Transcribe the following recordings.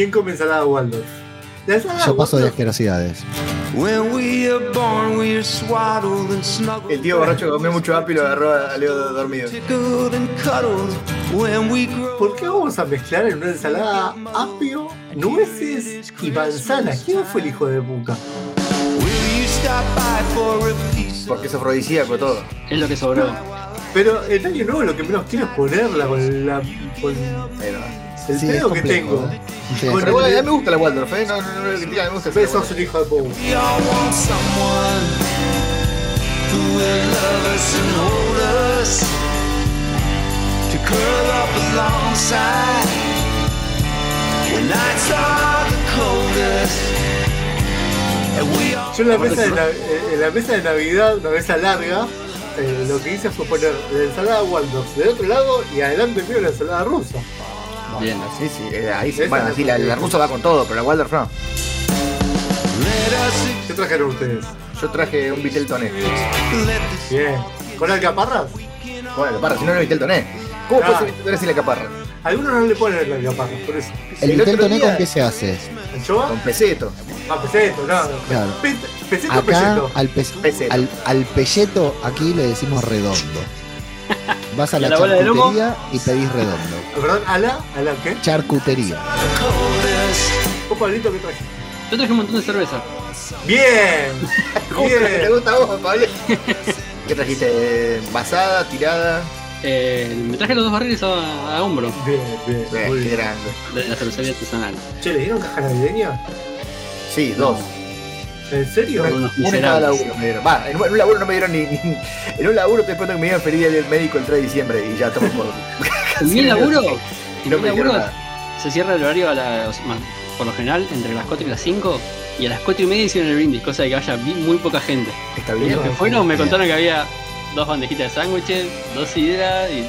¿Quién come ensalada Waldorf? Yo paso de Waldorf- asquerosidades. When we are born, we are swaddled and snuggled. El tío borracho que comió mucho apio y lo agarró a Leo dormido. ¿Por qué vamos a mezclar en una ensalada apio, nueces y manzana? ¿Quién fue el hijo de puta? Porque es afrodisíaco todo. Es lo que sobró. Pero el año nuevo lo que menos quiero es ponerla con la. con Pero, el Sí, es pedo que tengo. ¿eh? Sí. Con pero bueno, a mí me gusta la Waldorf, ¿eh? No, no, no, no, me gusta esa sos un hijo de puta. Yo en la mesa de, eh, en la mesa de Navidad, una mesa larga, eh, lo que hice fue poner la ensalada Waldorf del otro lado y adelante mío la ensalada rusa. Bien. Sí, sí, eh, ahí sí. Bueno, es sí, la- la, rusa va con todo, pero la Waldorf no. ¿Qué trajeron ustedes? Yo traje un Vitel Toné. Bien. ¿Con alcaparras? Bueno, caparra, si no, no es Vitel Toné. ¿Cómo puede ser Vitel Toné sin la caparra? Algunos no le ponen la alcaparra, por eso. ¿El El Vitel Toné con qué se hace? ¿Anchoa? Con peseto. Ah, peseto, no. Claro. Pe- ¿Peseto Acá peseto? al, pe- Peseto. al, al pelleto aquí le decimos redondo. Vas a ¿Y la a la charcutería y pedís redondo. Perdón, ¿ala? ¿Ala qué? Charcutería. ¿Vos, Pablito, qué trajiste? Yo traje un montón de cerveza. Bien, ¿Cómo que te bien. gusta a vos, Pablo? ¿Qué trajiste? ¿Basada, tirada? Eh, me traje los dos barriles a, a hombro Bien, bien. Muy qué bien. grande. de la cervecería artesanal. Che, ¿le dieron caja navideña? Sí, dos. ¿En serio? Son unos Uno en cada laburo me dieron. Va, en un, laburo no me dieron ni, ni- En un laburo te cuento que me dieron feliz día del médico el 3 de diciembre y ya estamos por. En mi laburo, en No mi laburo nada. se cierra el horario a la, o sea, más, por lo general entre las 4 y las 5 y a las 4 y media hicieron el brindis, cosa de que haya muy poca gente. Está Y bien. los que fueron me contaron que había dos bandejitas de sándwiches, dos sidras y.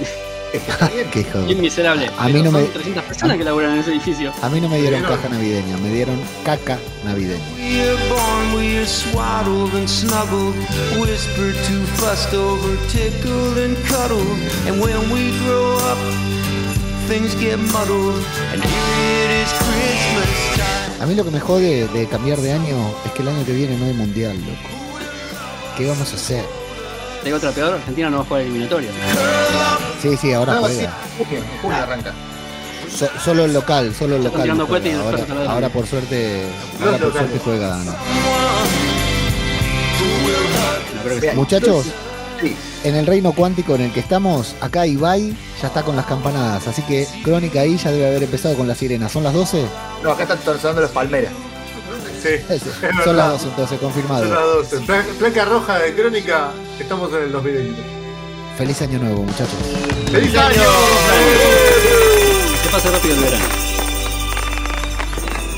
Qué hijo de- bien miserable. A mí no son me- 300 personas que laburan en ese edificio. A mí no me dieron caja navideña, me dieron caca navideña. A mí lo que me jode de cambiar de año es que el año que viene no hay mundial, loco. ¿Qué vamos a hacer? Digo otra peor, Argentina no va a jugar eliminatoria. Sí, sí, ahora No, juega. arranca. So- solo el local, solo el local. juega. Ahora, por suerte, ahora por suerte juega. Muchachos, Sí, en el reino cuántico en el que estamos, acá Ibai ya está con las campanadas, así que Crónica ahí ya debe haber empezado con las sirenas. ¿Son las 12? no, acá están sonando los palmeras. Sí. Son las 12 entonces, confirmado. Son las 12. Pla- Placa roja de crónica, estamos en el 2020. Feliz año nuevo, muchachos. ¡Feliz año! ¿Qué pasa rápido el verano?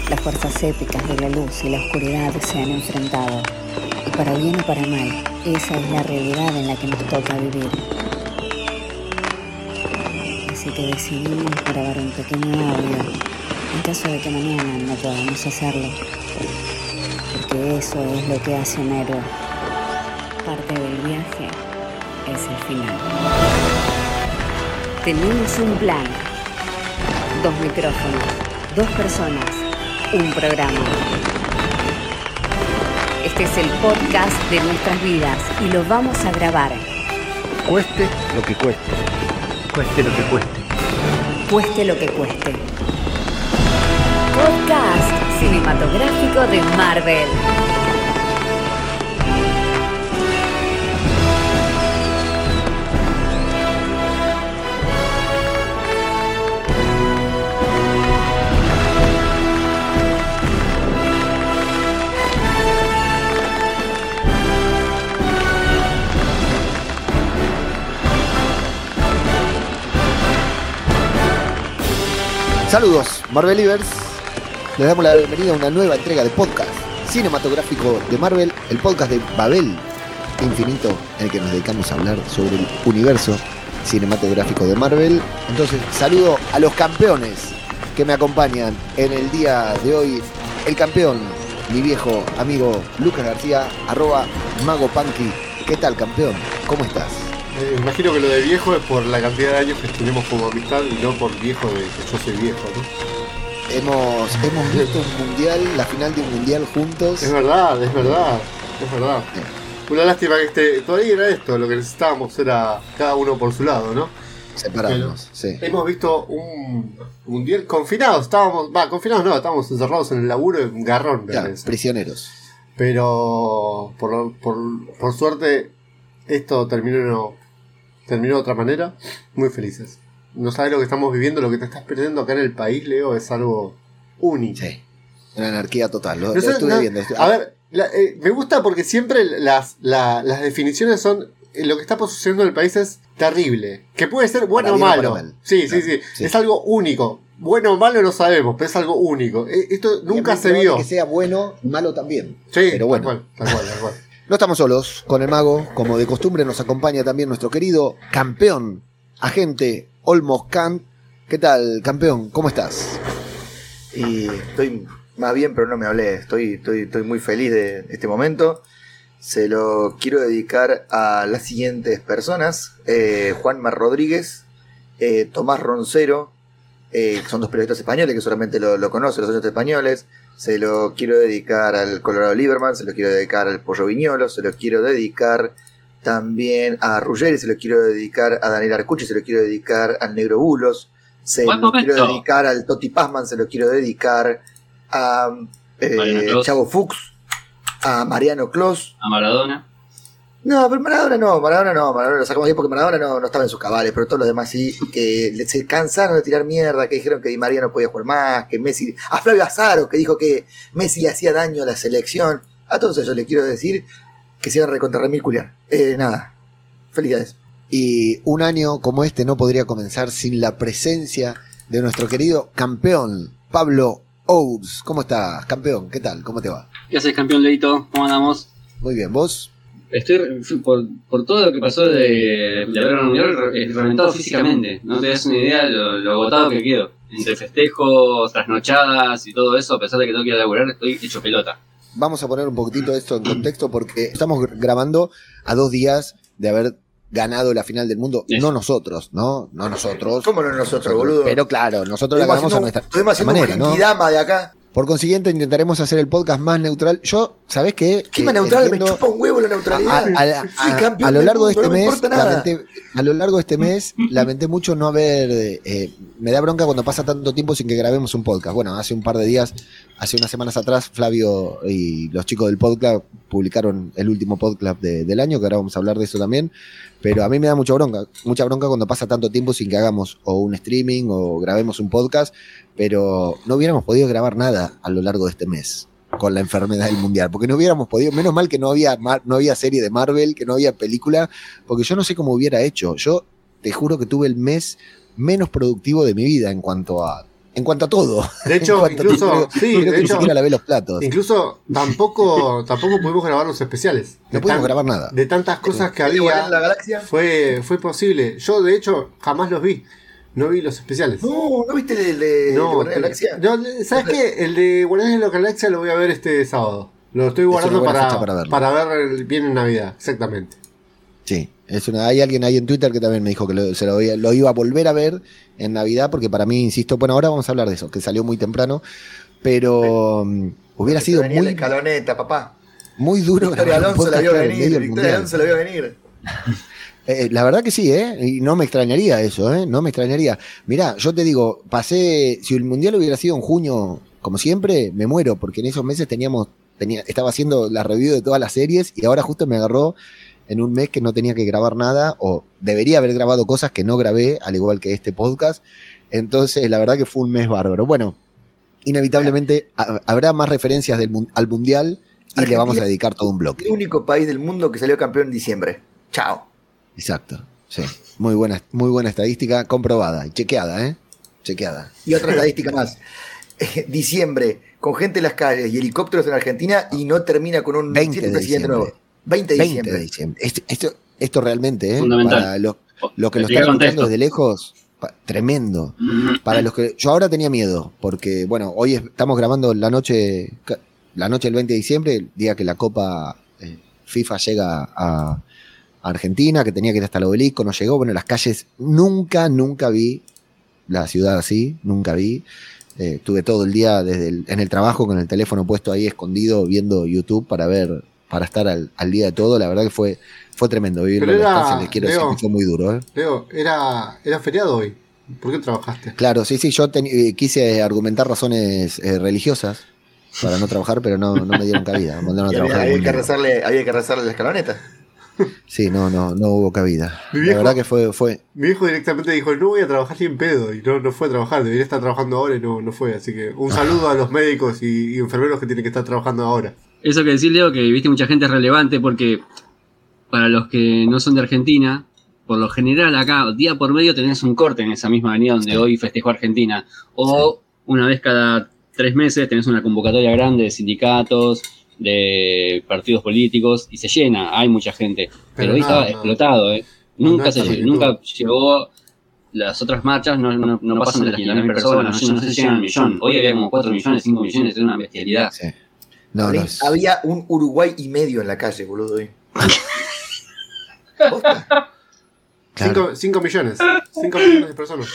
Las fuerzas épicas de la luz y la oscuridad se han enfrentado. Y para bien o para mal, esa es la realidad en la que nos toca vivir. Así que decidimos grabar un pequeño audio en caso de que mañana no podamos hacerlo. Porque eso es lo que hace un héroe. Parte del viaje es el final. Tenemos un plan. Dos micrófonos, dos personas, un programa. Este es el podcast de nuestras vidas y lo vamos a grabar. Cueste lo que cueste. Cueste lo que cueste. Cueste lo que cueste. Podcast cinematográfico de Marvel. Saludos, Marvelivers. Les damos la bienvenida a una nueva entrega de podcast cinematográfico de Marvel, el podcast de Babel Infinito, en el que nos dedicamos a hablar sobre el universo cinematográfico de Marvel. Entonces, saludo a los campeones que me acompañan en el día de hoy. El campeón, mi viejo amigo Lucas García, arroba Mago. ¿Qué tal, campeón? ¿Cómo estás? Eh, imagino que lo de viejo es por la cantidad de años que tenemos como amistad y no por viejo de que yo soy viejo, ¿no? Hemos, hemos visto un mundial, la final de un mundial juntos. Es verdad, es verdad, es verdad. Una lástima que este, todavía era esto, lo que necesitábamos era cada uno por su lado, ¿no? Separarnos, sí. Hemos visto un mundial confinados, estábamos, va, confinados no, estábamos encerrados en el laburo en un garrón, me Claro, parece. prisioneros. Pero por, por, por suerte esto terminó, terminó de otra manera. Muy felices. No sabes lo que estamos viviendo, lo que te estás perdiendo acá en el país, Leo, es algo único. Sí. Una anarquía total. Lo, No lo estuve no, viendo. A ver, la- eh, me gusta porque siempre las, la- las definiciones son. eh, Lo que está sucediendo en el país es terrible. Que puede ser bueno o malo. mal. Sí, Claro, sí, sí, sí. Es algo único. Bueno o malo no sabemos, pero es algo único. Eh, Esto nunca se vio. Que sea bueno, malo también. Sí, pero bueno. Tal cual, tal cual, tal cual. No estamos solos con el mago, como de costumbre nos acompaña también nuestro querido campeón, agente Olmos Kant. ¿Qué tal, campeón? ¿Cómo estás? Y estoy más bien, pero no me hablé. Estoy, estoy, estoy muy feliz de este momento. Se lo quiero dedicar a las siguientes personas: eh, Juanma Rodríguez, eh, Tomás Roncero, eh, son dos periodistas españoles que solamente lo, conocen, los oyentes españoles. Se lo quiero dedicar al Colorado Lieberman, se lo quiero dedicar al Pollo Viñolo, se lo quiero dedicar también a Ruggeri, se lo quiero dedicar a Daniel Arcucci, se lo quiero dedicar al Negro Bulos, se lo quiero dedicar al Toti Pazman, se lo quiero dedicar a eh. Chavo Fuchs, a Mariano Clos. A Maradona. No, pero Maradona no, Maradona no, Maradona lo sacamos bien porque Maradona no, no estaba en sus cabales, pero todos los demás sí, que se cansaron de tirar mierda, que dijeron que Di María no podía jugar más, que Messi, a Flavio Azaro, que dijo que Messi le hacía daño a la selección, a todos ellos les quiero decir que se iban a recontra remil culiar. Eh, nada, felicidades. Y un año como este no podría comenzar sin la presencia de nuestro querido campeón, Pablo Ours. ¿Cómo estás, campeón? ¿Qué tal? ¿Cómo te va? ¿Qué haces, campeón Leito? ¿Cómo andamos? Muy bien, ¿vos? Estoy, re- por, por todo lo que pasó de, de haber re- reventado físicamente. No te das una idea lo, lo agotado que quedo. Entre festejos, trasnochadas y todo eso, a pesar de que tengo que ir a laburar, estoy hecho pelota. Vamos a poner un poquitito esto en contexto porque estamos gr- grabando a dos días de haber ganado la final del mundo. No nosotros, ¿no? No nosotros. ¿Cómo no nosotros, boludo? Pero claro, nosotros la ganamos a haciendo, nuestra estuvimos haciendo manera, un ¿no? de acá. Por consiguiente, intentaremos hacer el podcast más neutral. Yo, ¿sabés qué? ¿Qué Eh, más neutral? Me chupa un huevo la neutralidad. a- lo largo de este mes, a lo largo de este mes, lamenté mucho no haber. eh, me da bronca cuando pasa tanto tiempo sin que grabemos un podcast. Bueno, hace un par de días, hace unas semanas atrás, Flavio y los chicos del podcast publicaron el último podcast de- del año, que ahora vamos a hablar de eso también. Pero a mí me da mucha bronca, mucha bronca cuando pasa tanto tiempo sin que hagamos o un streaming o grabemos un podcast, pero no hubiéramos podido grabar nada a lo largo de este mes con la enfermedad del mundial, porque no hubiéramos podido, menos mal que no había, mar- no había serie de Marvel, que no había película, porque yo no sé cómo hubiera hecho. Yo te juro que tuve el mes menos productivo de mi vida en cuanto a en cuanto a todo. De hecho, incluso, creo- sí, creo de que ni siquiera lavé los platos. incluso tampoco, tampoco pudimos grabar los especiales. No pudimos tan- grabar nada. De tantas cosas que ¿El Guardián había, la Galaxia? fue, fue posible. Yo, de hecho, jamás los vi. No vi los especiales. No, ¿no viste el de, No, Guardián de la Galaxia? no, ¿sabes qué? El de Guardianes de la Galaxia lo voy a ver este sábado. Lo estoy Es guardando buena para, para para ver bien en Navidad, exactamente. Sí, es una, hay alguien ahí en Twitter que también me dijo que lo, se lo, iba- lo iba a volver a ver en Navidad, porque para mí, insisto, bueno, ahora vamos a hablar de eso, que salió muy temprano, pero mm, hubiera sido Venía la muy, escaloneta, papá. muy duro Victoria Alonso la vio venir. Victoria. Alonso la vio venir. Eh, la verdad que sí, ¿eh? Y no me extrañaría eso, ¿eh? No me extrañaría. Mirá, yo te digo, pasé, si el Mundial hubiera sido en junio, como siempre, me muero, porque en esos meses teníamos, tenía, estaba haciendo la review de todas las series y ahora justo me agarró en un mes que no tenía que grabar nada, o debería haber grabado cosas que no grabé, al igual que este podcast. Entonces, la verdad que fue un mes bárbaro. Bueno, inevitablemente ha- habrá más referencias del, al Mundial y le vamos a dedicar todo un bloque. El único país del mundo que salió campeón en diciembre. Chao. Exacto, sí. Muy buena, muy buena estadística, comprobada y chequeada, ¿eh? Chequeada. Y otra estadística más. Eh, Diciembre, con gente en las calles y helicópteros en Argentina y no termina con un 20 siete de presidente diciembre. nuevo. 20 de 20 diciembre. de diciembre. Esto, esto, esto realmente, ¿eh? Fundamental. Para los, los que lo están escuchando desde lejos, pa- tremendo. Para los que yo ahora tenía miedo, porque bueno, hoy estamos grabando la noche, la noche del 20 de diciembre, el día que la Copa eh, FIFA llega a, a Argentina, que tenía que ir hasta el obelisco, no llegó. Bueno, las calles nunca, nunca vi la ciudad así, nunca vi. Eh, estuve todo el día desde el- en el trabajo con el teléfono puesto ahí escondido viendo YouTube para ver, para estar al, al día de todo. La verdad que fue, fue tremendo vivir Pero la era- estancia. Les quiero decir que fue muy duro. ¿eh? Leo, era, era feriado hoy. ¿Por qué trabajaste? Claro, sí, sí, yo ten- eh, quise argumentar razones eh, religiosas para no trabajar, pero no, no me dieron cabida. Me mandaron a Y había, trabajar había como que rezarle, había que rezarle la escaloneta. Sí, no, no, no hubo cabida. Mi La viejo- verdad que fue, fue, Mi hijo directamente dijo, no voy a trabajar ni en pedo. Y no, no fue a trabajar, debería estar trabajando ahora y no, no fue. Así que un saludo a los médicos y, y enfermeros que tienen que estar trabajando ahora. Eso que decir, Leo, que viste mucha gente es relevante porque para los que no son de Argentina, por lo general acá, día por medio tenés un corte en esa misma avenida donde Sí. hoy festejó Argentina. O una vez cada tres meses tenés una convocatoria grande de sindicatos, de partidos políticos, y se llena, hay mucha gente. Pero, Pero nada, estaba explotado, ¿eh? Nunca, se, magnitud. nunca llegó las otras marchas no, no, no pasan de las 500.000 personas, no, no sé si llegan al millón. Hoy había como 4 millones, 5 millones, es una bestialidad. sí. No, no, había, es- había un Uruguay y medio en la calle, boludo. hoy. Posta. claro. 5 millones. 5 millones de personas.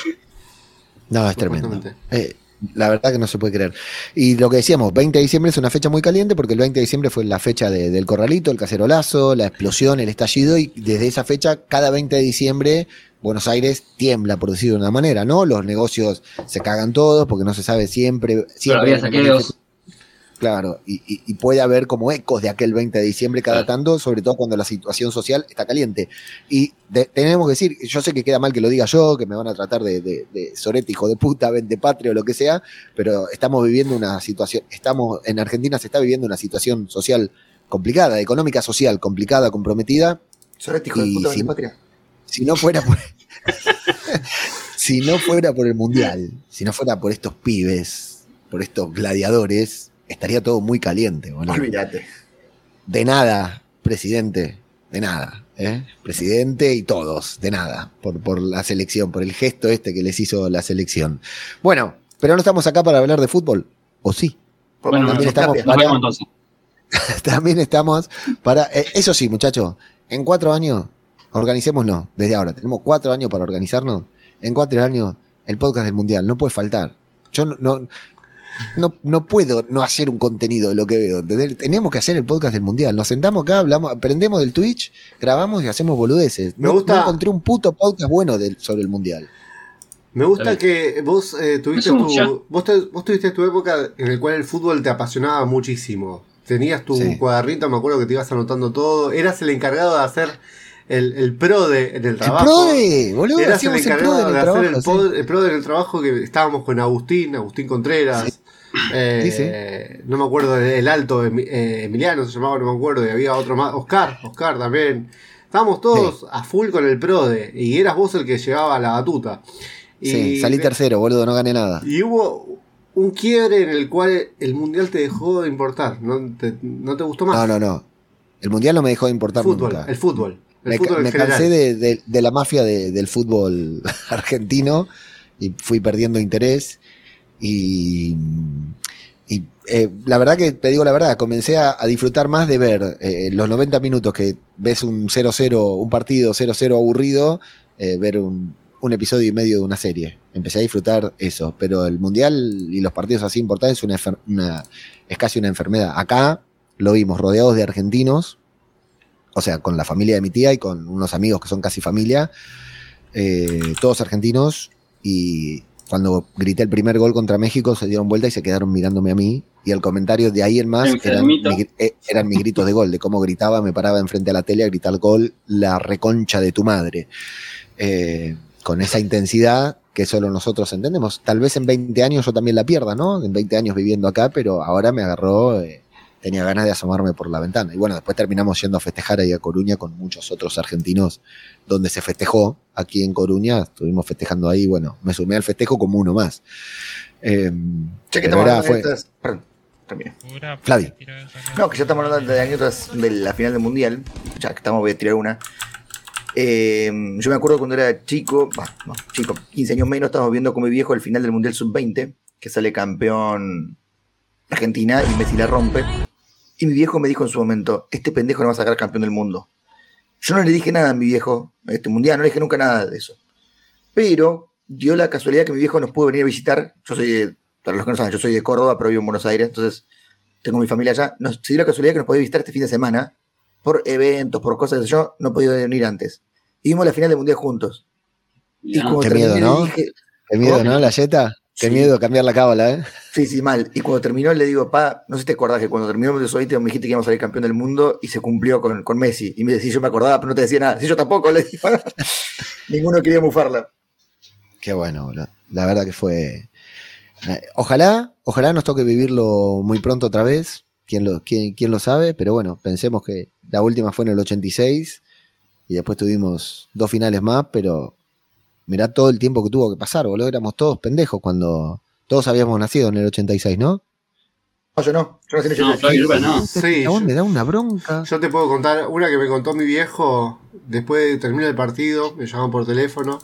No, es tremendo. Eh, la verdad que no se puede creer. Y lo que decíamos, 20 de diciembre es una fecha muy caliente porque el 20 de diciembre fue la fecha de- del corralito, el cacerolazo, la explosión, el estallido y desde esa fecha, cada 20 de diciembre, Buenos Aires tiembla, por decirlo de una manera, ¿no? Los negocios se cagan todos porque no se sabe siempre. Pero siempre había hay una saqueos. Claro, y, y- y puede haber como ecos de aquel 20 de diciembre cada tanto, sobre todo cuando la situación social está caliente. Y de- tenemos que decir, yo sé que queda mal que lo diga yo, que me van a tratar de, de, de sorete, hijo de puta, vende patria o lo que sea, pero estamos viviendo una situación, estamos, en Argentina se está viviendo una situación social complicada, económica social complicada, comprometida. Sorete, hijo de Y puta, si- patria. Si no fuera por, si no fuera por el mundial, si no fuera por estos pibes, por estos gladiadores, estaría todo muy caliente, boludo. Olvídate. De nada, presidente, de nada. ¿eh? Presidente y todos, de nada, por, por la selección, por el gesto este que les hizo la selección. Bueno, pero no estamos acá para hablar de fútbol, ¿o sí? Bueno, también estamos- Para- vemos entonces. También estamos para... eh, eso sí, muchachos, en cuatro años, organicémonos desde ahora. Tenemos cuatro años para organizarnos. En cuatro años, el podcast del Mundial no puede faltar. Yo no, no, no, no puedo no hacer un contenido de lo que veo. ¿entendés? Tenemos que hacer el podcast del Mundial. Nos sentamos acá, hablamos, aprendemos del Twitch, grabamos y hacemos boludeces. Me No, gusta- no encontré un puto podcast bueno del- sobre el Mundial. Me gusta que vos eh, tuviste tu, vos, te- vos tuviste tu época en la cual el fútbol te apasionaba muchísimo. Tenías tu Sí. cuadernito, me acuerdo que te ibas anotando todo. Eras el encargado de hacer el, el PRODE en el ¡El trabajo. PRODE! ¡Boludo! Eras el el encargado de el hacer trabajo. el, sí. el PRODE en el trabajo que estábamos con Agustín, Agustín Contreras. Sí. Eh. No me acuerdo del alto, eh, Emiliano se llamaba, no me acuerdo, y había otro más, Oscar, Oscar también. Estábamos todos a full con el PRODE y eras vos el que llevaba la batuta. Y Sí, salí tercero, boludo, no gané nada. y hubo un quiebre en el cual el mundial te dejó de importar. No te, no te gustó más. No, no, no. El Mundial no me dejó de importar fútbol, nunca. el fútbol. El me, fútbol me cansé de, de- de la mafia de- del fútbol argentino y fui perdiendo interés. Y, eh, la verdad que te digo la verdad, comencé a, disfrutar más de ver eh, los 90 minutos que ves un 0-0, un partido 0-0 aburrido, eh, ver un, episodio y medio de una serie. Empecé a disfrutar eso, pero el mundial y los partidos así importantes es, una, es casi una enfermedad. Acá lo vimos rodeados de argentinos, o sea, con la familia de mi tía y con unos amigos que son casi familia, todos argentinos, y cuando grité el primer gol contra México se dieron vuelta y se quedaron mirándome a mí, y el comentario de ahí en más eran, mi- eh, eran mis gritos de gol, de cómo gritaba, me paraba enfrente a la tele a gritar gol, la reconcha de tu madre, Eh, con esa intensidad que solo nosotros entendemos. Tal vez en 20 años yo también la pierda, ¿no? En 20 años viviendo acá, pero ahora me agarró... eh, tenía ganas de asomarme por la ventana. Y bueno, después terminamos yendo a festejar ahí a Coruña con muchos otros argentinos donde se festejó. Aquí en Coruña estuvimos festejando ahí. Bueno, me sumé al festejo como uno más. Eh, Ya que estamos era- hablando de fue- estas- Perdón, termina. Flavio. No, que ya estamos hablando de anécdotas de la final del mundial. Ya que estamos, voy a tirar una. Eh, yo me acuerdo cuando era chico, bah, no, chico, 15 años menos, estábamos viendo con mi viejo el final del mundial sub-20, que sale campeón Argentina y Messi la rompe. Y mi viejo me dijo en su momento: Este pendejo no va a sacar campeón del mundo. Yo no le dije nada a mi viejo, a este mundial, no le dije nunca nada de eso. Pero dio la casualidad que mi viejo nos pudo venir a visitar. Yo soy de para los que no saben, yo soy de Córdoba, pero vivo en Buenos Aires, entonces tengo mi familia allá. Nos, se dio la casualidad que nos podía visitar este fin de semana, por eventos, por cosas que yo no he podido venir antes. Y vimos la final del Mundial juntos. Y Ya, como Qué terminé, miedo, le ¿no? dije- Qué miedo. ¿no? La Jetta. Qué Sí. miedo cambiar la cábala, ¿eh? Sí, sí, mal. Y cuando terminó le digo, pa, no sé si te acordás que cuando terminó de solito me dijiste que íbamos a salir campeón del mundo y se cumplió con, con Messi. Y me decía, yo me acordaba, pero no te decía nada. Sí, yo tampoco, le digo. Ninguno quería mufarla. Qué bueno, boludo. La verdad que fue. eh, Ojalá, ojalá nos toque vivirlo muy pronto otra vez. ¿Quién lo, quién, quién lo sabe? Pero bueno, pensemos que la última fue en el 86 y después tuvimos dos finales más, pero mirá todo el tiempo que tuvo que pasar, boludo. Éramos todos pendejos cuando todos habíamos nacido en el 86, ¿no? No, yo no. Yo no sé No. Sí, vos yo, me da una bronca. yo te puedo contar una que me contó mi viejo después de terminar el partido. Me llamó por teléfono,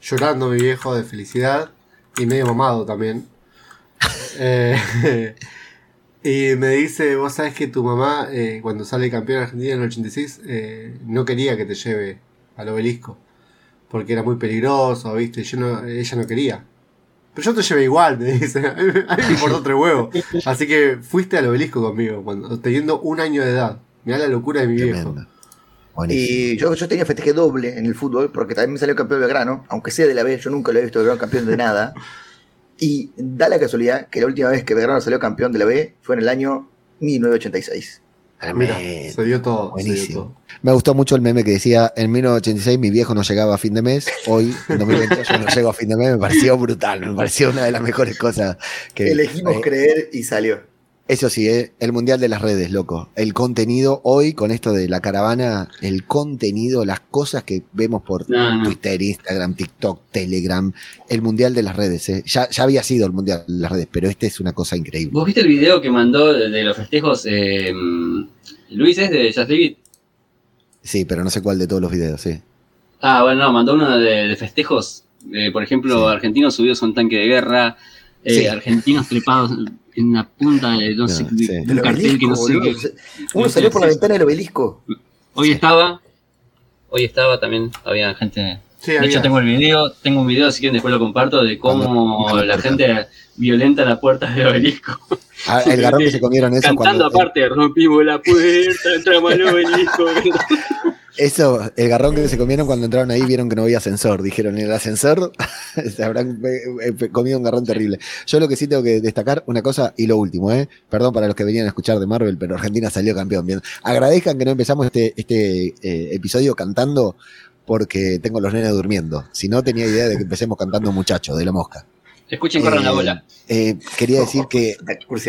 llorando mi viejo de felicidad y medio mamado también. Eh, y me dice: Vos sabés que tu mamá, eh, cuando sale campeón de Argentina en el 86, eh, no quería que te lleve al obelisco porque era muy peligroso, ¿viste? Yo no, ella no quería. Pero yo te llevé igual, me dice. A mí, a mí me importó tres huevos. Así que fuiste al obelisco conmigo, cuando, teniendo un año de edad. Mirá la locura de mi viejo. Tremendo. Buenísimo. Y yo, yo tenía festeje doble en el fútbol, porque también me salió campeón de Belgrano, aunque sea de la B, yo nunca lo he visto Belgrano campeón de nada. Y da la casualidad que la última vez que Belgrano salió campeón de la B fue en el año 1986. Mira, Tremendo. se dio todo. se dio Buenísimo. todo. Me gustó mucho el meme que decía, en 1986 mi viejo no llegaba a fin de mes, hoy en 2022 yo no llego a fin de mes, me pareció brutal, me pareció una de las mejores cosas que... Elegimos eh, creer y salió. Eso sí, eh, el mundial de las redes, loco. El contenido, hoy con esto de la caravana, el contenido, las cosas que vemos por No, no. Twitter, Instagram, TikTok, Telegram, el mundial de las redes. eh. Ya, ya había sido el mundial de las redes, pero este es una cosa increíble. ¿Vos viste el video que mandó de, los festejos eh, Luis es de Just It? Sí, pero no sé cuál de todos los videos, sí. Ah, bueno, no, mandó uno de, de festejos. eh, por ejemplo, Sí. argentinos subidos a un tanque de guerra, eh, Sí. argentinos trepados en la punta de, no sé, sí. de Del un cartel que no sé boludo. qué. Uno salió por la ventana del obelisco. Hoy Sí. estaba, hoy estaba también, había gente. Sí, De había. hecho, tengo el video, tengo un video, si quieren después lo comparto, de cómo Cuando- la gente violenta la puerta del obelisco. Ah, el garrón que se comieron eso Cantando cuando... aparte, rompimos la puerta, entramos al obelisco. Eso, el garrón que se comieron cuando entraron ahí vieron que no había ascensor. Dijeron, en el ascensor se habrán eh, eh, comido un garrón terrible. Yo lo que sí tengo que destacar, una cosa y lo último, ¿eh? Perdón para los que venían a escuchar de Marvel, pero Argentina salió campeón. Bien. Agradezcan que no empezamos este, este eh, episodio cantando porque tengo los nenes durmiendo. Si no, tenía idea de que empecemos cantando Muchachos de la Mosca. Escuchen, corran la bola. eh, quería decir que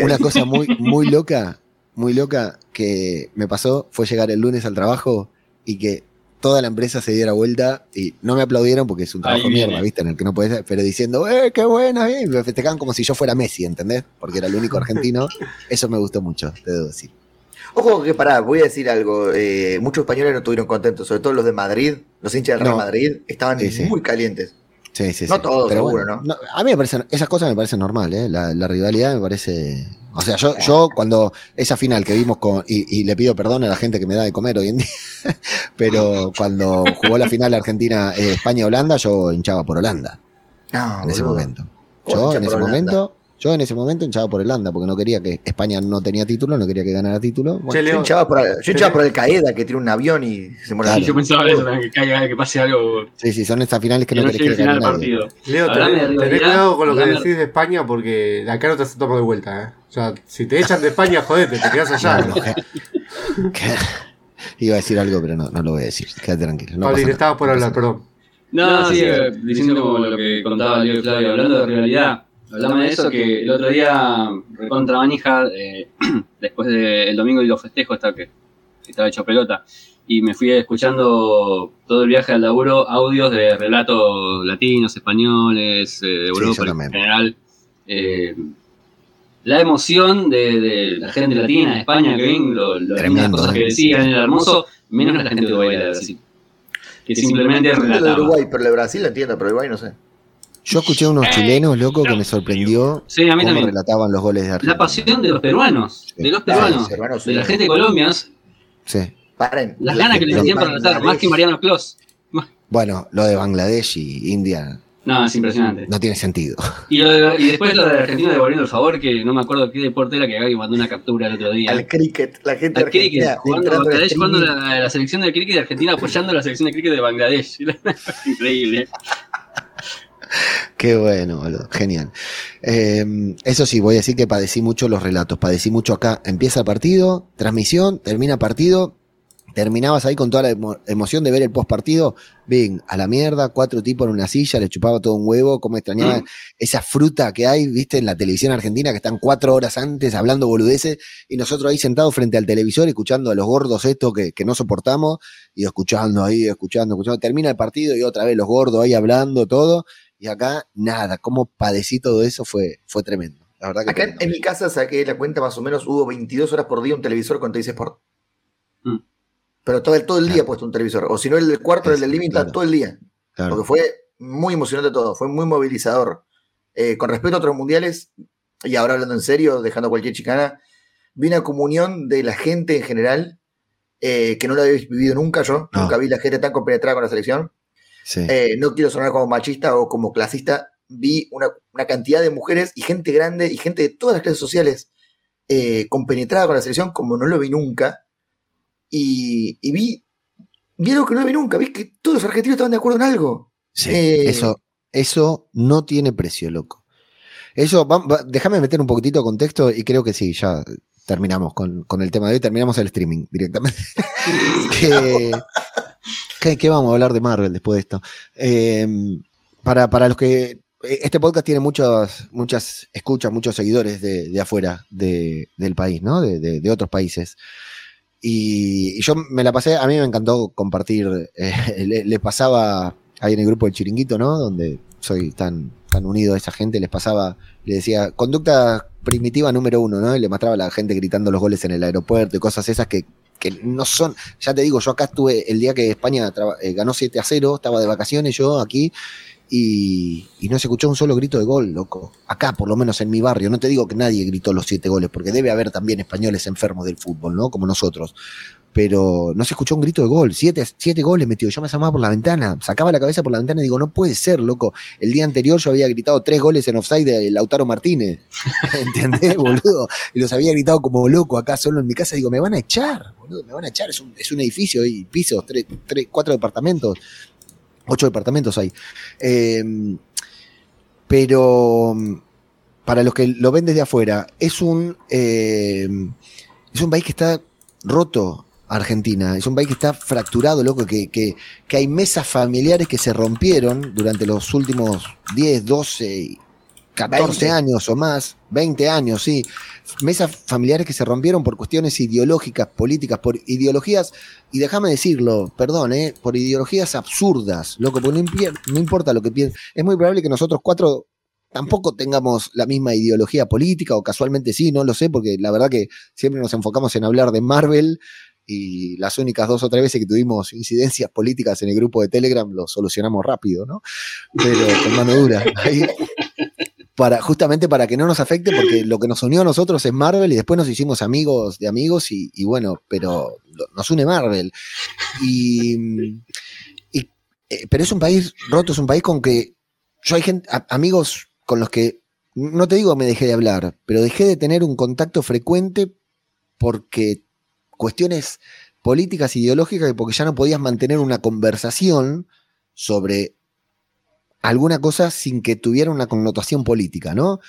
una cosa muy, muy loca, muy loca que me pasó fue llegar el lunes al trabajo y que toda la empresa se diera vuelta y no me aplaudieron porque es un trabajo mierda, ¿viste? En el que no puedes, pero diciendo, ¡eh, qué buena! eh", y me festejaban como si yo fuera Messi, ¿entendés? Porque era el único argentino. Eso me gustó mucho, te debo decir. Ojo que pará, voy a decir algo. eh, muchos españoles no estuvieron contentos, sobre todo los de Madrid, los hinchas del Real No. Madrid, estaban Sí, sí. muy calientes. Sí, sí, No sí. todos, Pero seguro, bueno, ¿no? A mí me parecen, esas cosas me parecen normal, ¿eh? La, la rivalidad me parece. O sea, yo, yo cuando esa final que vimos con. Y, y le pido perdón a la gente que me da de comer hoy en día. Pero cuando jugó la final Argentina, eh, yo hinchaba por Holanda No, en ese boludo. momento. ¿Cómo Yo en ese Holanda? momento. Yo en ese momento hinchaba por Holanda porque no quería que España no tenía título, no quería que ganara título. Bueno, Yo hinchaba por, yo hinchaba por el Qaeda que tiene un avión y se muere. Claro. Sí, yo pensaba eso, que caiga, que pase algo. sí, sí, son esas finales que no no querés que final partido. Leo, tenés, cuidado con lo que decís de España porque de acá no te aceptamos de vuelta, ¿eh? O sea, si te echan de España, jodete, te quedas allá. No, no, que- que- Iba a decir algo, pero no, no lo voy a decir. Quédate tranquilo. No estabas por no hablar, perdón. No, No, sí, sí, diciendo como lo que contaba Leo Flavio, hablando de rivalidad, hablame de eso que el otro día, recontra manija, eh, después del domingo y los festejos, estaba, que, estaba hecho pelota, y me fui escuchando todo el viaje al laburo, audios de relatos latinos, españoles, eh, de Europa en también. general. eh, la emoción de, de la gente latina, de España, que ven lo, lo- Tremendo, las cosas eh. que decían, era hermoso, menos la gente de Uruguay de Brasil. Que simplemente Entiendo de relataba. Uruguay, pero de Brasil lo entiendo, pero Uruguay no sé. Yo escuché unos chilenos, loco, que me sorprendió Sí, a mí cómo también. relataban los goles de Argentina. La pasión de los peruanos, de los peruanos, de la gente de Colombia, Sí. Paren. las ganas que le tenían para relatar, más que Mariano Clos. Bueno, lo de Bangladesh y India. No, es impresionante. No tiene sentido. Y, lo de- y después lo de Argentina devolviendo el favor, que no me acuerdo qué deporte era que Gaby mandó una captura el otro día. Al cricket, la gente Al cricket, argentina jugando Bangladesh, jugando la, la selección del cricket de Argentina apoyando a la selección de cricket de Bangladesh. Increíble. Qué bueno, boludo. Genial. Eh, eso sí, voy a decir que padecí mucho los relatos. Padecí mucho acá. Empieza el partido, transmisión, termina partido. Terminabas ahí con toda la emo- emoción de ver el post partido. Bien, a la mierda, cuatro tipos en una silla, le chupaba todo un huevo. Como extrañaba Mm. esa fruta que hay, viste, en la televisión argentina, que están cuatro horas antes hablando boludeces. Y nosotros ahí sentados frente al televisor, escuchando a los gordos estos que, que no soportamos. Y escuchando ahí, escuchando, escuchando. Termina el partido y otra vez los gordos ahí hablando todo. Y acá, nada, cómo padecí todo eso fue, fue tremendo. La verdad que Acá tremendo. en mi casa saqué la cuenta más o menos, hubo 22 horas por día un televisor con Teis Sport. Mm. Pero todo el, todo el día Claro. puesto un televisor. O si no, el del cuarto, el del está Claro. todo el día. Claro. Porque fue muy emocionante todo, fue muy movilizador. Eh, con respecto a otros mundiales, y ahora hablando en serio, dejando cualquier chicana, vi una comunión de la gente en general, eh, que no lo había vivido nunca yo, No. nunca vi la gente tan compenetrada con la selección. Sí. Eh, no quiero sonar como machista o como clasista, vi una, una cantidad de mujeres y gente grande y gente de todas las clases sociales eh, compenetrada con la selección como no lo vi nunca. Y, y vi, vi algo que no vi nunca, vi que todos los argentinos estaban de acuerdo en algo. Sí, Eh, eso, eso no tiene precio, loco. Eso, déjame meter un poquitito de contexto y creo que sí, ya terminamos con, con el tema de hoy, terminamos el streaming directamente. que, que vamos a hablar de Marvel después de esto. Eh, para, para los que. Este podcast tiene muchas, muchas escuchas, muchos seguidores de, afuera de- del país, ¿no? De, otros países. Y, yo me la pasé, a mí me encantó compartir, eh, le, le pasaba ahí en el grupo del Chiringuito, ¿no? Donde soy tan, tan unido a esa gente, les pasaba, le decía, conducta primitiva número uno, ¿no? Y le mostraba a la gente gritando los goles en el aeropuerto y cosas esas que, que no son, ya te digo, yo acá estuve el día que España eh, ganó 7 a 0, estaba de vacaciones yo aquí. Y, y no se escuchó un solo grito de gol, loco. Acá, por lo menos en mi barrio. No te digo que nadie gritó los siete goles, porque debe haber también españoles enfermos del fútbol, ¿no? Como nosotros pero no se escuchó un grito de gol. Siete, siete goles metido. Yo me asomaba por la ventana, sacaba la cabeza por la ventana y digo, no puede ser, loco. El día anterior yo había gritado tres goles en offside de Lautaro Martínez. ¿Entendés, boludo? Y los había gritado como loco acá solo en mi casa. Digo, me van a echar, boludo, me van a echar. Es un, es un edificio y pisos, tres, tres, cuatro departamentos. Ocho departamentos hay. Eh, pero para los que lo ven desde afuera, es un, eh, es un país que está roto, Argentina. Es un país que está fracturado, loco, que, que, que hay mesas familiares que se rompieron durante los últimos 10, 12, 14 20. años o más, 20 años, sí. Mesas familiares que se rompieron por cuestiones ideológicas, políticas, por ideologías, y déjame decirlo, perdón, eh, por ideologías absurdas, loco, porque no, no importa lo que piensen. Es muy probable que nosotros cuatro tampoco tengamos la misma ideología política, o casualmente sí, no lo sé, porque la verdad que siempre nos enfocamos en hablar de Marvel y las únicas dos o tres veces que tuvimos incidencias políticas en el grupo de Telegram lo solucionamos rápido, ¿no? Pero con mano dura. Ahí, para, justamente para que no nos afecte, porque lo que nos unió a nosotros es Marvel y después nos hicimos amigos de amigos y, y bueno, pero nos une Marvel. Y, y, eh, pero es un país roto, es un país con que yo hay gente, a- amigos con los que, no te digo me dejé de hablar, pero dejé de tener un contacto frecuente porque cuestiones políticas, ideológicas, porque ya no podías mantener una conversación sobre alguna cosa sin que tuviera una connotación política, ¿no?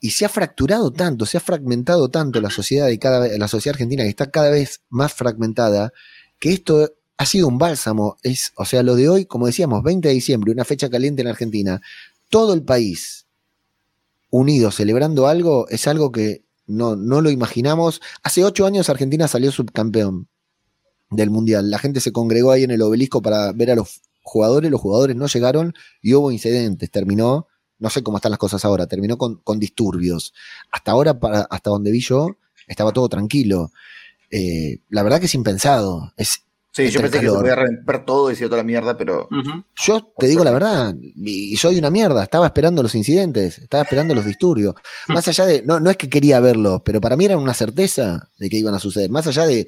Y se ha fracturado tanto, se ha fragmentado tanto la sociedad y cada la sociedad argentina que está cada vez más fragmentada, que esto ha sido un bálsamo. Es, o sea, lo de hoy, como decíamos, 20 de diciembre, una fecha caliente en Argentina, todo el país unido celebrando algo es algo que no, no lo imaginamos. Hace ocho años Argentina salió subcampeón del Mundial. La gente se congregó ahí en el obelisco para ver a los jugadores, los jugadores no llegaron y hubo incidentes. Terminó, no sé cómo están las cosas ahora, terminó con, con disturbios. Hasta ahora, para, hasta donde vi yo, estaba todo tranquilo. Eh, la verdad que es impensado. Es, Sí, yo Entre pensé que se podía romper todo y decir toda la mierda, pero. Yo te digo la verdad, y y soy una mierda, estaba esperando los incidentes, estaba esperando los disturbios. Más allá de, no, no es que quería verlos, pero para mí era una certeza de que iban a suceder. Más allá de,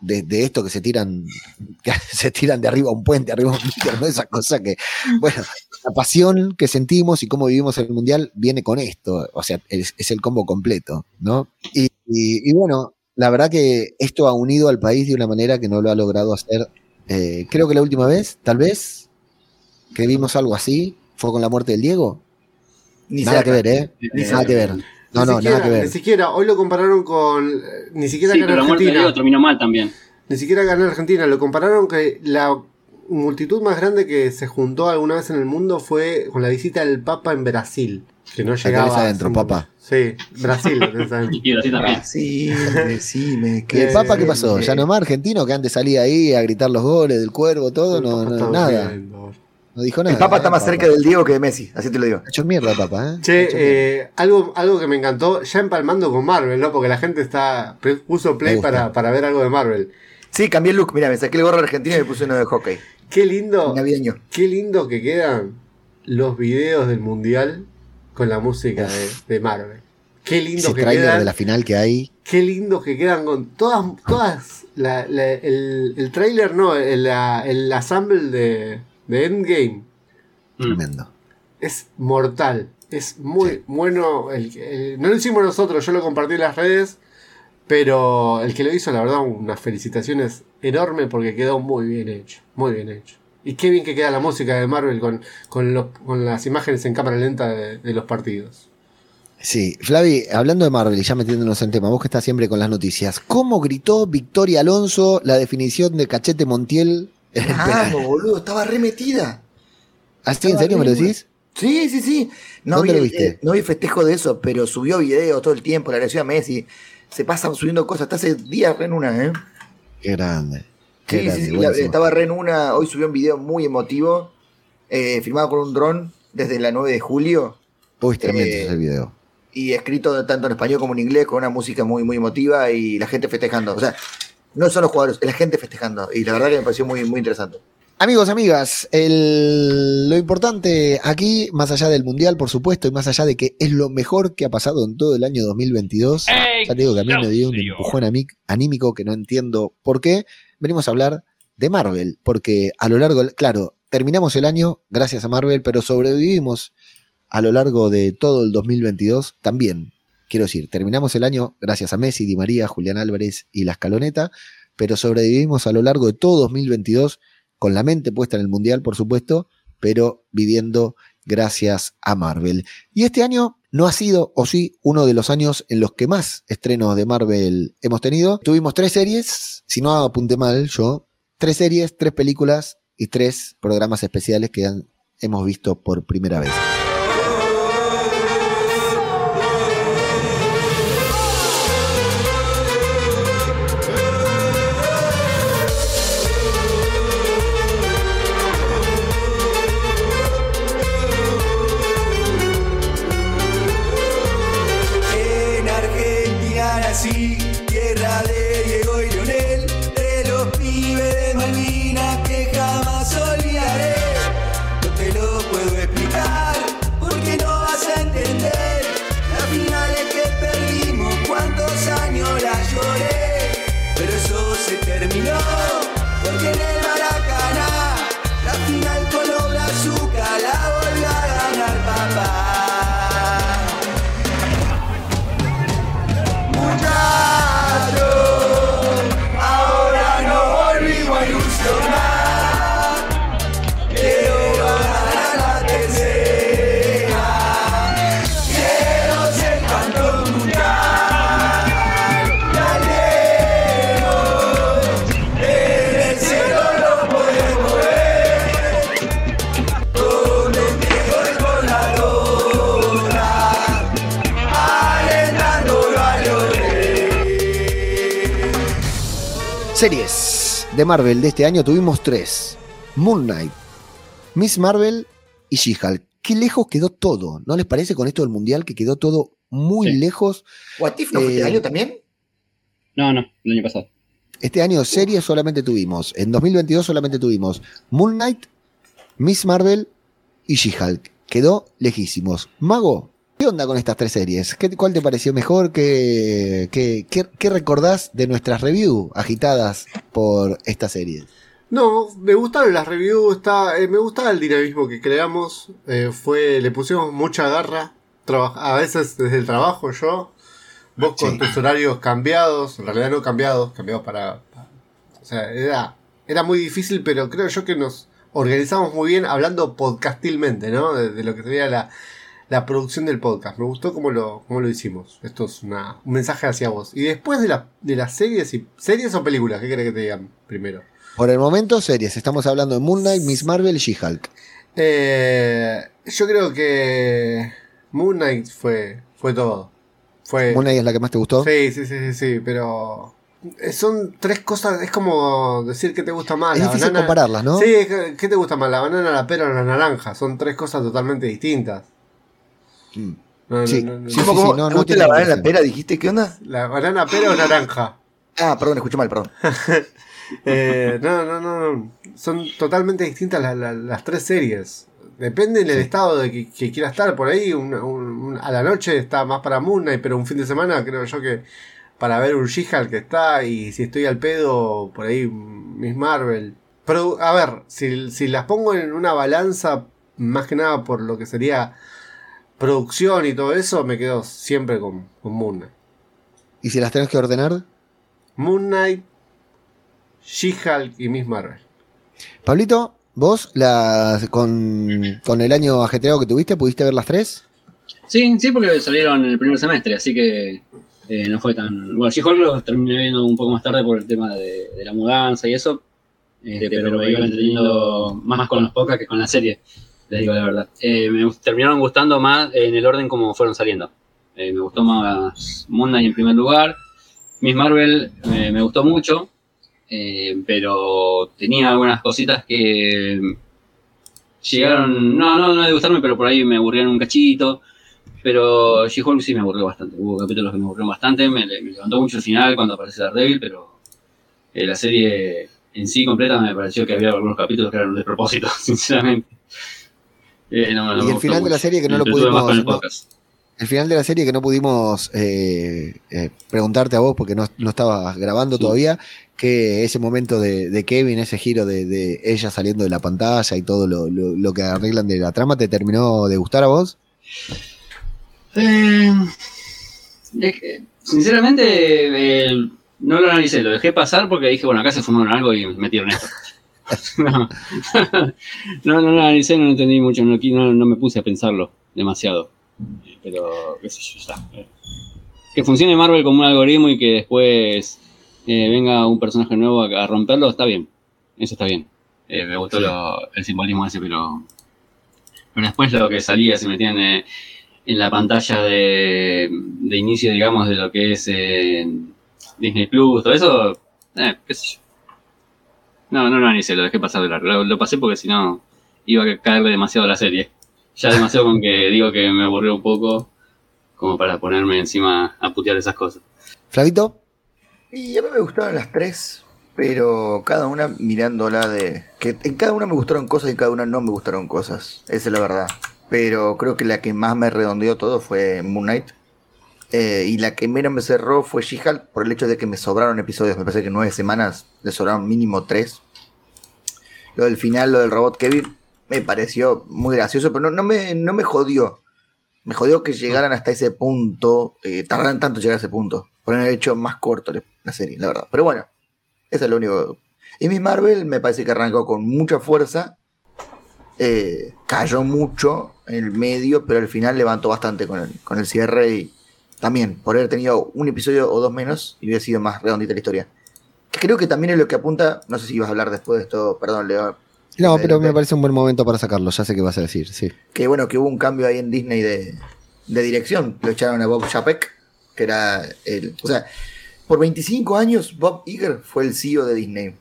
de, de esto que se tiran, que se tiran de arriba a un puente, arriba a un micro, ¿no? esa cosa que, bueno, la pasión que sentimos y cómo vivimos el mundial viene con esto. O sea, es, es el combo completo, ¿no? Y, y- y bueno, la verdad que esto ha unido al país de una manera que no lo ha logrado hacer. eh, creo que la última vez, tal vez, que vimos algo así, fue con la muerte del Diego. Ni nada cerca. que ver, ¿eh? Ni Nada cerca. que ver. No, ni no, siquiera, nada que ver. Ni siquiera, hoy lo compararon con. Ni siquiera Sí, pero la muerte de Argentina. Diego terminó mal también. Ni siquiera en Argentina. Lo compararon que la multitud más grande que se juntó alguna vez en el mundo fue con la visita del Papa en Brasil. Que no llegaba. adentro, Papa. Sí, Brasil. Y Brasil también. Sí, decime. ¿Y el Eh, Papa qué pasó? eh, ¿Ya no más argentino que antes salía ahí a gritar los goles del cuervo, todo? El No, no, nada. No dijo nada. El Papa ¿eh? está más cerca del Diego que de Messi, así te lo digo. Hecho mierda, Papa, ¿eh? Che, Hecho mierda. eh, algo, algo que me encantó, ya empalmando con Marvel, ¿no? Porque la gente está puso play para, para ver algo de Marvel. Sí, cambié el look. Mira, me saqué el gorro argentino y me puse uno de hockey. Qué lindo, Navideño. qué lindo que quedan los videos del mundial con la música de, de Marvel. Qué lindo Ese que quedan. de la final que hay. Qué lindo que quedan con todas, todas la- la- el, el trailer, no, el, la- el assemble de, de Endgame. Tremendo. es mortal. Es muy bueno. El, el- no lo hicimos nosotros, yo lo compartí en las redes. Pero el que lo hizo, la verdad, unas felicitaciones enormes porque quedó muy bien hecho. Muy bien hecho. Y qué bien que queda la música de Marvel con, con, los- con las imágenes en cámara lenta de, de los partidos. Sí, Flavi, hablando de Marvel y ya metiéndonos en tema, vos que estás siempre con las noticias, ¿cómo gritó Victoria Alonso la definición de Cachete Montiel en el penal? Vamos, boludo, estaba remetida. ¿Así en serio me lo decís? Sí, sí, sí. No ¿Dónde vi, lo viste? eh, no vi festejo de eso, pero subió videos todo el tiempo, la agradeció a Messi. Se pasan subiendo cosas, hasta hace días re en una, ¿eh? Qué grande. Sí, grande, sí, sí, buenísimo. la- estaba re en una. Hoy subió un video muy emotivo, eh, filmado con un dron desde la 9 de julio Uy, tremendo eh, ese video. y escrito tanto en español como en inglés con una música muy, muy emotiva y la gente festejando. O sea, no son los jugadores, es la gente festejando. Y la verdad que me pareció muy, muy interesante. Amigos, amigas, el- lo importante aquí, más allá del Mundial, por supuesto, y más allá de que es lo mejor que ha pasado en todo el año 2022, ya te digo que a mí me dio un empujón anímico que no entiendo por qué, venimos a hablar de Marvel, porque a lo largo, claro, terminamos el año gracias a Marvel, pero sobrevivimos a lo largo de todo el 2022 también. Quiero decir, terminamos el año gracias a Messi, Di María, Julián Álvarez y la escaloneta, pero sobrevivimos a lo largo de todo 2022 con la mente puesta en el Mundial, por supuesto, pero viviendo gracias a Marvel. Y este año no ha sido, o sí, uno de los años en los que más estrenos de Marvel hemos tenido. Tuvimos tres series, si no apunté mal yo, tres series, tres películas y tres programas especiales que hemos visto por primera vez. De Marvel de este año tuvimos tres. Moon Knight, Miss Marvel y She-Hulk. Qué lejos quedó todo, ¿no les parece con esto del Mundial que quedó todo muy Sí. lejos? ¿What If no fue Eh, este año también? No, no, el año pasado. Este año series solamente tuvimos, en 2022 solamente tuvimos Moon Knight, Miss Marvel y She-Hulk. Quedó lejísimos. Mago, ¿qué onda con estas tres series? ¿Qué, ¿Cuál te pareció mejor? ¿Qué, qué, qué- qué recordás de nuestras reviews agitadas por estas series? No, me gustaron las reviews, está, eh, me gustaba el dinamismo que creamos, eh, fue, le pusimos mucha garra, a veces desde el trabajo yo, vos con tus horarios cambiados, en realidad no cambiados, cambiados para, para- o sea, era, era muy difícil, pero creo yo que nos organizamos muy bien hablando podcastilmente, ¿no? De, de lo que sería la, la producción del podcast. Me gustó cómo lo, cómo lo hicimos. Esto es una, un mensaje hacia vos. Y después de, la, de las series, y, ¿series o películas? ¿Qué querés que te digan primero? Por el momento, series. Estamos hablando de Moon Knight, Miss Marvel y She-Hulk. Eh, yo creo que Moon Knight fue, fue todo. Fue, Moon Knight es la que más te gustó. sí, sí, sí, sí, sí, pero eh, son tres cosas, es como decir que te gusta más. es la difícil banana- compararlas, ¿no? Sí, ¿qué qué te gusta más? ¿La banana, la pera o la naranja? Son tres cosas totalmente distintas. Mm. No, Sí, no, no, sí, no. sí, ¿Cómo, cómo? no, ¿Te no gusta tiene la banana pera? ¿Dijiste qué onda? ¿La banana, pera o naranja? Ah, perdón, escuché mal, perdón. Eh, no, no, no, no. Son totalmente distintas la- la- las tres series. Depende del estado de que, que quiera estar. Por ahí, un- un- un- a la noche está más para Moon Knight, pero un fin de semana creo yo que para ver un She-Hulk que está. Y si estoy al pedo, por ahí Miss Marvel. Pero, a ver, si, si las pongo en una balanza, más que nada por lo que sería producción y todo eso, me quedo siempre con, con Moon Knight. Y si las tenés que ordenar, Moon Knight, She-Hulk y Miss Marvel. Pablito, vos las, con, con el año ajetreado que tuviste, ¿pudiste ver las tres? Sí, sí, porque salieron en el primer semestre, así que eh, no fue tan. Bueno, She-Hulk lo terminé viendo un poco más tarde por el tema de, de la mudanza y eso. este, pero me iba entendiendo más con los podcasts que con la serie, les digo la verdad. Eh, me terminaron gustando más en el orden como fueron saliendo. Eh, me gustó más Moon Knight en primer lugar. Miss Marvel eh, me gustó mucho, eh, pero tenía algunas cositas que llegaron, no, no, no de gustarme, pero por ahí me aburrieron un cachito. Pero She-Hulk sí me aburrió bastante. Hubo capítulos que me aburrieron bastante. Me, levantó mucho el final cuando aparece Daredevil, pero la serie en sí completa me pareció que había algunos capítulos que eran de propósito, sinceramente. Eh, no, no me Y el final de la serie que no Me lo pudimos- el no- podcast. El final de la serie que no pudimos eh, eh, preguntarte a vos porque no, no estabas grabando Sí. todavía, que ese momento de, de Kevin, ese giro de, de ella saliendo de la pantalla y todo lo, lo- lo que arreglan de la trama, ¿te terminó de gustar a vos? Es que, sinceramente, no lo analicé, lo dejé pasar porque dije, bueno, acá se fumaron algo y metieron esto. no, no, no lo analicé, no lo entendí mucho, no, no, no me puse a pensarlo demasiado. Pero, qué sé yo, ya está. Eh, Que funcione Marvel como un algoritmo y que después eh, venga un personaje nuevo a, a romperlo, está bien. Eso está bien. Eh, me gustó lo- el simbolismo ese, pero, pero después lo que salía, se metían eh, en la pantalla de, de inicio, digamos, de lo que es Disney Plus, todo eso, eh, qué sé yo. No, no lo analicé, lo dejé pasar de largo. Lo, lo pasé porque si no iba a caerle demasiado a la serie. Ya demasiado con que digo que me aburrió un poco, como para ponerme encima a putear esas cosas. Flavito, Y a mí me gustaron las tres, pero cada una mirándola de... que en cada una me gustaron cosas y en cada una no me gustaron cosas. Esa es la verdad. Pero creo que la que más me redondeó todo fue Moon Knight. Eh, y la que menos me cerró fue She-Hulk por el hecho de que me sobraron episodios. Me parece que nueve semanas le sobraron mínimo tres. Lo del final, lo del robot Kevin, me pareció muy gracioso, pero no, no me, no me jodió. Me jodió que llegaran hasta ese punto, eh, tardaran tanto llegar a ese punto. Por haber hecho más corto la- la serie, la verdad. Pero bueno, eso es lo único. Y Miss Marvel me parece que arrancó con mucha fuerza. eh, cayó mucho en el medio, pero al final levantó bastante con el, con el cierre y también por haber tenido un episodio o dos menos y hubiera sido más redondita la historia. Que creo que también es lo que apunta, no sé si ibas a hablar después de esto, perdón, Leo, no, pero me parece un buen momento para sacarlo, ya sé qué vas a decir, sí. que bueno, que hubo un cambio ahí en Disney de, de dirección. Lo echaron a Bob Chapek, que era el. O sea, por 25 años Bob Iger fue el CEO de Disney.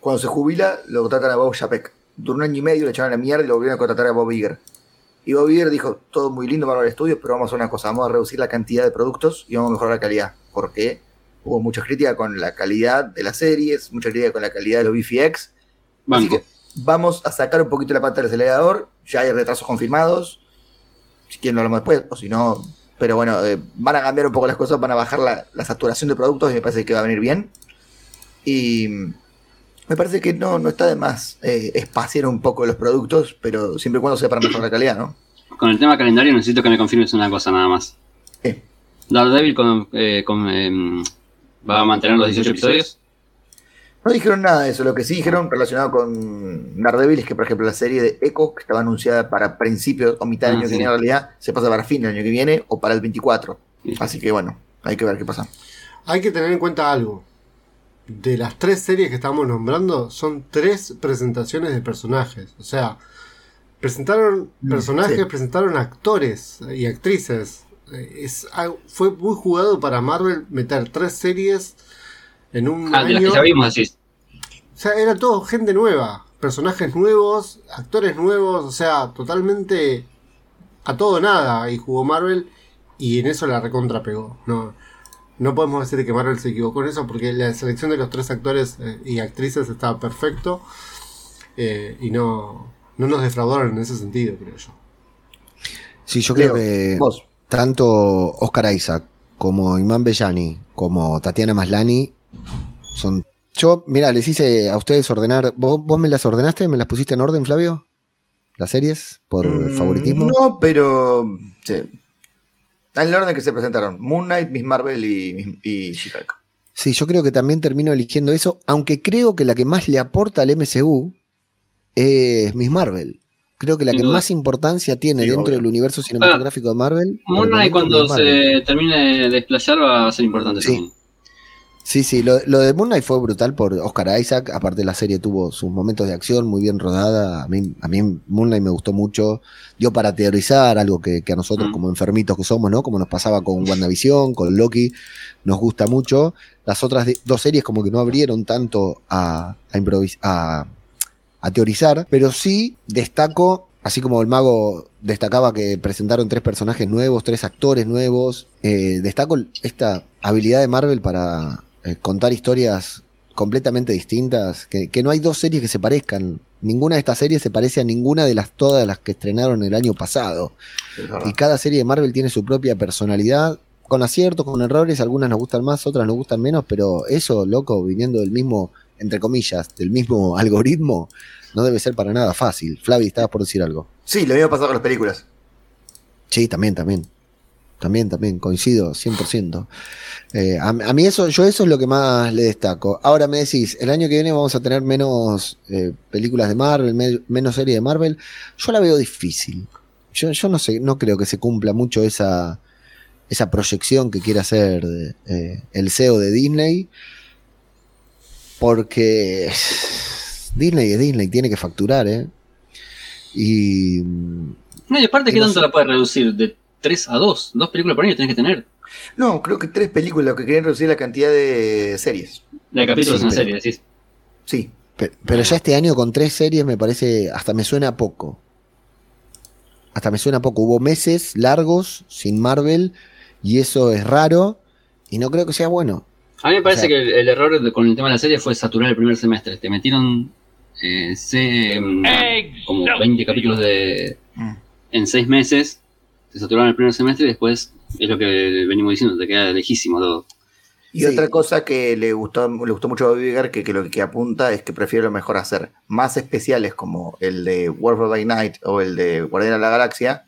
Cuando se jubila, lo contratan a Bob Chapek. Duró un año y medio, le echaron a la mierda y lo volvieron a contratar a Bob Iger. Y Bob Iger dijo: Todo muy lindo para los estudios, pero vamos a hacer una cosa: vamos a reducir la cantidad de productos y vamos a mejorar la calidad. Porque hubo mucha crítica con la calidad de las series, mucha crítica con la calidad de los VFX. Así que vamos a sacar un poquito la pata del acelerador. Ya hay retrasos confirmados. Si quieren lo hablamos después, o si no. Pero bueno, eh, van a cambiar un poco las cosas, van a bajar la, la saturación de productos y me parece que va a venir bien. Y, Me parece que no, no está de más eh, espaciar un poco los productos, pero siempre y cuando sea para mejorar la calidad, ¿no? Con el tema calendario necesito que me confirmes una cosa nada más. ¿Qué? Daredevil con, eh, con, em, va a mantener los 18 episodios. No dijeron nada de eso, lo que sí dijeron relacionado con Daredevil es que, por ejemplo, la serie de Echo, que estaba anunciada para principios o mitad del Ah, año que viene, en realidad se pasa para fin del año que viene o para el 24. Sí. Así que bueno, hay que ver qué pasa. Hay que tener en cuenta algo. De las tres series que estamos nombrando, son tres presentaciones de personajes. O sea, presentaron Mm, personajes, sí. presentaron actores y actrices. Eh, Es, algo- fue muy jugado para Marvel meter tres series en un Ah, de las año. que ya vimos, decís. O sea, era todo gente nueva, personajes nuevos, actores nuevos, o sea, totalmente a todo nada. Y jugó Marvel y en eso la recontra pegó. No, no podemos decir que Marvel se equivocó en eso porque la selección de los tres actores eh, y actrices estaba perfecto eh, y no, no nos defraudaron en ese sentido, creo yo. Sí, yo creo que vos. tanto Oscar Isaac como Imán Bellani como Tatiana Maslani son. Yo, mira, les hice a ustedes ordenar. ¿Vos, vos me las ordenaste? ¿Me las pusiste en orden, Flavio? ¿Las series? ¿Por Mm, favoritismo? No, pero. Sí. En el orden que se presentaron: Moon Knight, Miss Marvel y, y She-Hulk. Sí, yo creo que también termino eligiendo eso, aunque creo que la que más le aporta al MCU es Miss Marvel. Creo que la que más importancia tiene Sí, dentro obvio. del universo cinematográfico de Marvel. Moon Knight cuando se termine de desplayar va a ser importante Sí. también. Sí, sí, lo, lo de Moon Knight fue brutal por Oscar Isaac. Aparte, la serie tuvo sus momentos de acción muy bien rodada. A mí, a mí Moon Knight me gustó mucho. Dio para teorizar, algo que, que a nosotros, Mm. como enfermitos que somos, ¿no? Como nos pasaba con WandaVision, con Loki, nos gusta mucho. Las otras de- dos series, como que no abrieron tanto a, a, a teorizar, pero sí destaco. Así como el mago destacaba que presentaron tres personajes nuevos, tres actores nuevos, eh, destaco esta habilidad de Marvel para eh, contar historias completamente distintas, que, que no hay dos series que se parezcan. Ninguna de estas series se parece a ninguna de las todas las que estrenaron el año pasado. Y cada serie de Marvel tiene su propia personalidad, con aciertos, con errores, algunas nos gustan más, otras nos gustan menos, pero eso, loco, viniendo del mismo, entre comillas, del mismo algoritmo, no debe ser para nada fácil. Flavi, estabas por decir algo. Sí, lo mismo pasa con las películas. Sí, también, también. También, también, coincido, 100%. Eh, a, a mí eso, yo eso es lo que más le destaco. Ahora me decís, el año que viene vamos a tener menos eh, películas de Marvel, me- menos series de Marvel. Yo la veo difícil. Yo, yo no sé, no creo que se cumpla mucho esa, esa proyección que quiere hacer eh, el CEO de Disney. Porque Disney es Disney, tiene que facturar, ¿eh? Y No, y aparte, Y ¿qué no tanto sé. la puedes reducir? De 3 a 2. Dos películas por año tenés que tener. No, creo que tres películas lo que querían reducir la cantidad de series. De capítulos Sí, en pero- serie, decís. Sí. Pe- Pero ya este año con tres series me parece, hasta me suena poco. Hasta me suena poco. Hubo meses largos sin Marvel y eso es raro y no creo que sea bueno. A mí me parece O sea- que el, el error de- con el tema de la serie fue saturar el primer semestre. Te metieron eh, se- mm, como 20 capítulos de Mm. en 6 meses. Te saturaron el primer semestre y después es lo que venimos diciendo, te queda lejísimo todo. Y Sí. otra cosa que le gustó, le gustó mucho a Bobby Iger, que, que lo que apunta es que prefiere lo mejor hacer más especiales como el de Warfare by Night o el de Guardián de la Galaxia,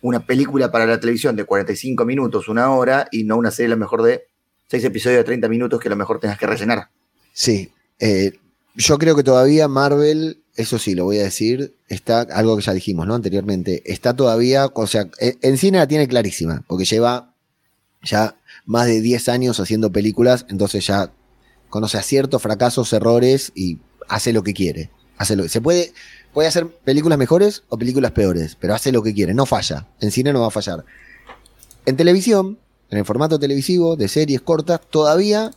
una película para la televisión de 45 minutos, una hora, y no una serie a lo mejor de 6 episodios de 30 minutos que a lo mejor tengas que rellenar. Sí, eh, yo creo que todavía Marvel, eso sí, lo voy a decir, está, algo que ya dijimos, ¿no? Anteriormente, está todavía, o sea, eh, en cine la tiene clarísima, porque lleva ya más de 10 años haciendo películas, entonces ya conoce aciertos, fracasos, errores y hace lo que quiere. Hace lo, se puede, puede hacer películas mejores o películas peores, pero hace lo que quiere, no falla. En cine no va a fallar. En televisión, en el formato televisivo, de series cortas, todavía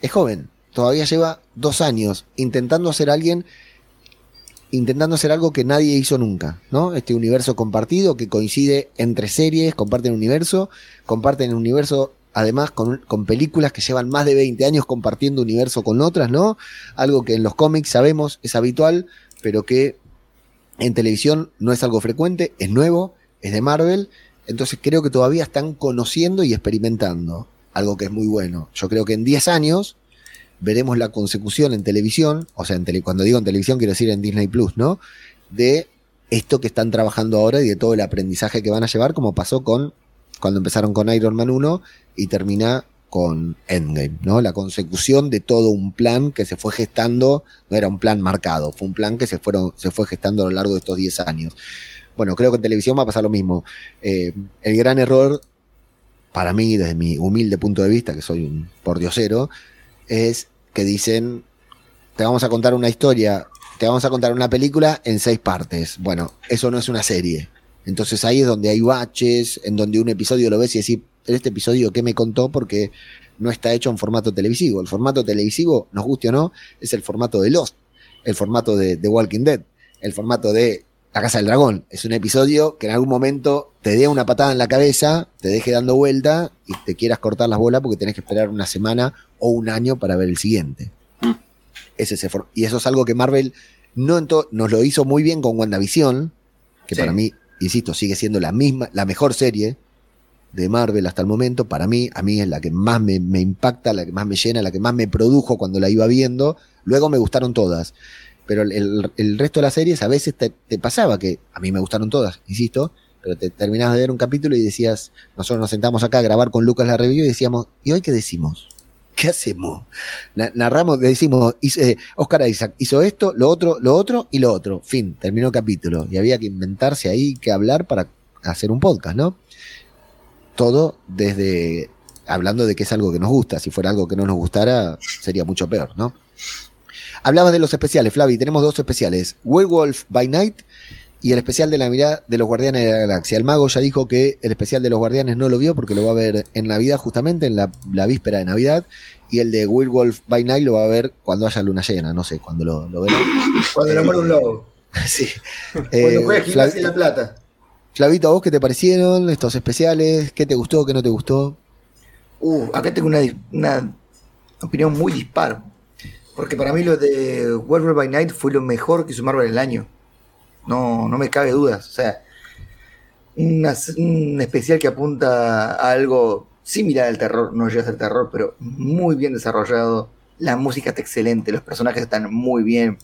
es joven. Todavía lleva dos años intentando hacer alguien, intentando hacer algo que nadie hizo nunca, ¿no? Este universo compartido que coincide entre series, comparten universo, comparten el universo además con, con películas que llevan más de 20 años compartiendo universo con otras, ¿no? Algo que en los cómics sabemos es habitual, pero que en televisión no es algo frecuente, es nuevo, es de Marvel, entonces creo que todavía están conociendo y experimentando, algo que es muy bueno. Yo creo que en 10 años veremos la consecución en televisión, o sea, en tele- cuando digo en televisión quiero decir en Disney Plus, ¿no? De esto que están trabajando ahora y de todo el aprendizaje que van a llevar, como pasó con cuando empezaron con Iron Man 1 y termina con Endgame, ¿no? La consecución de todo un plan que se fue gestando, no era un plan marcado, fue un plan que se, fueron, se fue gestando a lo largo de estos 10 años. Bueno, creo que en televisión va a pasar lo mismo. Eh, el gran error, para mí, desde mi humilde punto de vista, que soy un pordiosero, es que dicen, te vamos a contar una historia, te vamos a contar una película en seis partes. Bueno, eso no es una serie. Entonces ahí es donde hay baches, en donde un episodio lo ves y decís, este episodio, ¿qué me contó? Porque no está hecho en formato televisivo. El formato televisivo, nos guste o no, es el formato de Lost, el formato de The Walking Dead, el formato de La Casa del Dragón. Es un episodio que en algún momento te dé una patada en la cabeza, te deje dando vuelta y te quieras cortar las bolas porque tenés que esperar una semana o un año para ver el siguiente. Es ese y eso es algo que Marvel no nos lo hizo muy bien con WandaVision, que Sí. para mí, insisto, sigue siendo la misma, la mejor serie de Marvel hasta el momento. Para mí, a mí es la que más me, me impacta, la que más me llena, la que más me produjo cuando la iba viendo. Luego me gustaron todas. Pero el resto de las series a veces te, te pasaba que a mí me gustaron todas, insisto, pero te terminabas de ver un capítulo y decías, nosotros nos sentamos acá a grabar con Lucas la review y decíamos, ¿y hoy qué decimos? ¿Qué hacemos? Na- narramos, decimos, hizo- eh, Oscar Isaac hizo esto, lo otro, lo otro y lo otro. Fin, terminó el capítulo. Y había que inventarse ahí que hablar para hacer un podcast, ¿no? Todo desde hablando de que es algo que nos gusta. Si fuera algo que no nos gustara, sería mucho peor, ¿no? Hablabas de los especiales, Flavi. Tenemos dos especiales: Werewolf by Night y el especial de la mirada de los Guardianes de la Galaxia. El mago ya dijo que el especial de los Guardianes no lo vio porque lo va a ver en Navidad, justamente en la, la víspera de Navidad. Y el de Werewolf by Night lo va a ver cuando haya luna llena, no sé, cuando lo, lo verá. Cuando le muere un lobo. sí. Cuando Eh, juega Gimnasia Flavi- en La Plata. Flavito, ¿a vos qué te parecieron estos especiales? ¿Qué te gustó, qué no te gustó? Uh, acá tengo una, una opinión muy dispar. Porque para mí lo de Werewolf by Night fue lo mejor que hizo Marvel en el año. No, no me cabe dudas. O sea, una- un especial que apunta a algo similar al terror, no llega a ser terror, pero muy bien desarrollado. La música está excelente, los personajes están muy bien.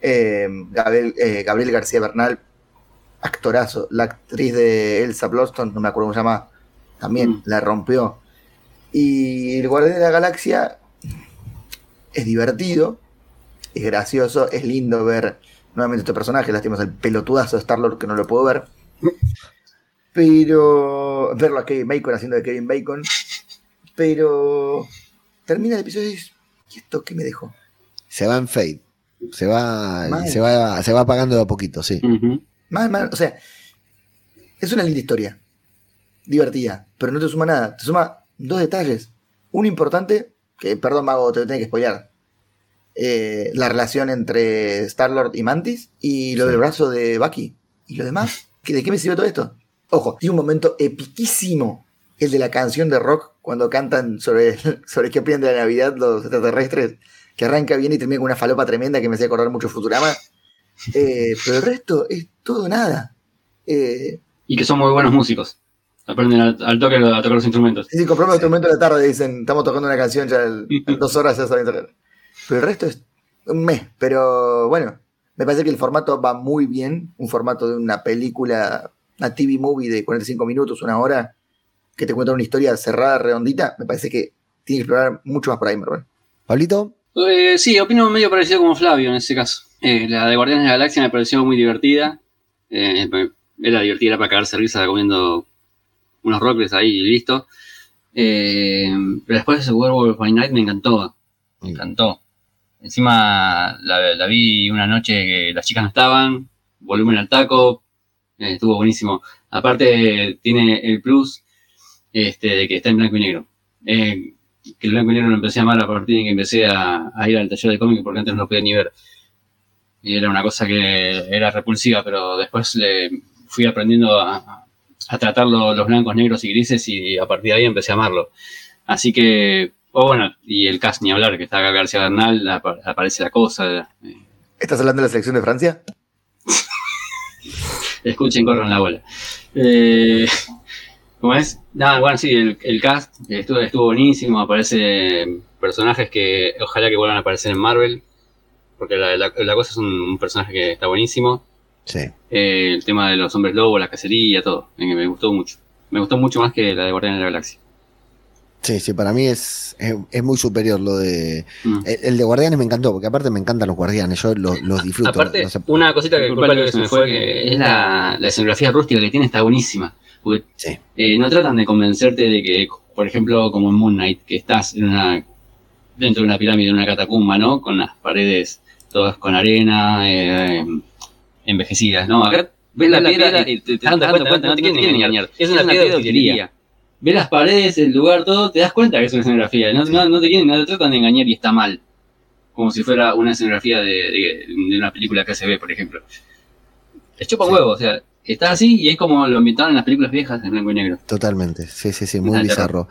Eh, Gabriel, eh, Gabriel García Bernal, actorazo. La actriz de Elsa Bloston, no me acuerdo cómo se llama, también Mm. la rompió. Y el Guardián de la Galaxia es divertido, es gracioso, es lindo ver nuevamente este personaje. Lastimos el pelotudazo de Star-Lord que no lo puedo ver. Pero verlo a Kevin Bacon haciendo de Kevin Bacon. Pero termina el episodio y dices, ¿y esto qué me dejó? Se va en fade. Se va, Mal. se va, se va apagando de a poquito, sí. Ujú. Más, más, o sea, es una linda historia. Divertida. Pero no te suma nada. Te suma dos detalles. Uno importante, que perdón, Mago, te lo tengo que spoilear. Eh, la relación entre Star-Lord y Mantis y lo Sí. del brazo de Bucky. ¿Y lo demás? ¿Qué- ¿De qué me sirve todo esto? Ojo, tiene un momento epiquísimo. El de la canción de rock cuando cantan sobre, sobre qué opinan de la Navidad los extraterrestres. Que arranca bien y termina con una falopa tremenda que me hacía acordar mucho Futurama. Eh, pero el resto es todo nada. Eh, Y que son muy buenos músicos. Aprenden al, al toque a tocar los instrumentos. sí, sí, compramos el instrumento de la tarde, dicen, estamos tocando una canción ya el- en dos horas ya saben tocar. Pero el resto es un mes. Pero bueno, me parece que el formato va muy bien. Un formato de una película, una TV movie de 45 minutos, una hora, que te cuenta una historia cerrada, redondita. Me parece que tiene que explorar mucho más por ahí, Marvel. Pablito, Eh, sí, opino medio parecido como Flavio en ese caso. Eh, la de Guardianes de la Galaxia me pareció muy divertida. Eh, era divertida, era para cagarse risa comiendo unos rockles ahí y listo. Eh, pero después ese Werewolf by Night me encantó. Me encantó. Encima la, vi una noche que las chicas no estaban, volumen al taco, eh, estuvo buenísimo. Aparte tiene el plus este, de que está en blanco y negro. Eh, que el blanco y negro lo empecé a amar a partir de que empecé a, ir al taller de cómic porque antes no lo podía ni ver. Y era una cosa que era repulsiva, pero después le fui aprendiendo a, a tratar lo- los blancos, negros y grises y a partir de ahí empecé a amarlo. Así que, oh, bueno, y el cast ni hablar, que está acá García Bernal, apa- aparece la cosa. eh, ¿Estás hablando de la selección de Francia? escuchen, corran la bola. Eh, ¿Cómo es? Nada, bueno, sí, el, el cast estuvo, estuvo buenísimo, aparece personajes que ojalá que vuelvan a aparecer en Marvel, porque la, la- la cosa es un, un personaje que está buenísimo. Sí. Eh, el tema de los hombres lobos, la cacería, todo. Me, me gustó mucho. Me gustó mucho más que la de Guardianes de la Galaxia. Sí, sí, para mí es, es, es muy superior lo de... Mm. El, el de Guardianes me encantó, porque aparte me encantan los Guardianes, yo los, los disfruto. Aparte, no sé- una cosita que culpa que se me fue, que es la, la escenografía rústica que tiene, está buenísima. Porque Sí. eh, no tratan de convencerte de que, por ejemplo, como en Moon Knight, que estás en una, dentro de una pirámide, en una catacumba, ¿no? Con las paredes todas con arena, eh, envejecidas, ¿no? Acá ves la, piedra y te, te das cuenta, no te quieren engañar. Es una piedra de utilería. Ves las paredes, el lugar, todo, te das cuenta que es una escenografía. No, no, no te quieren, no te tratan de engañar y está mal. Como si fuera una escenografía de, de- de una película que se ve, por ejemplo. Les chupa Sí. huevo, o sea, está así y es como lo ambientaron en las películas viejas en blanco y negro. Totalmente, sí, sí, sí, muy Ah, bizarro.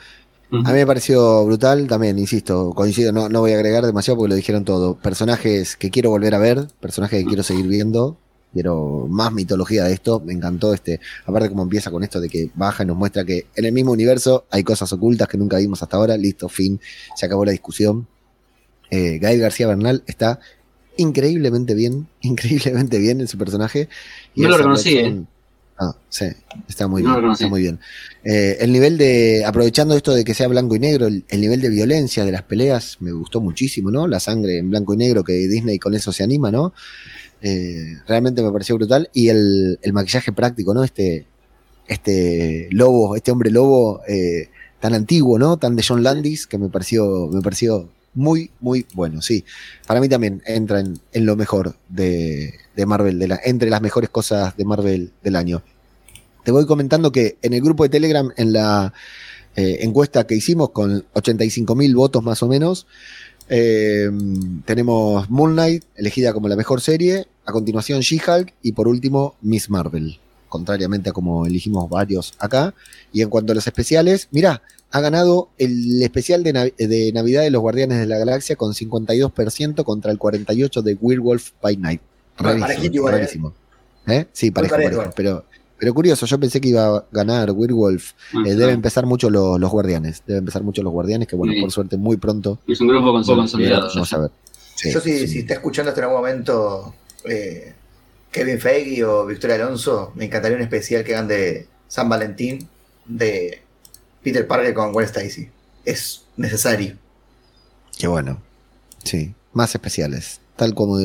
A mí me pareció brutal, también, insisto, coincido, no, no voy a agregar demasiado porque lo dijeron todo. Personajes que quiero volver a ver, personajes que quiero seguir viendo, quiero más mitología de esto, me encantó este, aparte como empieza con esto de que baja y nos muestra que en el mismo universo hay cosas ocultas que nunca vimos hasta ahora, listo, fin, se acabó la discusión. Eh, Gael García Bernal está increíblemente bien, increíblemente bien en su personaje. No lo reconocí, Robson- Ah, sí, está muy No bien, está muy bien. Eh, el nivel de, aprovechando esto de que sea blanco y negro, el, el nivel de violencia de las peleas me gustó muchísimo, ¿no? La sangre en blanco y negro, que Disney con eso se anima, ¿no? Eh, realmente me pareció brutal. Y el, el maquillaje práctico, ¿no? Este, este lobo, este hombre lobo eh, tan antiguo, ¿no? Tan de John Landis, que me pareció, me pareció muy, muy bueno, sí. Para mí también entra en, lo mejor de, de Marvel, de la, entre las mejores cosas de Marvel del año. Te voy comentando que en el grupo de Telegram, en la eh, encuesta que hicimos con 85 mil votos más o menos, tenemos Moon Knight, elegida como la mejor serie, a continuación She-Hulk y por último Miss Marvel, contrariamente a como elegimos varios acá. Y en cuanto a los especiales, mirá, ha ganado el especial de, Nav- de Navidad de los Guardianes de la Galaxia con 52% contra el 48% de Werewolf by Night. Rarísimo, ¿eh? rarísimo. ¿Eh? Sí, parejo, parejo. parejo. Pero, pero curioso, yo pensé que iba a ganar Werewolf. Ah, Eh, debe empezar mucho los, los Guardianes. Debe empezar mucho los Guardianes, que bueno, Sí. por suerte muy pronto. Es un grupo con- consolidado. Vamos a ver. Sí, Yo si, sí. si está escuchando esto en algún momento eh, Kevin Feige o Victoria Alonso, me encantaría un especial que hagan de San Valentín de Peter Parker con Gwen Stacy. Es necesario. Qué bueno. Sí, más especiales. Tal como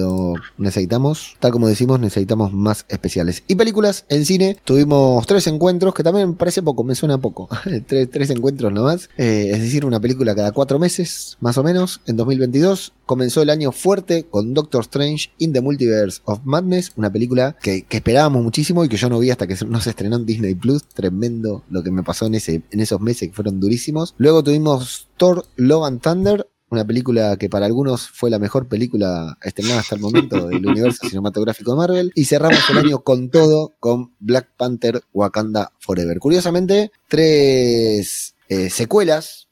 necesitamos, tal como decimos, necesitamos más especiales. Y películas en cine, tuvimos tres encuentros, que también parece poco, me suena poco. tres, tres encuentros nomás. Eh, es decir, una película cada cuatro meses, más o menos, en 2022. Comenzó el año fuerte con Doctor Strange in the Multiverse of Madness, una película que, que esperábamos muchísimo y que yo no vi hasta que no se estrenó en Disney Plus. Tremendo lo que me pasó en, ese, en esos meses que fueron durísimos. Luego tuvimos Thor Love and Thunder, una película que para algunos fue la mejor película estrenada hasta el momento del universo cinematográfico de Marvel. Y cerramos el año con todo con Black Panther Wakanda Forever. Curiosamente, tres eh, secuelas.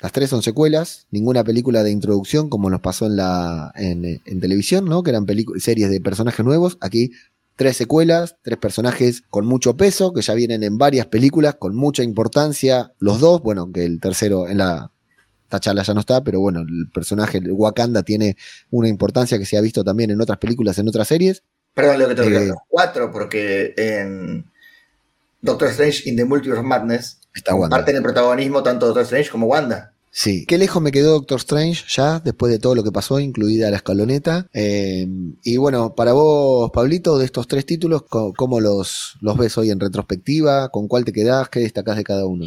Las tres son secuelas, ninguna película de introducción como nos pasó en la en, en televisión, ¿no? Que eran películas series de personajes nuevos. Aquí tres secuelas, tres personajes con mucho peso, que ya vienen en varias películas, con mucha importancia. Los dos, bueno, que el tercero en la T'Challa ya no está, pero bueno, el personaje, el Wakanda, tiene una importancia que se ha visto también en otras películas, en otras series. Perdón, lo que te Eh, digo, los cuatro, porque en Doctor Strange in the Multiverse of Madness Está Wanda. comparten el protagonismo tanto Doctor Strange como Wanda. Sí. Qué lejos me quedó Doctor Strange ya, después de todo lo que pasó, incluida la escaloneta. Eh, y bueno, para vos, Pablito, de estos tres títulos, ¿cómo los, los ves hoy en retrospectiva? ¿Con cuál te quedás? ¿Qué destacás de cada uno?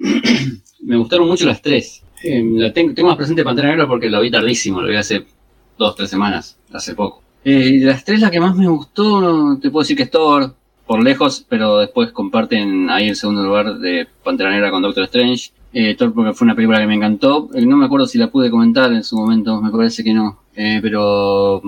Me gustaron mucho las tres. Eh, la tengo, tengo más presente Pantera Negra porque lo vi tardísimo, lo vi hace dos, tres semanas, hace poco. Eh, las tres, la que más me gustó, te puedo decir que es Thor, por lejos, pero después comparten ahí el segundo lugar de Pantera Negra con Doctor Strange. Eh, Thor porque fue una película que me encantó. Eh, no me acuerdo si la pude comentar en su momento, me parece que no. Eh, pero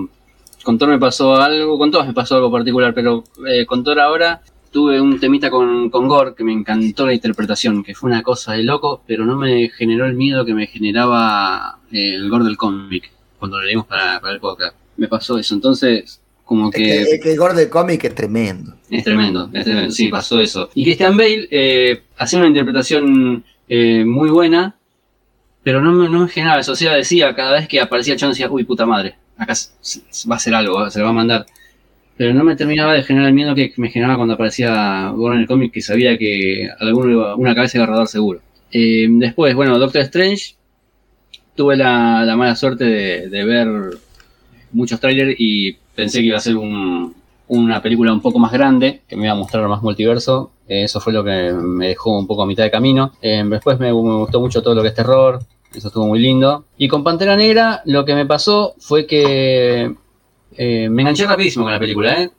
con Thor me pasó algo, con todas me pasó algo particular, pero eh, con Thor ahora tuve un temita con, con Gore que me encantó la interpretación, que fue una cosa de loco, pero no me generó el miedo que me generaba eh, el Gore del cómic cuando lo leímos para, para el podcast. Me pasó eso, entonces como Es que, es que el gore del cómic es tremendo. es tremendo, es tremendo, sí, pasó eso. Y Christian Bale eh, hacía una interpretación eh, muy buena, pero no me, no me generaba eso. O sea, decía, cada vez que aparecía el chabón decía, uy, puta madre, acá se, se va a hacer algo, se lo va a mandar. Pero no me terminaba de generar el miedo que me generaba cuando aparecía Gore en el cómic, que sabía que alguno una cabeza iba a rodar seguro. Eh, después, bueno, Doctor Strange, tuve la, la mala suerte de, de ver muchos trailers y pensé que iba a ser un- una película un poco más grande, que me iba a mostrar más multiverso. Eh, eso fue lo que me dejó un poco a mitad de camino. Eh, después me, me gustó mucho todo lo que es terror, eso estuvo muy lindo. Y con Pantera Negra lo que me pasó fue que eh, me enganché rapidísimo con la película, ¿eh?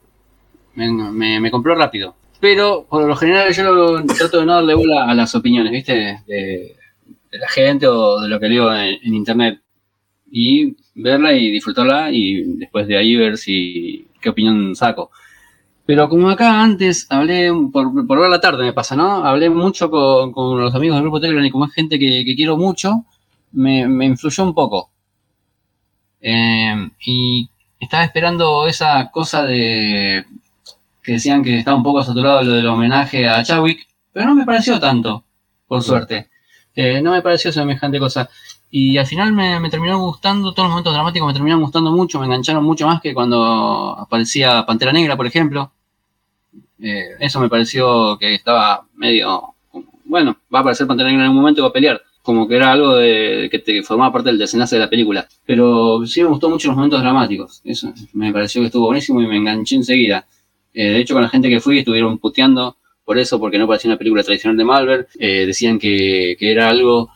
Me, compró rápido. Pero por lo general yo trato de no darle bola a las opiniones, ¿viste? De, de la gente o de lo que leo en, en internet. Y verla y disfrutarla y después de ahí ver si qué opinión saco. Pero como acá antes hablé, por, por ver la tarde me pasa, ¿no? Hablé mucho con, con los amigos del grupo Telegram y como es gente que, que quiero mucho, me, me influyó un poco. Eh, y estaba esperando esa cosa de que decían que estaba un poco saturado lo del homenaje a Chadwick, pero no me pareció tanto, por suerte. Eh, no me pareció semejante cosa. Y al final me, me terminó gustando, todos los momentos dramáticos me terminaron gustando mucho, me engancharon mucho más que cuando aparecía Pantera Negra, por ejemplo. Eh, eso me pareció que estaba medio. Bueno, va a aparecer Pantera Negra en algún momento y va a pelear. Como que era algo de, que te formaba parte del desenlace de la película. Pero sí me gustó mucho los momentos dramáticos. Eso me pareció que estuvo buenísimo y me enganché enseguida. Eh, de hecho, con la gente que fui estuvieron puteando por eso, porque no parecía una película tradicional de Marvel. Eh, decían que, que era algo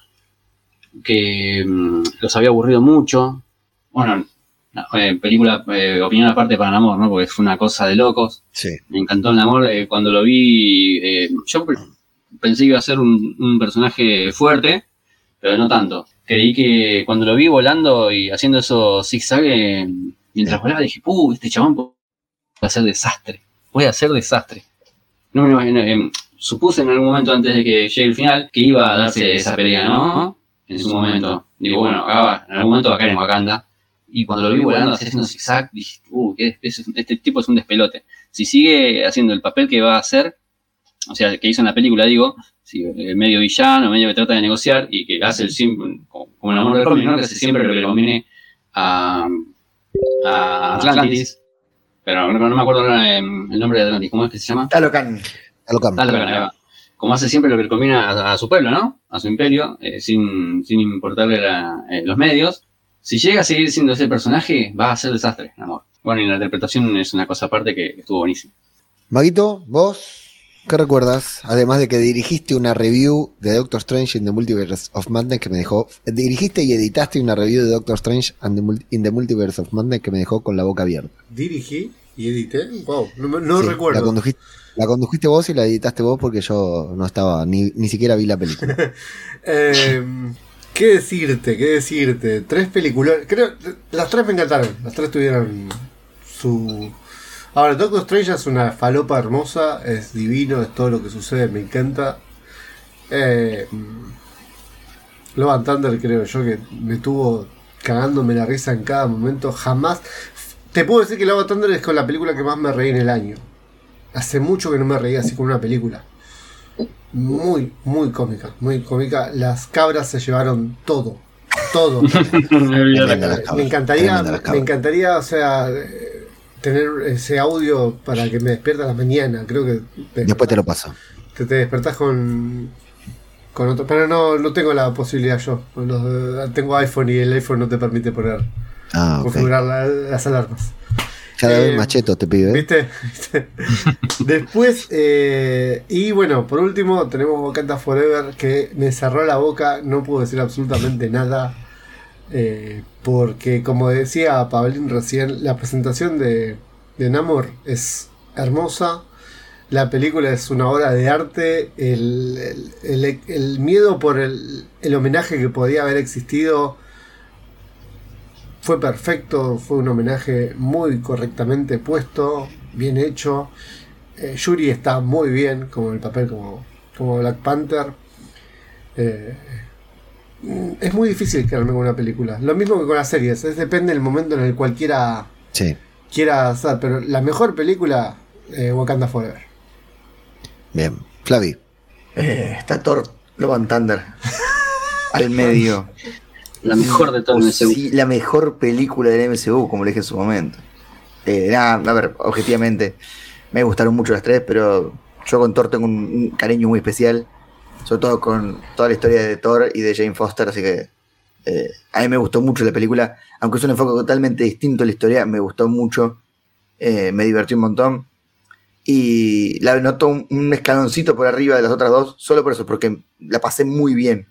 que mm, los había aburrido mucho. Bueno, no, eh, película, eh, opinión aparte para Namor, ¿no? Porque fue una cosa de locos. Sí. Me encantó el Namor. eh, cuando lo vi, eh, yo pe- pensé que iba a ser un, un personaje fuerte, pero no tanto. Creí que cuando lo vi volando y haciendo esos zigzag, eh, mientras volaba, dije, ¡uh! Este chabón puede hacer desastre. Puede hacer desastre. No me imagino, eh, supuse en algún momento antes de que llegue el final que iba a darse esa pelea, ¿no? En su momento. Digo, bueno, acá en algún momento va a caer en Wakanda. Y cuando lo vi volando haciendo zigzag, dije, uh, este tipo es un despelote. Si sigue haciendo el papel que va a hacer, o sea, que hizo en la película, digo, si el medio villano, medio que trata de negociar y que hace el siempre, como como el amor del ¿no? Que hace siempre lo que le conviene a, a Atlantis. Pero no, no me acuerdo ahora, el nombre de Atlantis, ¿cómo es que se llama? Talocan. Alocam. Dale, ahí va. Como hace siempre lo que le conviene a, a su pueblo, ¿no? A su imperio, eh, sin, sin importarle la- eh, los medios. Si llega a seguir siendo ese personaje, va a ser desastre, amor. Bueno, y la interpretación es una cosa aparte que estuvo buenísima. Maguito, vos, ¿qué recuerdas? Además de que dirigiste una review de Doctor Strange in the Multiverse of Madness que me dejó. Dirigiste y editaste una review de Doctor Strange and the in the Multiverse of Madness que me dejó con la boca abierta. Dirigí y edité. Wow, no, me- no Sí, recuerdo. La condujiste, la condujiste vos y la editaste vos porque yo no estaba, ni, ni siquiera vi la película. Eh, ¿Qué decirte? ¿Qué decirte? Tres películas. Creo. Las tres me encantaron. Las tres tuvieron su. Ahora, Doctor Strange es una falopa hermosa. Es divino, es todo lo que sucede. Me encanta. Eh, Love and Thunder, creo yo, que me tuvo cagándome la risa en cada momento. Jamás. Te puedo decir que Love and Thunder es con la película que más me reí en el año. Hace mucho que no me reía así con una película muy, muy cómica, muy cómica. Las cabras se llevaron todo, todo. Me encantaría, me encantaría, o sea, eh, tener ese audio para que me despierta a la mañana. Creo que te, Después te lo paso. te, te despertás con con otro, pero no, no tengo la posibilidad yo. Los- tengo iPhone y el iPhone no te permite poner Ah, configurar la- las alarmas. Cada Eh, vez más cheto te pido, ¿eh? ¿Viste? Después, eh, y bueno, por último, tenemos Wakanda Forever que me cerró la boca, no puedo decir absolutamente nada. Eh, porque, como decía Pablín recién, la presentación de, de Namor es hermosa. La película es una obra de arte. El, el- miedo por el, homenaje que podía haber existido fue perfecto, fue un homenaje muy correctamente puesto, bien hecho. Eh, Yuri está muy bien como el papel como, como Black Panther. Eh, es muy difícil quedarme con una película. Lo mismo que con las series, es depende del momento en el cual quiera, Sí, quiera hacer. Pero la mejor película, eh, Wakanda Forever. bien. Flavi. Eh, está Thor Love and Thunder. al medio. La mejor de todo el MCU. Sí, la mejor película del MCU, como le dije en su momento. Eh, nada, a ver, objetivamente, me gustaron mucho las tres, pero yo con Thor tengo un, un cariño muy especial. Sobre todo con toda la historia de Thor y de Jane Foster, así que eh, a mí me gustó mucho la película. Aunque es un enfoque totalmente distinto a la historia, me gustó mucho. eh, me divertí un montón. Y la noto un, un escaloncito por arriba de las otras dos, solo por eso, porque la pasé muy bien.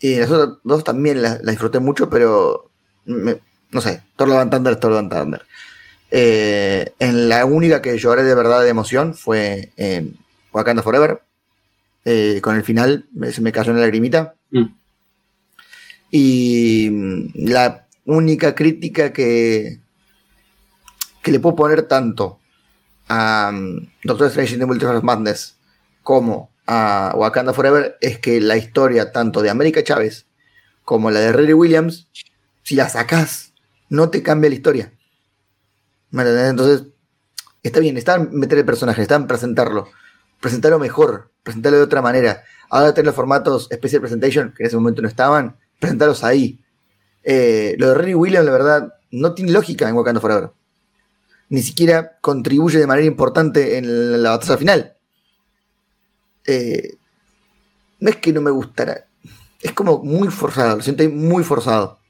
Y las otras dos también las la disfruté mucho, pero no sé, Thor Love and Thunder es Thor Love Thunder. Eh, en la única que lloré de verdad de emoción fue en Wakanda Forever. Eh, con el final me- se me cayó una lagrimita. Mm. Y mm, la única crítica que, que le puedo poner tanto a mm, Doctor Strange in the Multiverse of Madness como a Wakanda Forever es que la historia tanto de América Chávez como la de Riri Williams, si la sacás, no te cambia la historia. Entonces, está bien, está en meter el personaje, está en presentarlo, presentarlo mejor, presentarlo de otra manera. Ahora tener los formatos Special Presentation, que en ese momento no estaban, presentarlos ahí. Eh, lo de Riri Williams, la verdad, no tiene lógica en Wakanda Forever. Ni siquiera contribuye de manera importante en la batalla final. Eh, no es que no me gustara, es como muy forzado, lo siento muy forzado.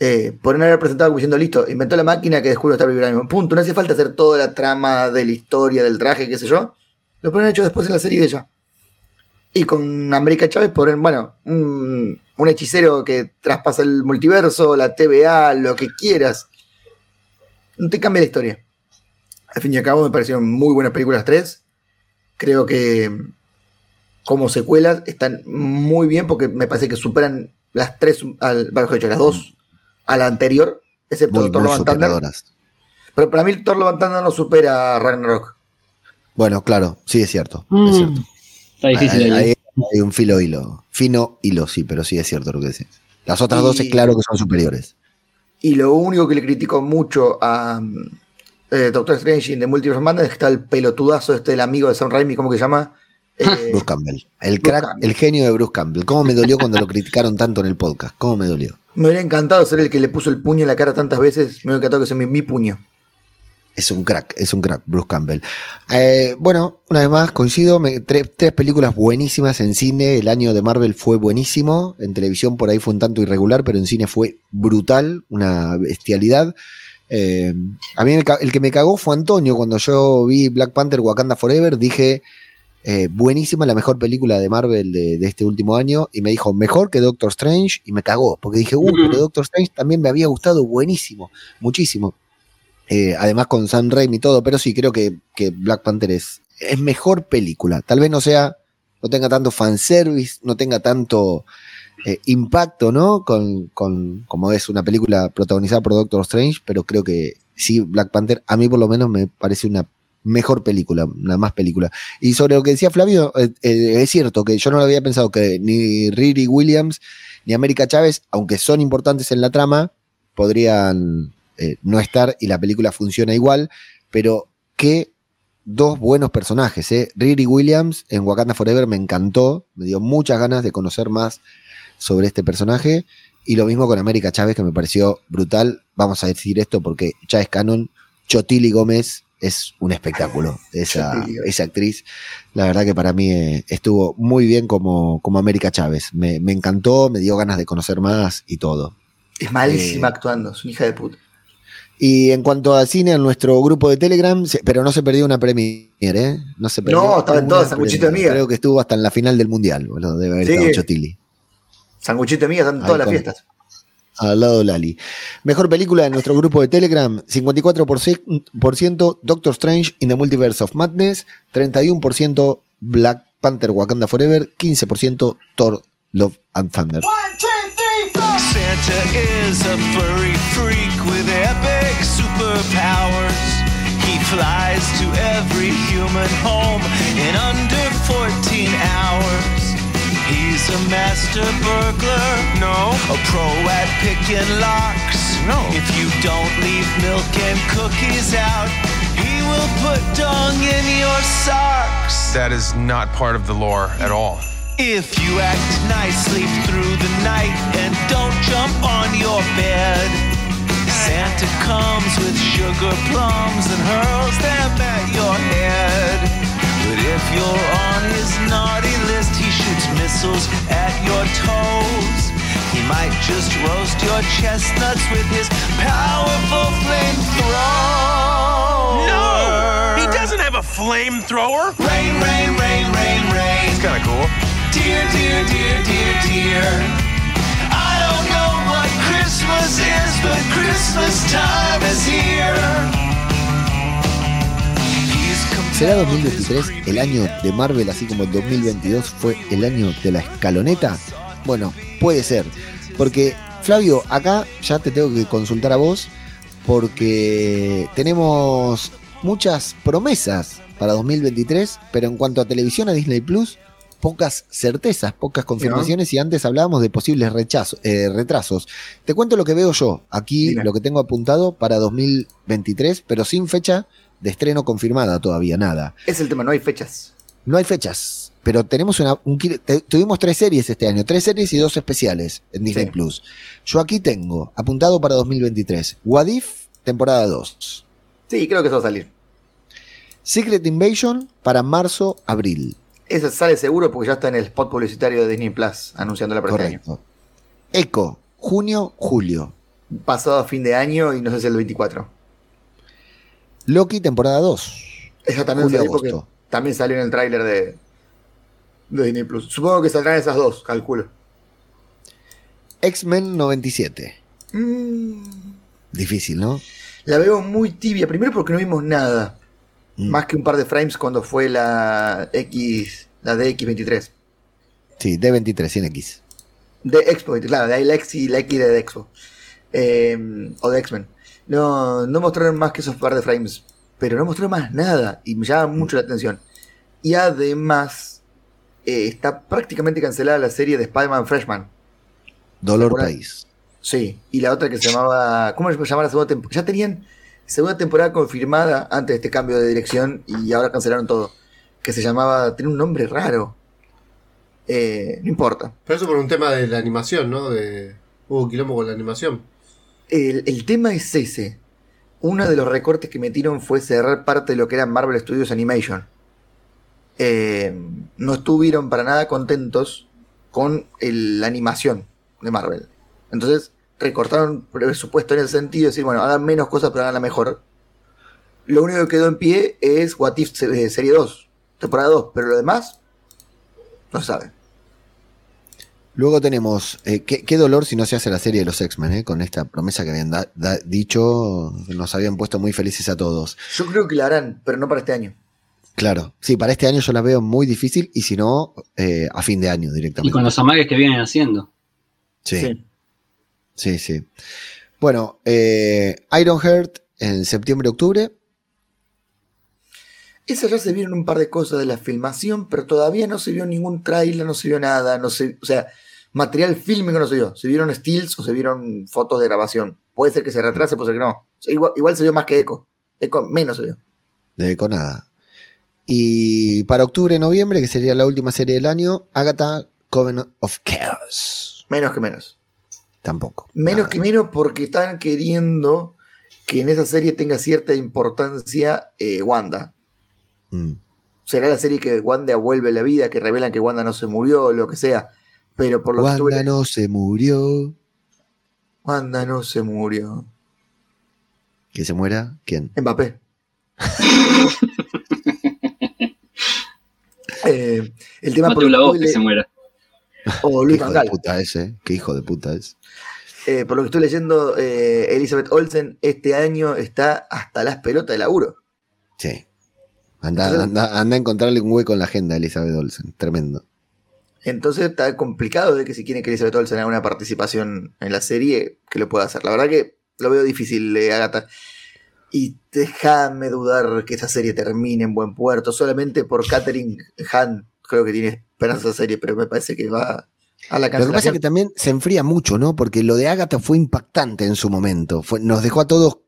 Eh, por no haber presentado como diciendo, listo, inventó la máquina que descubrió estar vibranium. Punto, no hace falta hacer toda la trama de la historia, del traje, qué sé yo. Lo ponen hecho después en la serie de ella. Y con América Chávez ponen, bueno, un, un hechicero que traspasa el multiverso, la TVA, lo que quieras. No te cambia la historia. Al fin y al cabo me parecieron muy buenas películas las tres. Creo que como secuelas están muy bien porque me parece que superan las tres, al, mejor dicho, las dos a la anterior, excepto Muy, Thor muy. Pero para mí Thor Love and Thunder no supera a Ragnarok. Bueno, claro, sí es cierto. Mm, es cierto. Está difícil Hay, ahí. hay- hay un filo hilo. Fino hilo, sí, pero sí es cierto lo que decís. Las otras Y- dos es claro que son superiores. Y lo único que le critico mucho a eh, Doctor Strange in the Multiverse Madness es que está el pelotudazo este del amigo de Sam Raimi, ¿cómo que se llama? Eh, Bruce Campbell. El Bruce crack, Campbell. el genio de Bruce Campbell. ¿Cómo me dolió cuando lo criticaron tanto en el podcast? ¿Cómo me dolió? me hubiera encantado ser el que le puso el puño en la cara tantas veces. Me hubiera encantado que sea mi, mi puño. Es un crack, es un crack, Bruce Campbell. Eh, bueno, una vez más, coincido, me- tre- tres películas buenísimas en cine, el año de Marvel fue buenísimo, en televisión por ahí fue un tanto irregular, pero en cine fue brutal, una bestialidad. Eh, a mí el que me cagó fue Antonio, cuando yo vi Black Panther Wakanda Forever, dije, eh, buenísima, la mejor película de Marvel de, de este último año, y me dijo, mejor que Doctor Strange, y me cagó, porque dije, uh, pero Doctor Strange también me había gustado buenísimo, muchísimo. Eh, además con Sam Raimi y todo, pero sí creo que, Black Panther es, es mejor película. Tal vez no sea, no tenga tanto fanservice, no tenga tanto eh, impacto, ¿no? Con, como es una película protagonizada por Doctor Strange, pero creo que sí, Black Panther, a mí por lo menos me parece una mejor película, una más película. Y sobre lo que decía Flavio, eh, es cierto que yo no lo había pensado que ni Riri Williams ni América Chávez, aunque son importantes en la trama, podrían eh, no estar y la película funciona igual, pero qué dos buenos personajes. ¿eh? Riri Williams en Wakanda Forever me encantó, me dio muchas ganas de conocer más sobre este personaje. Y lo mismo con América Chávez, que me pareció brutal. Vamos a decir esto porque ya es canon. Chotili Gómez es un espectáculo. Esa, esa actriz, la verdad que para mí eh, estuvo muy bien como, como América Chávez. Me, me encantó, me dio ganas de conocer más y todo. Es malísima Eh, actuando, es una hija de puta. Y en cuanto a cine, en nuestro grupo de Telegram, se- pero no se perdió una premiere, ¿eh? No se perdió. No, estaba en todas, sanguchito de miga. Creo que estuvo hasta en la final del mundial, boludo, debe haber Sí. estado Chotili. Sanguchito de miga están en todas las fiestas. Al lado de Lali. Mejor película de nuestro grupo de Telegram, 54% Doctor Strange in the Multiverse of Madness, 31% Black Panther Wakanda Forever, 15% Thor Love and Thunder. Santa is a furry freak with epic superpowers. He flies to every human home in under 14 hours. He's a master burglar, no. A pro at picking locks, no. If you don't leave milk and cookies out, he will put dung in your socks. That is not part of the lore at all. If you act nice, sleep through the night and don't jump on your bed. Santa comes with sugar plums and hurls them at your head. But if you're on his naughty list, he shoots missiles at your toes. He might just roast your chestnuts with his powerful flamethrower. No! He doesn't have a flamethrower! Rain, rain, rain, rain, rain. It's kinda cool. Dear, dear, dear, dear, dear. I don't know what Christmas is, but Christmas time is here. ¿Será compelled 2023 el año de Marvel, así como el 2022 fue el año de la escaloneta? Bueno, puede ser. Porque, Flavio, acá ya te tengo que consultar a vos, porque tenemos muchas promesas para 2023, pero en cuanto a televisión a Disney Plus, pocas certezas, pocas confirmaciones, y antes hablábamos de posibles eh, retrasos. Te cuento lo que veo yo, aquí lo que tengo apuntado para 2023, pero sin fecha de estreno confirmada todavía, nada. Es el tema, no hay fechas. No hay fechas, pero tenemos una. un tuvimos tres series este año, tres series y dos especiales en Disney Sí. Plus. Yo aquí tengo, apuntado para 2023, What If, temporada 2. Sí, creo que eso va a salir. Secret Invasion para marzo, Eso sale seguro porque ya está en el spot publicitario de Disney Plus anunciándola para este año. Correcto. Echo, junio, julio. Pasado a fin de año y no sé si el 24. Loki, temporada 2. Esa también Julio, salió porque también salió en el tráiler de, de Disney Plus. Supongo que saldrán esas dos, calculo. X-Men 97. Mm, Difícil, ¿no? la veo muy tibia. Primero porque no vimos nada. Mm. Más que un par de frames cuando fue la X, la DX23. Sí, D23, sin X. De Expo, claro, de ahí la X y la X de Expo. Eh, o de X-Men. No, no mostraron más que esos par de frames. Pero no mostraron más nada. Y me llama mucho la atención. Y además, eh, está prácticamente cancelada la serie de Spider-Man Freshman. Dolor País. Sí, y la otra que se llamaba. ¿Cómo se llamaba la segunda temporada? Ya tenían segunda temporada confirmada antes de este cambio de dirección y ahora cancelaron todo. Que se llamaba. Tiene un nombre raro. Eh, no importa. Pero eso por un tema de la animación, ¿no? De... Hubo quilombo con la animación. El, el tema es ese. Uno de los recortes que metieron fue cerrar parte de lo que era Marvel Studios Animation. Eh, no estuvieron para nada contentos con el- la animación de Marvel. Entonces recortaron presupuesto en el sentido de decir, bueno, hagan menos cosas pero haganla mejor. Lo único que quedó en pie es What If eh, Serie 2, temporada 2, pero lo demás no se sabe. Luego tenemos, eh, ¿qué, qué dolor si no se hace la serie de los X-Men, eh, con esta promesa que habían da- da- dicho, nos habían puesto muy felices a todos. Yo creo que la harán, pero no para este año. Claro, sí, para este año yo la veo muy difícil y si no, eh, a fin de año Y directamente. con los amagues que vienen haciendo. Sí, sí, sí. Bueno, eh, Ironheart en septiembre-octubre. Esas ya se vieron un par de cosas de la filmación, pero todavía no se vio ningún tráiler, no se vio nada, no se, o sea, material fílmico no se vio. Se vieron stills o se vieron fotos de grabación. Puede ser que se retrase, puede ser que no. Igual, igual se vio más que Echo. Echo menos se vio. De con nada. Y para octubre-noviembre, que sería la última serie del año, Agatha Coven of Chaos. Menos que menos. Tampoco. Menos Nada. que menos porque están queriendo que en esa serie tenga cierta importancia eh, Wanda. Mm. Será la serie que Wanda vuelve a la vida, que revelan que Wanda no se murió, lo que sea. Pero por lo que Wanda estuve- no se murió. Wanda no se murió. ¿Que se muera? ¿Quién? Mbappé. Eh, el tema por Mateo la voz que que se muera. o Qué Luis hijo Van de Gaal. puta ese. Qué hijo de puta es. Eh, por lo que estoy leyendo, eh, Elizabeth Olsen este año está hasta las pelotas de laburo. Sí. Anda, Entonces- anda, anda a encontrarle un hueco en la agenda a Elizabeth Olsen. Tremendo. Entonces está complicado de que si quiere que Elizabeth Olsen haga una participación en la serie, que lo pueda hacer. La verdad que lo veo difícil, eh, Agatha. Y déjame dudar que esa serie termine en buen puerto. Solamente por Catherine Han creo que tiene esperanza serie, pero me parece que va a la Lo que pasa es cancelación. que también se enfría mucho, ¿no? Porque lo de Agatha fue impactante en su momento. Fue, nos dejó a todos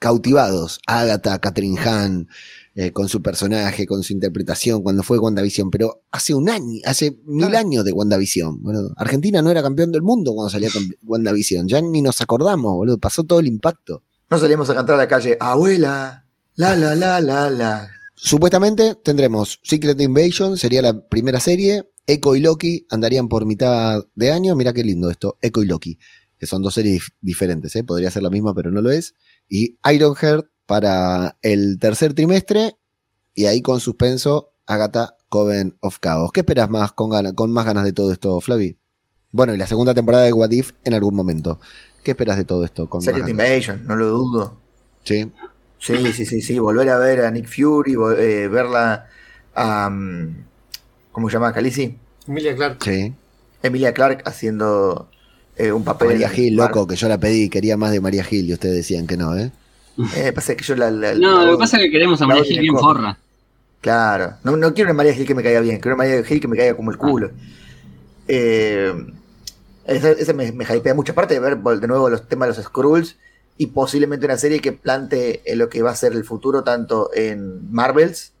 cautivados. Agatha, Catherine Hahn, eh, con su personaje, con su interpretación, cuando fue WandaVision, pero hace un año, hace mil años de WandaVision, boludo. Argentina no era campeón del mundo cuando salía con WandaVision, ya ni nos acordamos, boludo, pasó todo el impacto. No salimos a cantar a la calle, abuela, la la la la la. Supuestamente tendremos Secret Invasion, sería la primera serie. Echo y Loki andarían por mitad de año. Mira qué lindo esto, Echo y Loki, que son dos series dif- diferentes, ¿eh? podría ser la misma, pero no lo es. Y Ironheart para el tercer trimestre. Y ahí con suspenso, Agatha Coven of Chaos. ¿Qué esperas más con, gana- con más ganas de todo esto, Flavi? Bueno, y la segunda temporada de What If en algún momento. ¿Qué esperas de todo esto? Con Secret? Invasion, no lo dudo. Sí. Sí, sí, sí, sí. Volver a ver a Nick Fury, eh, verla a. mm, ¿Cómo se llama? Calici. Emilia Clark. Sí. Emilia Clark haciendo eh, un papel. María Gil, loco, que yo la pedí, quería más de María Gil y ustedes decían que no, ¿eh? Eh, pasa que yo la. la- No, la- lo que pasa es que queremos a María Gil en bien forra. Claro. No, no quiero una María Gil que me caiga bien, quiero una María Gil que me caiga como el culo. Eh, ese, ese me, me hypea mucho. Aparte de ver de nuevo los temas de los Skrulls y posiblemente una serie que plante en lo que va a ser el futuro tanto en Marvels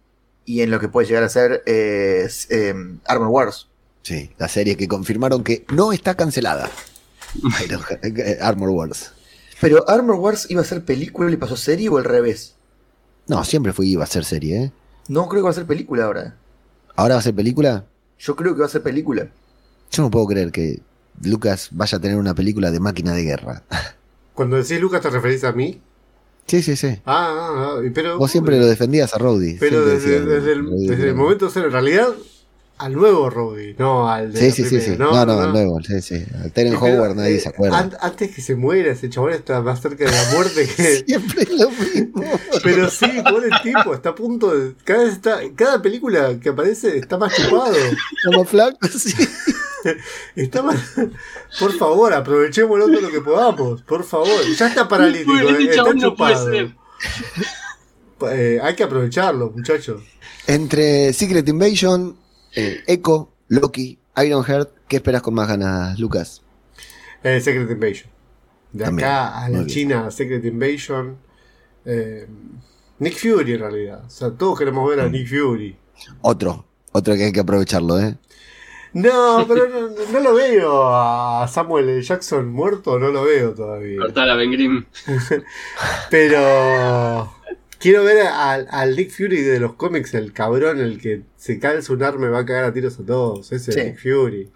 y en lo que puede llegar a ser eh, eh, Armor Wars. Sí, la serie que confirmaron que no está cancelada. Eh, Armor Wars. Pero Armor Wars iba a ser película y pasó serie o al revés. No, siempre fue iba a ser serie, ¿eh? No creo que va a ser película ahora. ¿Ahora va a ser película? Yo creo que va a ser película. Yo no puedo creer que Lucas vaya a tener una película de máquina de guerra. Cuando decís Lucas, ¿te referís a mí? Sí, sí, sí. Ah, ah, ah, pero. Vos siempre lo defendías a Rowdy. Pero desde, decías, desde el, desde el momento cero, en realidad, al nuevo Roddy, no al de Sí, la sí, sí, primera. sí. No, no, el nuevo, sí, sí. Al Teren Howard nadie eh, se acuerda. an- antes que se muera, ese chabón está más cerca de la muerte que. Siempre es lo mismo. Pero sí, pobre tipo, está a punto de. Cada vez está. Cada película que aparece está más chupado. Como flaco, sí. Por favor, aprovechemos todo lo que podamos. Por favor. Ya está paralítico, Este eh, está chabón no puede chupado. ser. Eh, hay que aprovecharlo, muchachos. Entre Secret Invasion, eh, Echo, Loki, Ironheart, ¿qué esperas con más ganas, Lucas? Eh, Secret Invasion. De También, acá a muy la bien. China, Secret Invasion. eh, Nick Fury en realidad. O sea, todos queremos Mm. ver a Nick Fury. Otro, otro que hay que aprovecharlo, ¿eh? No, pero no, no lo veo a Samuel L. Jackson muerto, no lo veo todavía. Cortala, Ben Grimm. Pero quiero ver al, al Nick Fury de los cómics, el cabrón, el que se calza un arma y va a cagar a tiros a todos. Ese Sí. es Nick Fury.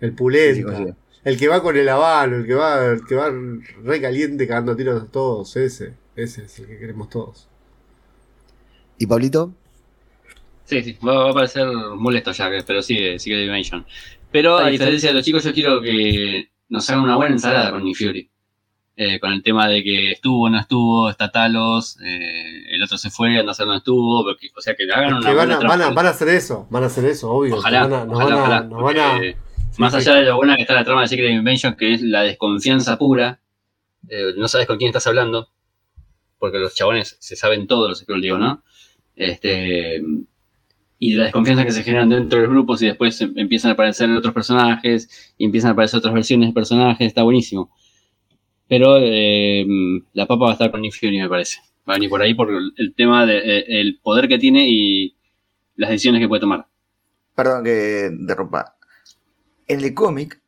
El pulenta. sí, sí. el que va con el habano, el que va, el que va re caliente cagando a tiros a todos. Ese. Ese es el que queremos todos. ¿Y Pablito? Sí, sí, va, a parecer molesto ya, que- pero sí, sí que Dimension. Pero a diferencia de los chicos, yo quiero que nos hagan una buena ensalada con Nick Fury. Eh, con el tema de que estuvo, no estuvo, está Talos, eh, el otro se fue, no sé dónde estuvo, porque, o sea, que hagan Es una que van a, van, a, van a hacer eso, van a hacer eso, obvio. Ojalá, Nos van a- nos ojalá, van a- ojalá, nos van a- porque más sí, allá de lo buena que está la trama de Secret Invasion, que es la desconfianza pura, eh, no sabes con quién estás hablando, porque los chabones se saben todo, los Skrull, digo, ¿no? Este, y la desconfianza que se generan dentro de los grupos y después em- empiezan a aparecer otros personajes y empiezan a aparecer otras versiones de personajes, está buenísimo. Pero eh, la papa va a estar con Nick Fury, me parece. Va a venir por ahí por el tema del poder que tiene y las decisiones que puede tomar. Perdón que derrumpa. En el cómic,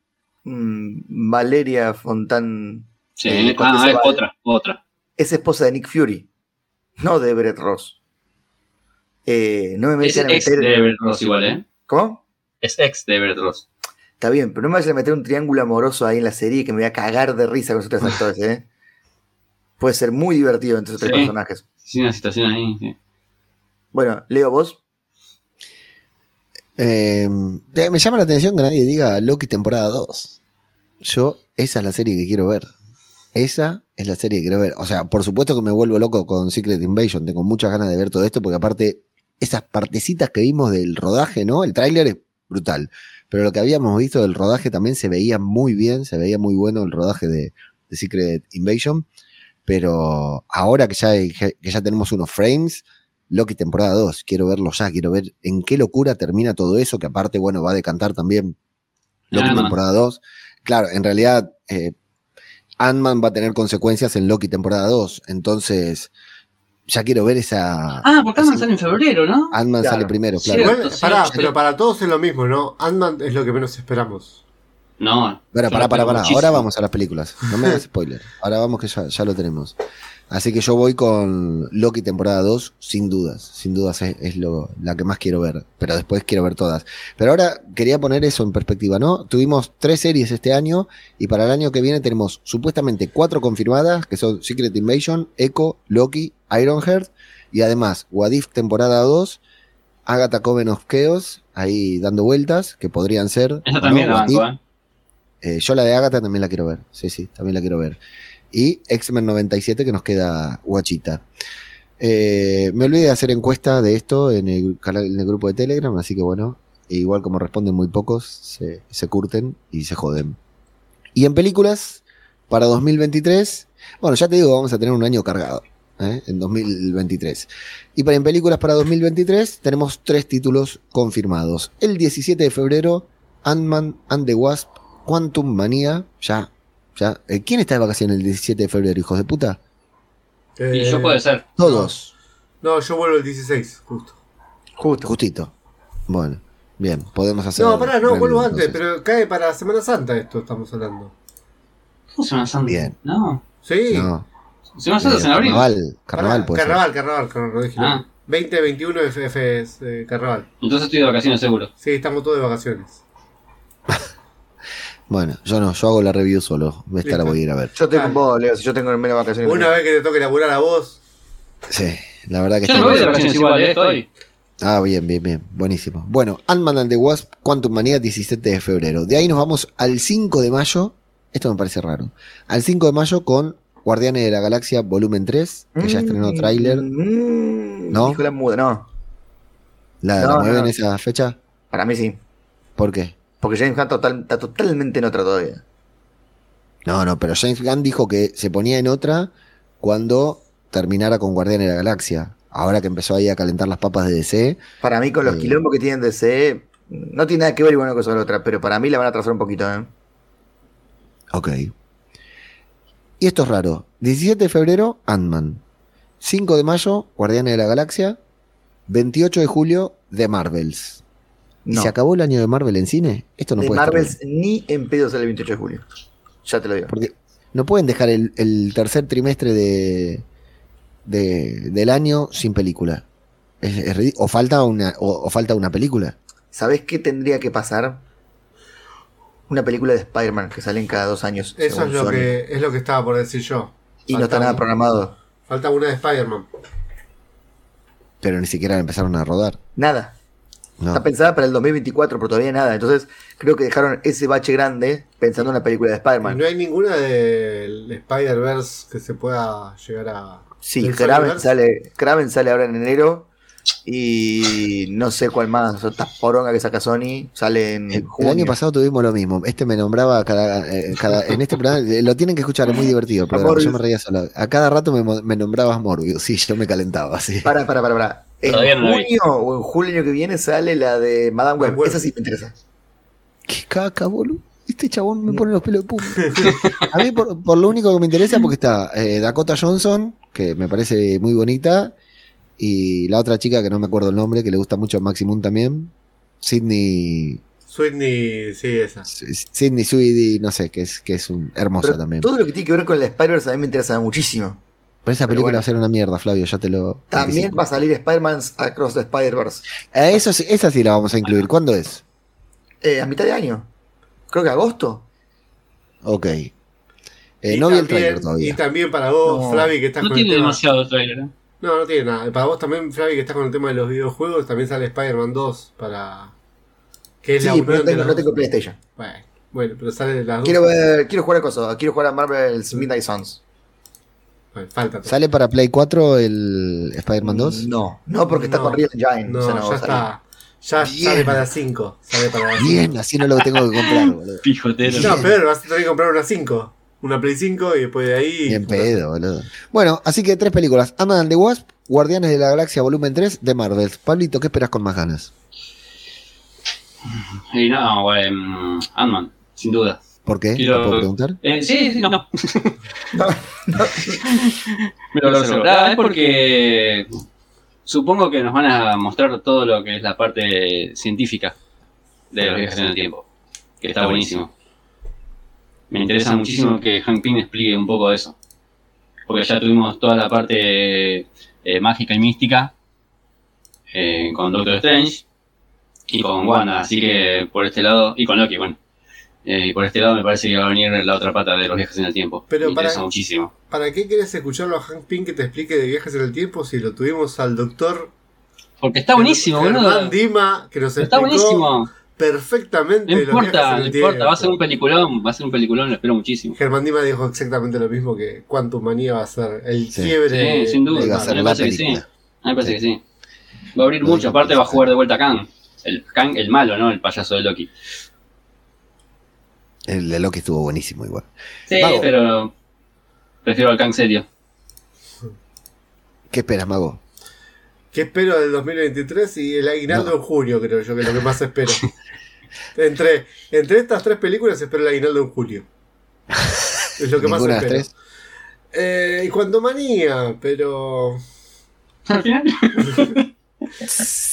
mm, Valeria Fontán Sí, Eh, ah, es otra, otra. es esposa de Nick Fury, no de Everett Ross. Eh, no me Es vayan a ex meter. de Everett Ross igual, ¿eh? ¿Cómo? Es ex de Everett Ross. Está bien, pero no me vayan a meter un triángulo amoroso ahí en la serie que me voy a cagar de risa con esos tres actores, ¿eh? Puede ser muy divertido entre esos tres Sí. personajes. Sí, una situación ahí. sí. Bueno, Leo, vos. Eh, me llama la atención que nadie diga Loki temporada 2. Yo, esa es la serie que quiero ver. Esa es la serie que quiero ver. O sea, por supuesto que me vuelvo loco con Secret Invasion. Tengo muchas ganas de ver todo esto porque aparte, esas partecitas que vimos del rodaje, ¿no? El tráiler es brutal. Pero lo que habíamos visto del rodaje también se veía muy bien, se veía muy bueno el rodaje de, de Secret Invasion. Pero ahora que ya, que ya tenemos unos frames, Loki temporada 2, quiero verlo ya, quiero ver en qué locura termina todo eso, que aparte, bueno, va a decantar también Loki Ant-Man. temporada 2. Claro, en realidad, eh, Ant-Man va a tener consecuencias en Loki temporada 2, entonces ya quiero ver esa. Ah, porque Ant-Man sale en febrero, ¿no? Ant-Man Claro. sale primero, claro. Pará, sí. pero para todos es lo mismo, ¿no? Ant-Man es lo que menos esperamos. No. Bueno, pará, pará, pará. muchísimo. Ahora vamos a las películas. No me hagas spoiler. Ahora vamos que ya, ya lo tenemos. Así que yo voy con Loki temporada 2, sin dudas. Sin dudas es, es lo, la que más quiero ver. Pero después quiero ver todas. Pero ahora quería poner eso en perspectiva, ¿no? Tuvimos tres series este año y para el año que viene tenemos supuestamente cuatro confirmadas, que son Secret Invasion, Echo, Loki, Ironheart y además What If temporada 2, Agatha Coven of Chaos, ahí dando vueltas, que podrían ser. Esa ¿o también no? la banco, ¿eh? Eh, yo la de Agatha también la quiero ver. Sí, sí, también la quiero ver. Y X-Men 97 que nos queda guachita. Eh, me olvidé de hacer encuesta de esto en el, grupo de Telegram, así que bueno, e igual como responden muy pocos, se, se curten y se joden. Y en películas, para 2023, bueno, ya te digo, vamos a tener un año cargado. ¿eh? En 2023. Y para en películas para 2023 tenemos tres títulos confirmados. El 17 de febrero, Ant-Man and the Wasp, Quantum Manía, ya, ya. Eh, ¿Quién está de vacaciones el 17 de febrero, hijos de puta? Y Eh, yo puede ser. Todos. No, yo vuelvo el 16, justo. Justo. Justito. Bueno, bien, podemos hacer. No, pará, no, vuelvo antes, pero cae para Semana Santa esto estamos hablando. ¿Cómo se llama Santa? Bien. No. Sí. No, Semana Santa es en eh, abril. carnaval, carnaval puede ser. carnaval, carnaval, carnaval, Ah. nada. 20, 21 FF es eh, carnaval. Entonces estoy de vacaciones seguro. Sí, estamos todos de vacaciones. Bueno, yo no, yo hago la review solo. Esta la voy a ir a ver. Yo estoy Dale. con vos, Leo. Si yo tengo menos vacaciones. Una vez que te toque laburar a vos, Sí, la verdad que Yo no voy de vacaciones igual, ¿eh? Estoy. Ah, bien, bien, bien. Buenísimo. Bueno, Ant-Man and the Wasp, Quantum Manía, 17 de febrero. De ahí nos vamos al 5 de mayo. Esto me parece raro. Al 5 de mayo con Guardianes de la Galaxia Volumen 3, que ya estrenó tráiler. Mm, ¿No? Dijo la no. ¿La, la No, mueven no. esa fecha? Para mí sí. ¿Por qué? Porque James Gunn total- está totalmente en otra todavía. No, no, pero James Gunn dijo que se ponía en otra cuando terminara con Guardianes de la Galaxia. Ahora que empezó ahí a calentar las papas de DC. Para mí, con los Eh. quilombos que tienen DC, no tiene nada que ver una cosa con la otra, pero para mí la van a atrasar un poquito, ¿eh? Ok. Y esto es raro. 17 de febrero, Ant-Man. 5 de mayo, Guardianes de la Galaxia. 28 de julio, The Marvels. ¿Y No. ¿Se acabó el año de Marvel en cine? Esto no de puede estar bien. ni en pedo sale el 28 de julio. Ya te lo digo. Porque no pueden dejar el, el tercer trimestre de, de- del año sin película. Es- es ridí- o, falta una, o, o falta una película. ¿Sabés qué tendría que pasar? Una película de Spider-Man que salen cada dos años. eso es lo, Sony. que, es lo que estaba por decir yo. Y no está nada programado. Falta una de Spider-Man. Pero ni siquiera empezaron a rodar. Nada. No. Está pensada para el 2024, pero todavía nada. Entonces, creo que dejaron ese bache grande pensando en una película de Spider-Man. no hay ninguna del Spider-Verse que se pueda llegar a. Sí, Kraven sale, Kraven sale ahora en enero. Y no sé cuál más. Otra poronga que saca Sony sale en El, el año pasado tuvimos lo mismo. Este me nombraba cada, eh, cada- en este programa, eh, lo tienen que escuchar, es muy divertido. Morbius. yo me reía solo. A cada rato me nombrabas Morbius, sí, yo me calentaba, sí. Para, para, para, para. En no la junio o en julio que viene sale la de Madame Web. Web. Esa sí me interesa. Qué caca, boludo. Este chabón me pone los pelos de punta. A mí, por, por lo único que me interesa, porque está eh, Dakota Johnson, que me parece muy bonita, y la otra chica que no me acuerdo el nombre, que le gusta mucho a Maximum también, Sidney. Sweetney, sí, esa. Sidney Sweeney, no sé, que es, que es un, hermosa Pero también. todo lo que tiene que ver con el Spider-Verse a mí me interesa muchísimo. Pero esa pero película bueno. va a ser una mierda, Flavio, ya te lo. También anticipo. va a salir Spider-Man Across the Spider-Verse. Eh, eso sí, esa sí la vamos a incluir. ¿Cuándo es? Eh, a mitad de año. Creo que agosto. Ok. Eh, Y no vi el también- trailer Y también para vos, No. Flavi, que estás No con el tiene tema. demasiado trailer, ¿eh? No, no tiene nada. Para vos también, Flavi, que estás con el tema de los videojuegos, también sale Spider-Man 2 para. Que es Sí, la pero no tengo, los no dos. tengo PlayStation. Bueno, bueno, pero sale de las dos. Quiero ver, quiero jugar a cosas. Quiero jugar a Marvel's Midnight Suns. Bueno, falta. ¿Sale para Play 4 el Spider-Man 2? No, no porque está No. con Real Engine. No, o sea, no ya salir. está. Ya Bien. sale para 5. Sale para Bien, así no lo tengo que comprar, boludo. Pijotero. No, pero vas a tener que comprar una 5. Una Play 5 y después de ahí. Bien pedo, boludo. Bueno, así que tres películas. Ant-Man and the Wasp, Guardianes de la Galaxia Volumen 3 de Marvel. Pablito, ¿qué esperas con más ganas? Y no, güey, mm, Ant-Man, sin duda. ¿Por qué? Quiero- ¿Lo puedo preguntar? Eh, sí, sí, no. No, no. Me lo es porque supongo que nos van a mostrar todo lo que es la parte científica de los viajes en el tiempo, que está buenísimo. Me interesa muchísimo que Hank Pym explique un poco de eso, porque ya tuvimos toda la parte eh, mágica y mística eh, con Doctor Strange y con Wanda, así que por este lado, y con Loki, bueno. Eh, y por este lado me parece que va a venir la otra pata de los viajes en el tiempo. Pero me interesa para- muchísimo. ¿Para qué quieres escucharlo a Hank Pym que te explique de viajes en el tiempo si lo tuvimos al doctor Porque está buenísimo, Germán boludo. Dima que nos Está buenísimo. perfectamente No importa, no importa. Va a ser un peliculón, va a ser un peliculón, lo espero muchísimo. Germán Dima dijo exactamente lo mismo que Quantum Manía va a ser el Sí. quiebre. Sí, sin duda. Iba a ser me parece que sí. película. A mí me parece Sí. que sí. Va a abrir Lo mucho, aparte va a jugar de vuelta a Kang. El Kang, el malo, ¿no? El payaso de Loki. El de Loki estuvo buenísimo igual. Sí, Mago. pero prefiero al Kang serio. ¿Qué esperas, Mago? ¿Qué espero del 2023? Y el aguinaldo en junio, creo yo, que es lo que más espero. entre, entre estas tres películas espero el aguinaldo en julio. Es lo que más ¿Ninguna de las espero. tres? Eh, y Quantum Manía, pero.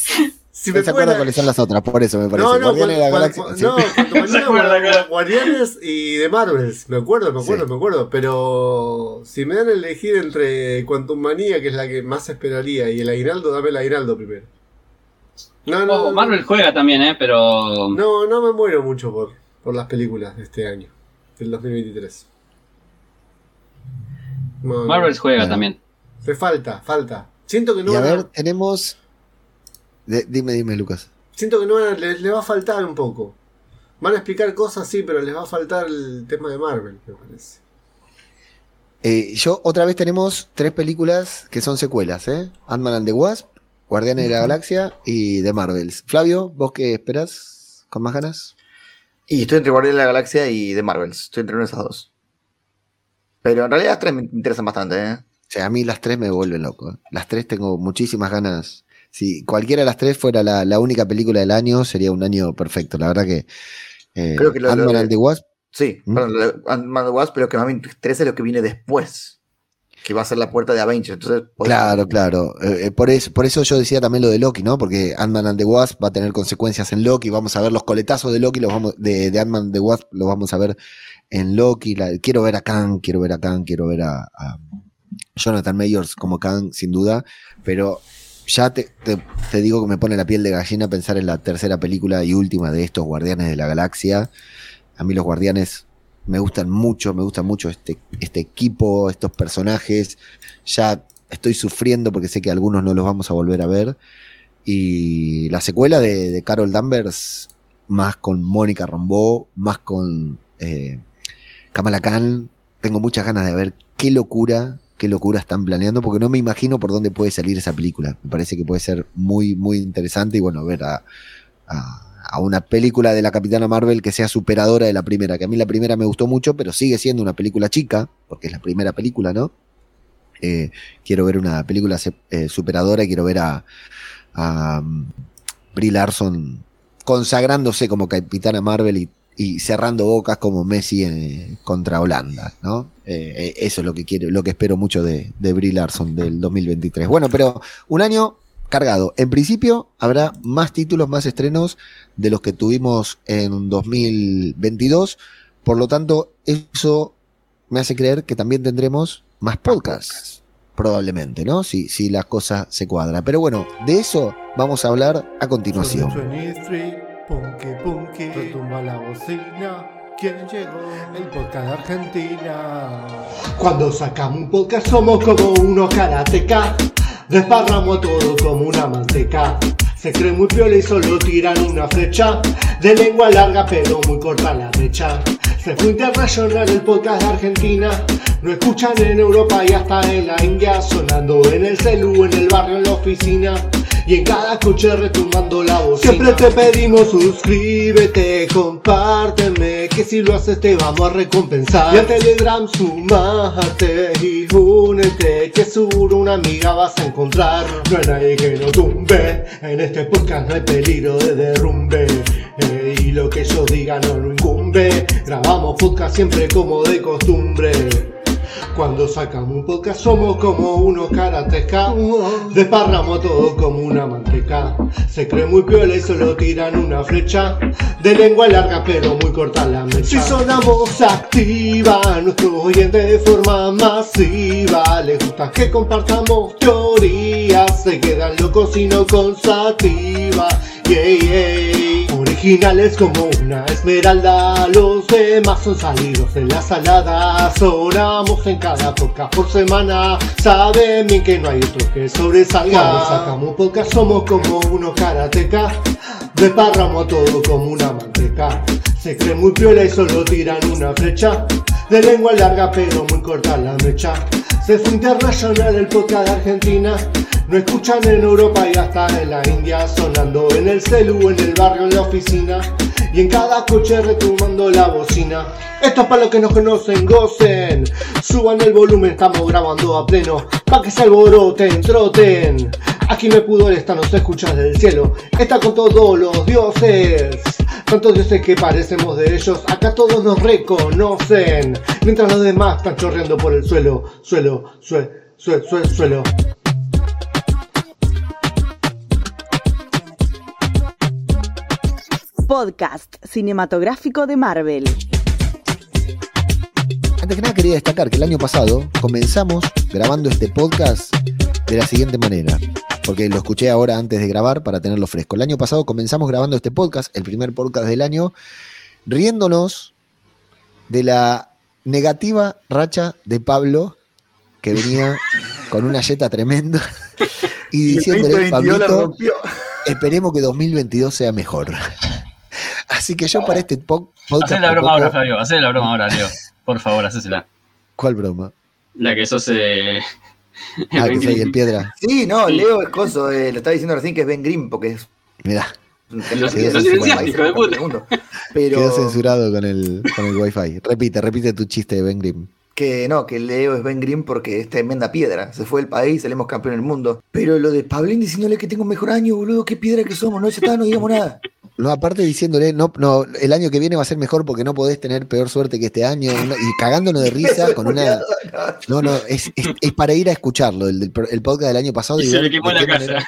Si No se acuerda cuáles son las otras, por eso me parece. No, no, Guardianes de la Galaxia. sí. no, Se. Guardianes y de Marvels. Me acuerdo, me acuerdo, Sí. me acuerdo. Pero si me dan a elegir entre Quantum Manía, que es la que más esperaría, y el aguinaldo, dame el aguinaldo primero. No, no, Ojo, Marvel juega también, ¿eh? Pero. no, no me muero mucho por, por las películas de este año, del 2023. No, no. Marvel juega Bueno. también. Me falta, falta. Siento que no Y a- ver, tenemos. De- dime, dime, Lucas. Siento que no les, les va a faltar un poco. Van a explicar cosas, sí, pero les va a faltar el tema de Marvel, me parece. Eh, yo, otra vez tenemos tres películas que son secuelas, ¿eh? Ant-Man and the Wasp, Guardianes de la Galaxia y The Marvels. Flavio, ¿vos qué esperás? ¿Con más ganas? Y estoy entre Guardianes de la Galaxia y The Marvels. Estoy entre una de esas dos. Pero en realidad las tres me interesan bastante, ¿eh? O sea, a mí las tres me vuelven loco. Las tres tengo muchísimas ganas. Si cualquiera de las tres fuera la, la única película del año, sería un año perfecto. La verdad que. eh, Creo que lo- Ant-Man and the Wasp. Sí, ¿Mm? Ant-Man and the Wasp, pero que más me interesa es lo que viene después. Que va a ser la puerta de Avengers. Entonces, pues, Claro, claro. Eh, eh, por, eso, por eso yo decía también lo de Loki, ¿no? Porque Ant-Man and the Wasp va a tener consecuencias en Loki. Vamos a ver los coletazos de Loki, los vamos, de, de Ant-Man and the Wasp, los vamos a ver en Loki. La- quiero ver a Kang, quiero ver a Kang, quiero ver a, a Jonathan Mayors como Kang, sin duda. Pero ya te, te- te digo que me pone la piel de gallina pensar en la tercera película y última de estos Guardianes de la Galaxia. A mí los Guardianes me gustan mucho, me gusta mucho este, este equipo, estos personajes. Ya estoy sufriendo porque sé que algunos no los vamos a volver a ver. Y la secuela de, Carol Danvers, más con Mónica Rambeau, más con eh, Kamala Khan, tengo muchas ganas de ver qué locura, qué locura están planeando, porque no me imagino por dónde puede salir esa película. Me parece que puede ser muy, muy interesante y bueno, ver a, a- una película de la Capitana Marvel que sea superadora de la primera, que a mí la primera me gustó mucho, pero sigue siendo una película chica, porque es la primera película, ¿no? Eh, quiero ver una película eh, superadora y quiero ver a, a um, Brie Larson consagrándose como Capitana Marvel y, y cerrando bocas como Messi eh, contra Holanda, ¿no? Eh, eh, eso es lo que quiero, lo que espero mucho de, de Brie Larson del 2023. Bueno, pero un año cargado. En principio habrá más títulos, más estrenos de los que tuvimos en 2022. Por lo tanto, eso me hace creer que también tendremos más podcasts. Probablemente, ¿no? Si, si la cosa se cuadra. Pero bueno, de eso vamos a hablar a continuación. 23, punky punky, retumba la bocina. ¿Quién llegó? El podcast de Argentina. Cuando sacamos un podcast somos como unos karateka. Desparramos todo como una manteca. Se cree muy piola y solo tiran una flecha. De lengua larga pero muy corta la mecha. Se fue internacional el podcast de Argentina. Lo escuchan en Europa y hasta en la India. Sonando en el celu, en el barrio, en la oficina. Y en cada coche retumbando la voz. Siempre te pedimos suscríbete, compárteme, que si lo haces te vamos a recompensar. Y a Telegram sumate y únete, que seguro una amiga vas a encontrar. No hay nadie que no tumbe, en este podcast no hay peligro de derrumbe. Eh, y lo que ellos digan no lo incumbe. Grabamos podcast siempre como de costumbre. Cuando sacamos un podcast somos como unos karateka. Desparramos todo como una manteca. Se cree muy piola y solo tiran una flecha. De lengua larga pero muy corta la mecha. Si sonamos activa, nuestros oyentes de forma masiva. Les gusta que compartamos teorías. Se quedan locos y no con sativa. Originales como una esmeralda, los demás son salidos en la salada. Sonamos en cada podcast por semana, saben bien que no hay otro que sobresalga. Cuando sacamos podcast somos como unos karateka, desparramos todo como una manteca. Se cree muy piola y solo tiran una flecha, de lengua larga pero muy corta la mecha. Se fue internacional el podcast de Argentina. No escuchan en Europa y hasta en la India, sonando en el celu, en el barrio, en la oficina. Y en cada coche retumbando la bocina. Esto es para los que nos conocen, gocen. Suban el volumen, estamos grabando a pleno. Pa' que se alboroten, troten. Aquí me pudo esta no se escucha del cielo. Está con todos los dioses. Tantos dioses que parecemos de ellos. Acá todos nos reconocen. Mientras los demás están chorreando por el suelo. Suelo, sue, sue, sue, suelo. Podcast cinematográfico de Marvel. Antes que nada quería destacar que el año pasado comenzamos grabando este podcast de la siguiente manera, porque lo escuché ahora antes de grabar para tenerlo fresco. El año pasado comenzamos grabando este podcast, el primer podcast del año, riéndonos de la negativa racha de Pablo, que venía con una yeta tremenda, y diciéndole, 2022 la Pablito, esperemos que 2022 sea mejor. Así que yo para este po- podcast... Hacé la broma ahora, Flavio. Hacé la broma ahora, Leo. Por favor, hacésela. ¿Cuál broma? La que sos. Eh... Ah, que soy el piedra. Sí, no, Leo es coso, eh, lo estaba diciendo recién que es Ben Grimm, porque es Mirá, un Lo- tema lo silenciaste, hijo de puta. Pero quedó censurado con el, con el wifi. Repite, repite tu chiste de Ben Grimm. Que no, que Leo es Ben Grimm porque es tremenda piedra. Se fue del país, salimos campeón del mundo. Pero lo de Pablín diciéndole que tengo un mejor año, boludo, qué piedra que somos, no, ya está, no digamos nada. No, aparte diciéndole, no, no, el año que viene va a ser mejor porque no podés tener peor suerte que este año. no, y cagándonos de risa con una. No, no, es, es, es para ir a escucharlo, el, el podcast del año pasado. Y y se ver le quemó la casa. manera-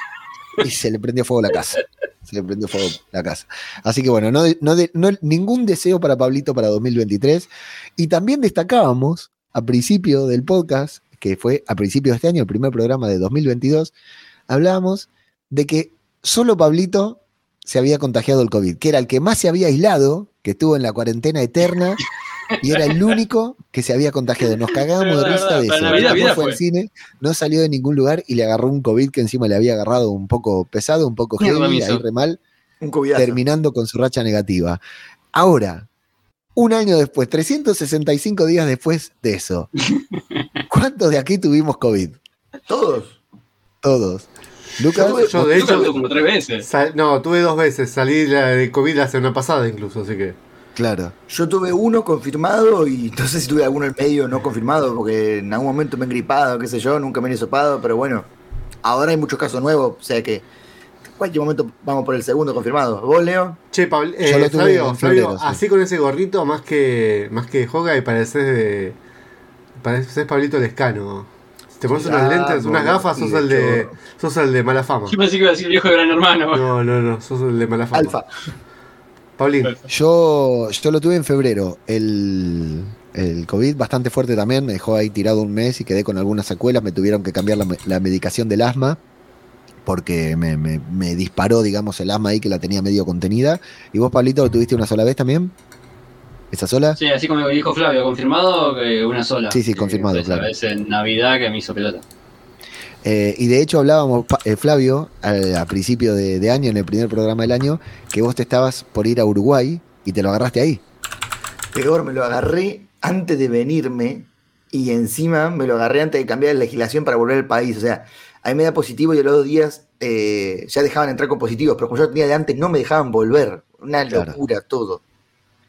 y se le prendió fuego la casa. Se le prendió fuego la casa. Así que bueno, no, no, no- ningún deseo para Pablito para 2023. Y también destacábamos a principio del podcast, que fue a principio de este año, el primer programa de 2022, hablábamos de que solo Pablito se había contagiado el COVID, que era el que más se había aislado, que estuvo en la cuarentena eterna. Y era el único que se había contagiado. Nos cagábamos de risa de eso. vida fue al cine, no salió de ningún lugar y le agarró un COVID que encima le había agarrado un poco pesado, un poco heavy, ahí re mal, Un terminando con su racha negativa. Ahora, un año después, 365 días después de eso, ¿cuántos de aquí tuvimos COVID? Todos. Todos. Lucas, Yo, yo, de hecho, como tres veces. sal- no, tuve dos veces. Salí de COVID la semana pasada incluso, así que. claro. Yo tuve uno confirmado y no sé si tuve alguno en medio no confirmado, porque en algún momento me he gripado, qué sé yo, nunca me he hisopado, pero bueno, ahora hay muchos casos nuevos, o sea que cualquier momento vamos por el segundo confirmado. ¿Vos, Leo? Che, Pablo, Yo lo tuve Flavio, Flavio, sí. así con ese gorrito, más que más que Joga y pareces de. Pareces Pablito Lescano. Si te pones unos Ah, lentes, unas no, gafas, sos el de. sos el de mala fama. Yo pensé que iba a decir viejo de gran hermano. No, no, no, sos el de mala fama. Alfa. Paulín. Yo, yo lo tuve en febrero. El, el COVID bastante fuerte también. Me dejó ahí tirado un mes y quedé con algunas secuelas. Me tuvieron que cambiar la medicación del asma. Porque me, me- me disparó, digamos, el asma ahí que la tenía medio contenida. ¿Y vos, Pablito, lo tuviste una sola vez también? ¿Esa sola? Sí, así como dijo Flavio, confirmado que una sola. Sí, sí, Que confirmado, esa claro. vez en Navidad que me hizo pelota. Eh, y de hecho hablábamos, eh, Flavio, al- a, principio de, de año, en el primer programa del año, que vos te estabas por ir a Uruguay y te lo agarraste ahí. Peor, me lo agarré antes de venirme y encima me lo agarré antes de cambiar la legislación para volver al país. O sea, ahí me da positivo y a los dos días eh, ya dejaban entrar con positivos, pero como yo tenía de antes, no me dejaban volver. Una Claro. locura todo.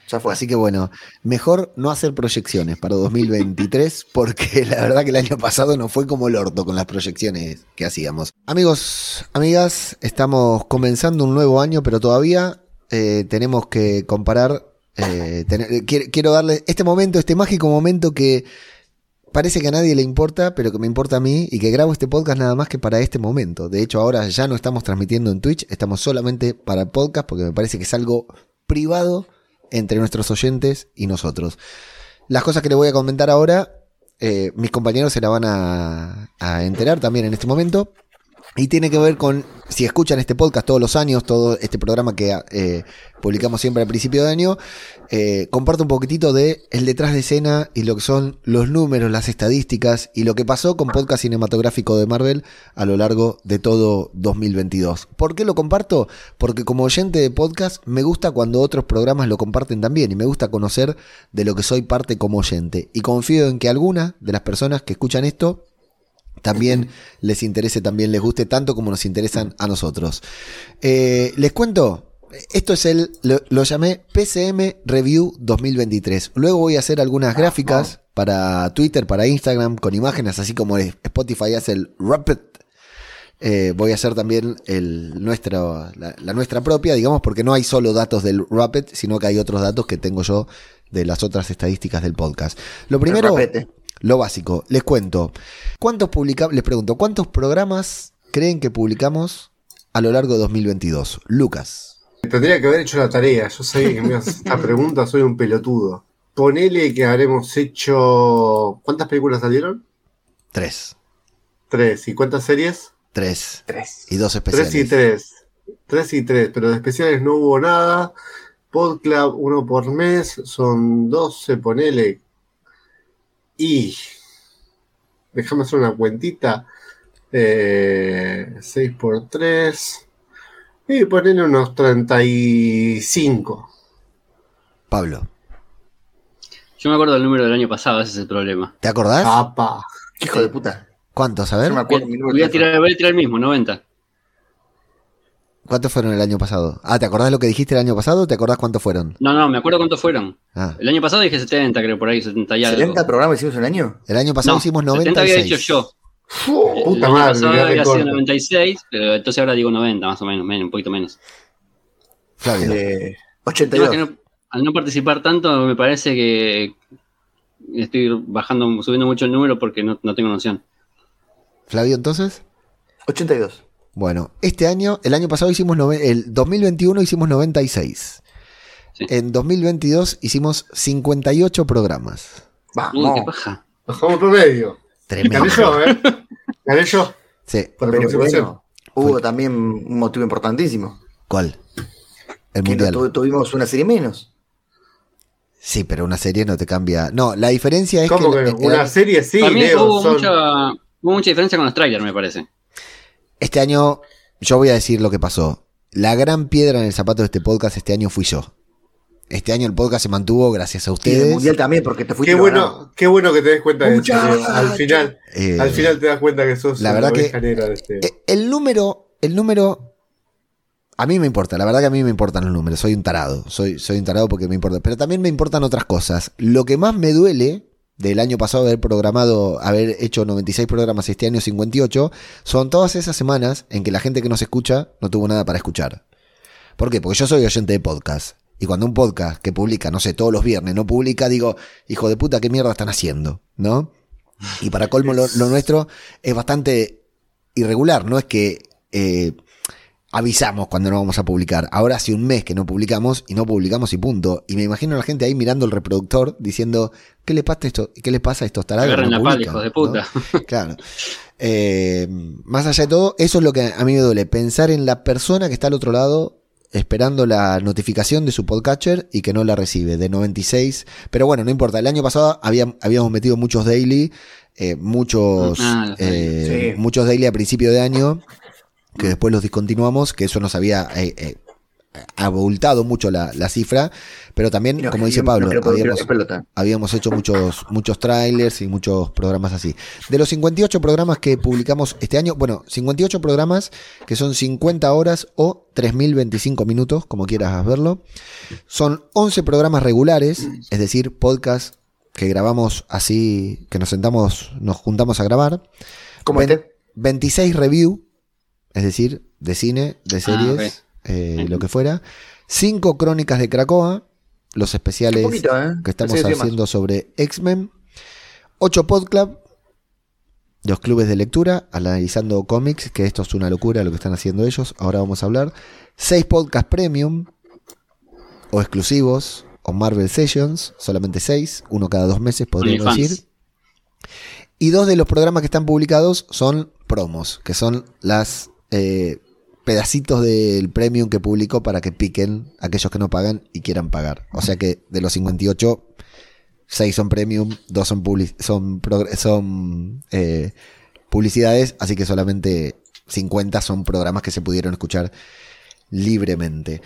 Ya fue. Así que bueno, mejor no hacer proyecciones para 2023 porque la verdad que el año pasado no fue como el orto con las proyecciones que hacíamos. Amigos, amigas, estamos comenzando un nuevo año, pero todavía eh, tenemos que comparar. eh, tener- quiero, quiero darle este momento, este mágico momento que parece que a nadie le importa, pero que me importa a mí y que grabo este podcast nada más que para este momento. De hecho, ahora ya no estamos transmitiendo en Twitch, estamos solamente para el podcast porque me parece que es algo privado entre nuestros oyentes y nosotros. Las cosas que les voy a comentar ahora, eh, mis compañeros se la van a, a enterar también en este momento. Y tiene que ver con, si escuchan este podcast todos los años, todo este programa que eh, publicamos siempre al principio de año, eh, comparto un poquitito de el detrás de escena y lo que son los números, las estadísticas y lo que pasó con podcast cinematográfico de Marvel a lo largo de todo 2022. ¿Por qué lo comparto? Porque como oyente de podcast me gusta cuando otros programas lo comparten también y me gusta conocer de lo que soy parte como oyente. Y confío en que alguna de las personas que escuchan esto también les interese, también les guste tanto como nos interesan a nosotros. Eh, les cuento, esto es el, lo, lo llamé PCM Review 2023. Luego voy a hacer algunas gráficas para Twitter, para Instagram, con imágenes, así como Spotify hace el Rapid. Eh, voy a hacer también el nuestro, la, la nuestra propia, digamos, porque no hay solo datos del Rapid, sino que hay otros datos que tengo yo de las otras estadísticas del podcast. Lo primero, rapete. Lo básico, les cuento. ¿Cuántos publicamos? Les pregunto, ¿cuántos programas creen que publicamos a lo largo de 2022? Lucas. Tendría que haber hecho la tarea. Yo sabía que me ibas a hacer esta pregunta, soy un pelotudo. Ponele que habremos hecho. ¿Cuántas películas salieron? Tres. Tres. ¿Y cuántas series? Tres. Tres. Y dos especiales. Tres y tres. Tres y tres, pero de especiales no hubo nada. Podclub, uno por mes, son 12, ponele. Y. Déjame hacer una cuentita. Eh, 6 por 3. Y ponele unos 35. Pablo, Yo me acuerdo del número del año pasado, ese es el problema. ¿te acordás? Apa. Hijo de puta. ¿Cuántos? A Yo ver. me acuerdo Voy a tirar, voy a tirar el mismo, 90. ¿Cuántos fueron el año pasado? Ah, ¿te acordás lo que dijiste el año pasado? ¿Te acordás cuántos fueron? No, no, me acuerdo cuántos fueron. Ah, El año pasado dije 70, creo, por ahí, 70 y algo. ¿70 programas hicimos un año? el año pasado No, hicimos 70 había 96. dicho yo. Puta el año madre, pasado había sido recorte. 96, pero entonces ahora digo 90, más o menos, menos un poquito menos. Flavio. Eh, Además 82. que no- al no participar tanto, me parece que estoy bajando, subiendo mucho el número porque no, no tengo noción. Flavio, entonces. 82. Bueno, este año, el año pasado hicimos, el 2021 hicimos 96. Sí. En 2022 hicimos 58 programas. Uy, Vamos. qué paja. Bajamos promedio. Tremendo. Gané yo, ¿eh? Gané yo. Sí, Por Pero bueno, hubo también un motivo importantísimo. ¿cuál? El Que mundial. tu- tuvimos una serie menos. Sí, pero una serie no te cambia. No, la diferencia es ¿Cómo que que el- Una serie sí, Para mí Leo. hubo, son- mucha, hubo mucha diferencia con los trailers, me parece. Este año, yo voy a decir lo que pasó. La gran piedra en el zapato de este podcast este año fui yo. Este año el podcast se mantuvo gracias a Y el ustedes. mundial también, porque te fuiste Qué bueno, qué bueno que te des cuenta de eso. Al final, Eh, al final te das cuenta que sos la verdad que- de este. El número, el número, a mí me importa, la verdad que a mí me importan los números, soy un tarado, soy, soy un tarado porque me importa, pero también me importan otras cosas. Lo que más me duele del año pasado haber programado, haber hecho 96 programas este año 58, son todas esas semanas en que la gente que nos escucha no tuvo nada para escuchar. ¿Por qué? Porque yo soy oyente de podcast. Y cuando un podcast que publica, no sé, todos los viernes no publica, digo, hijo de puta, ¿qué mierda están haciendo? ¿No? Y para colmo lo, lo nuestro es bastante irregular, no es que eh, avisamos cuando no vamos a publicar. Ahora hace un mes que no publicamos y no publicamos y punto. Y me imagino a la gente ahí mirando el reproductor diciendo, ¿qué le pasa a, esto, qué le pasa a estos tarados? no la pala, publican?", hijos de ¿no? puta. Claro. Eh, más allá de todo, eso es lo que a mí me duele, pensar en la persona que está al otro lado esperando la notificación de su podcatcher y que no la recibe, de 96. Pero bueno, no importa, el año pasado había- habíamos metido muchos daily, eh, muchos, Ah, eh, Sí. muchos daily a principio de año, que después los discontinuamos, que eso nos había... eh, eh, abultado mucho la, la cifra, pero también, no- como dice Pablo, habíamos, hecho muchos, muchos trailers y muchos programas así. De los 58 programas que publicamos este año, bueno, 58 programas que son 50 horas o 3.025 minutos, como quieras verlo. Son 11 programas regulares, es decir, podcast que grabamos así, que nos sentamos, nos juntamos a grabar. Como este. 26 review, es decir, de cine, de series, ok. eh, lo que fuera. 5 crónicas de Cracoa, los especiales poquito, ¿eh? que estamos haciendo sobre X-Men. 8 Podclub, los clubes de lectura, analizando cómics, que esto es una locura lo que están haciendo ellos. Ahora vamos a hablar. 6 podcast premium o exclusivos o Marvel Sessions, solamente 6, uno cada dos meses, podríamos decir. Y dos de los programas que están publicados son promos, que son las eh, pedacitos del premium que publicó para que piquen aquellos que no pagan y quieran pagar. O sea que de los 58, 6 son premium, 2 son, son, eh, publicidades, así que solamente 50 son programas que se pudieron escuchar libremente.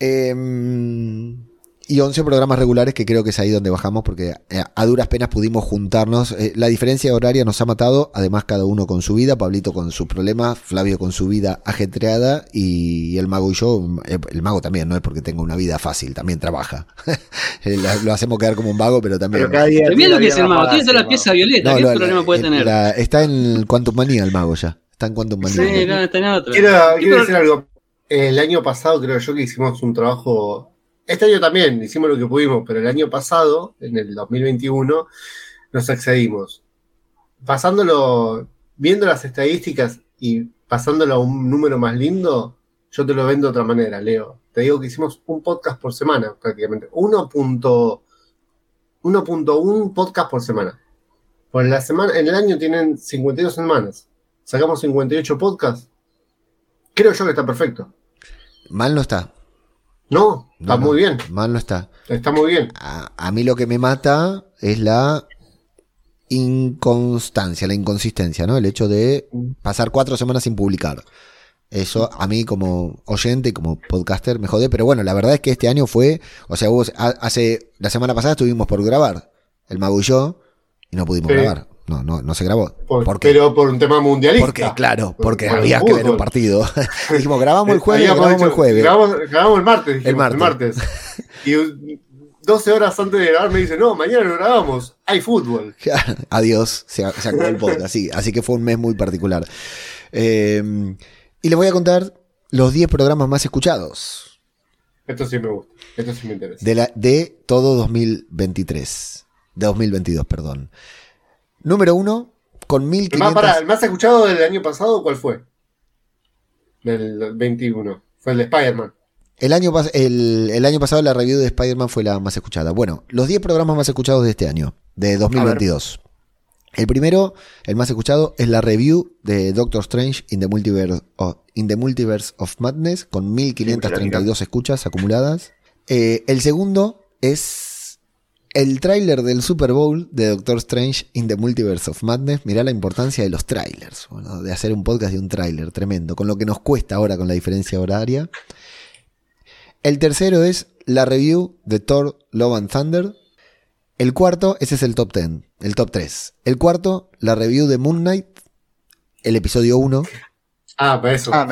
Em, y 11 programas regulares que creo que es ahí donde bajamos porque eh, a duras penas pudimos juntarnos. Eh, la diferencia horaria nos ha matado, además cada uno con su vida, Pablito con sus problemas, Flavio con su vida ajetreada y el mago y yo, eh, el mago también, no es porque tenga una vida fácil, también trabaja. Lo hacemos quedar como un vago, pero también... Pero cada día. Pero mira lo que es el mago. Tiene toda la pieza violeta. No, ¿Qué lo- problema la- puede tener? la- está en Quantum Manía el mago ya. Está en Quantum Manía. Sí, no, está en otro. Quiero, ¿Qué quiero pro- decir algo. El año pasado creo yo que hicimos un trabajo. Este año también hicimos lo que pudimos, pero el año pasado, en el 2021, nos excedimos. Pasándolo, viendo las estadísticas y pasándolo a un número más lindo, yo te lo vendo de otra manera, Leo. Te digo que hicimos un podcast por semana, prácticamente. 1.1 1.1 podcast por semana. Por la semana, en el año tienen 52 semanas. Sacamos 58 podcasts. Creo yo que está perfecto. Mal no está. No, está No, muy bien. Mal no está. Está muy bien. A, a mí lo que me mata es la inconstancia, la inconsistencia, ¿no? El hecho de pasar cuatro semanas sin publicar. Eso a mí como oyente y como podcaster me jode, pero bueno, la verdad es que este año fue, o sea, hubo, ha- hace, la semana pasada estuvimos por grabar, el mago y yo, y no pudimos Sí. grabar. No, no, no se grabó. Por- ¿Por qué? pero por un tema mundialista. Porque, claro, porque Por había que ver un partido. Dijimos, grabamos el jueves, grabamos el jueves. Grabamos, grabamos el martes. dijimos, El martes. El martes. Y un- 12 horas antes de grabar me dice, no, mañana lo grabamos. Hay fútbol. Adiós, se, se acabó el podcast, sí. Así que fue un mes muy particular. Eh, y les voy a contar los 10 programas más escuchados Esto sí me gusta. Esto sí me interesa. de, la, de todo 2023. De 2022, perdón. Número 1, con El más, 1500. pará, el más escuchado del año pasado, ¿cuál fue? Del 21. Fue el de Spider-Man. El año, el, el año pasado la review de Spider-Man fue la más escuchada. Bueno, los 10 programas más escuchados de este año, de 2022. El primero, el más escuchado, es la review de Doctor Strange in the Multiverse of, in the Multiverse of Madness, con 1532 escuchas acumuladas. Eh, el segundo es el tráiler del Super Bowl de Doctor Strange in the Multiverse of Madness. Mirá la importancia de los trailers, bueno, de hacer un podcast de un tráiler, tremendo, con lo que nos cuesta ahora con la diferencia horaria. El tercero es la review de Thor Love and Thunder. El cuarto, ese es el top 10, el top 3. El cuarto, la review de Moon Knight, el episodio 1. Ah, para eso. Ah,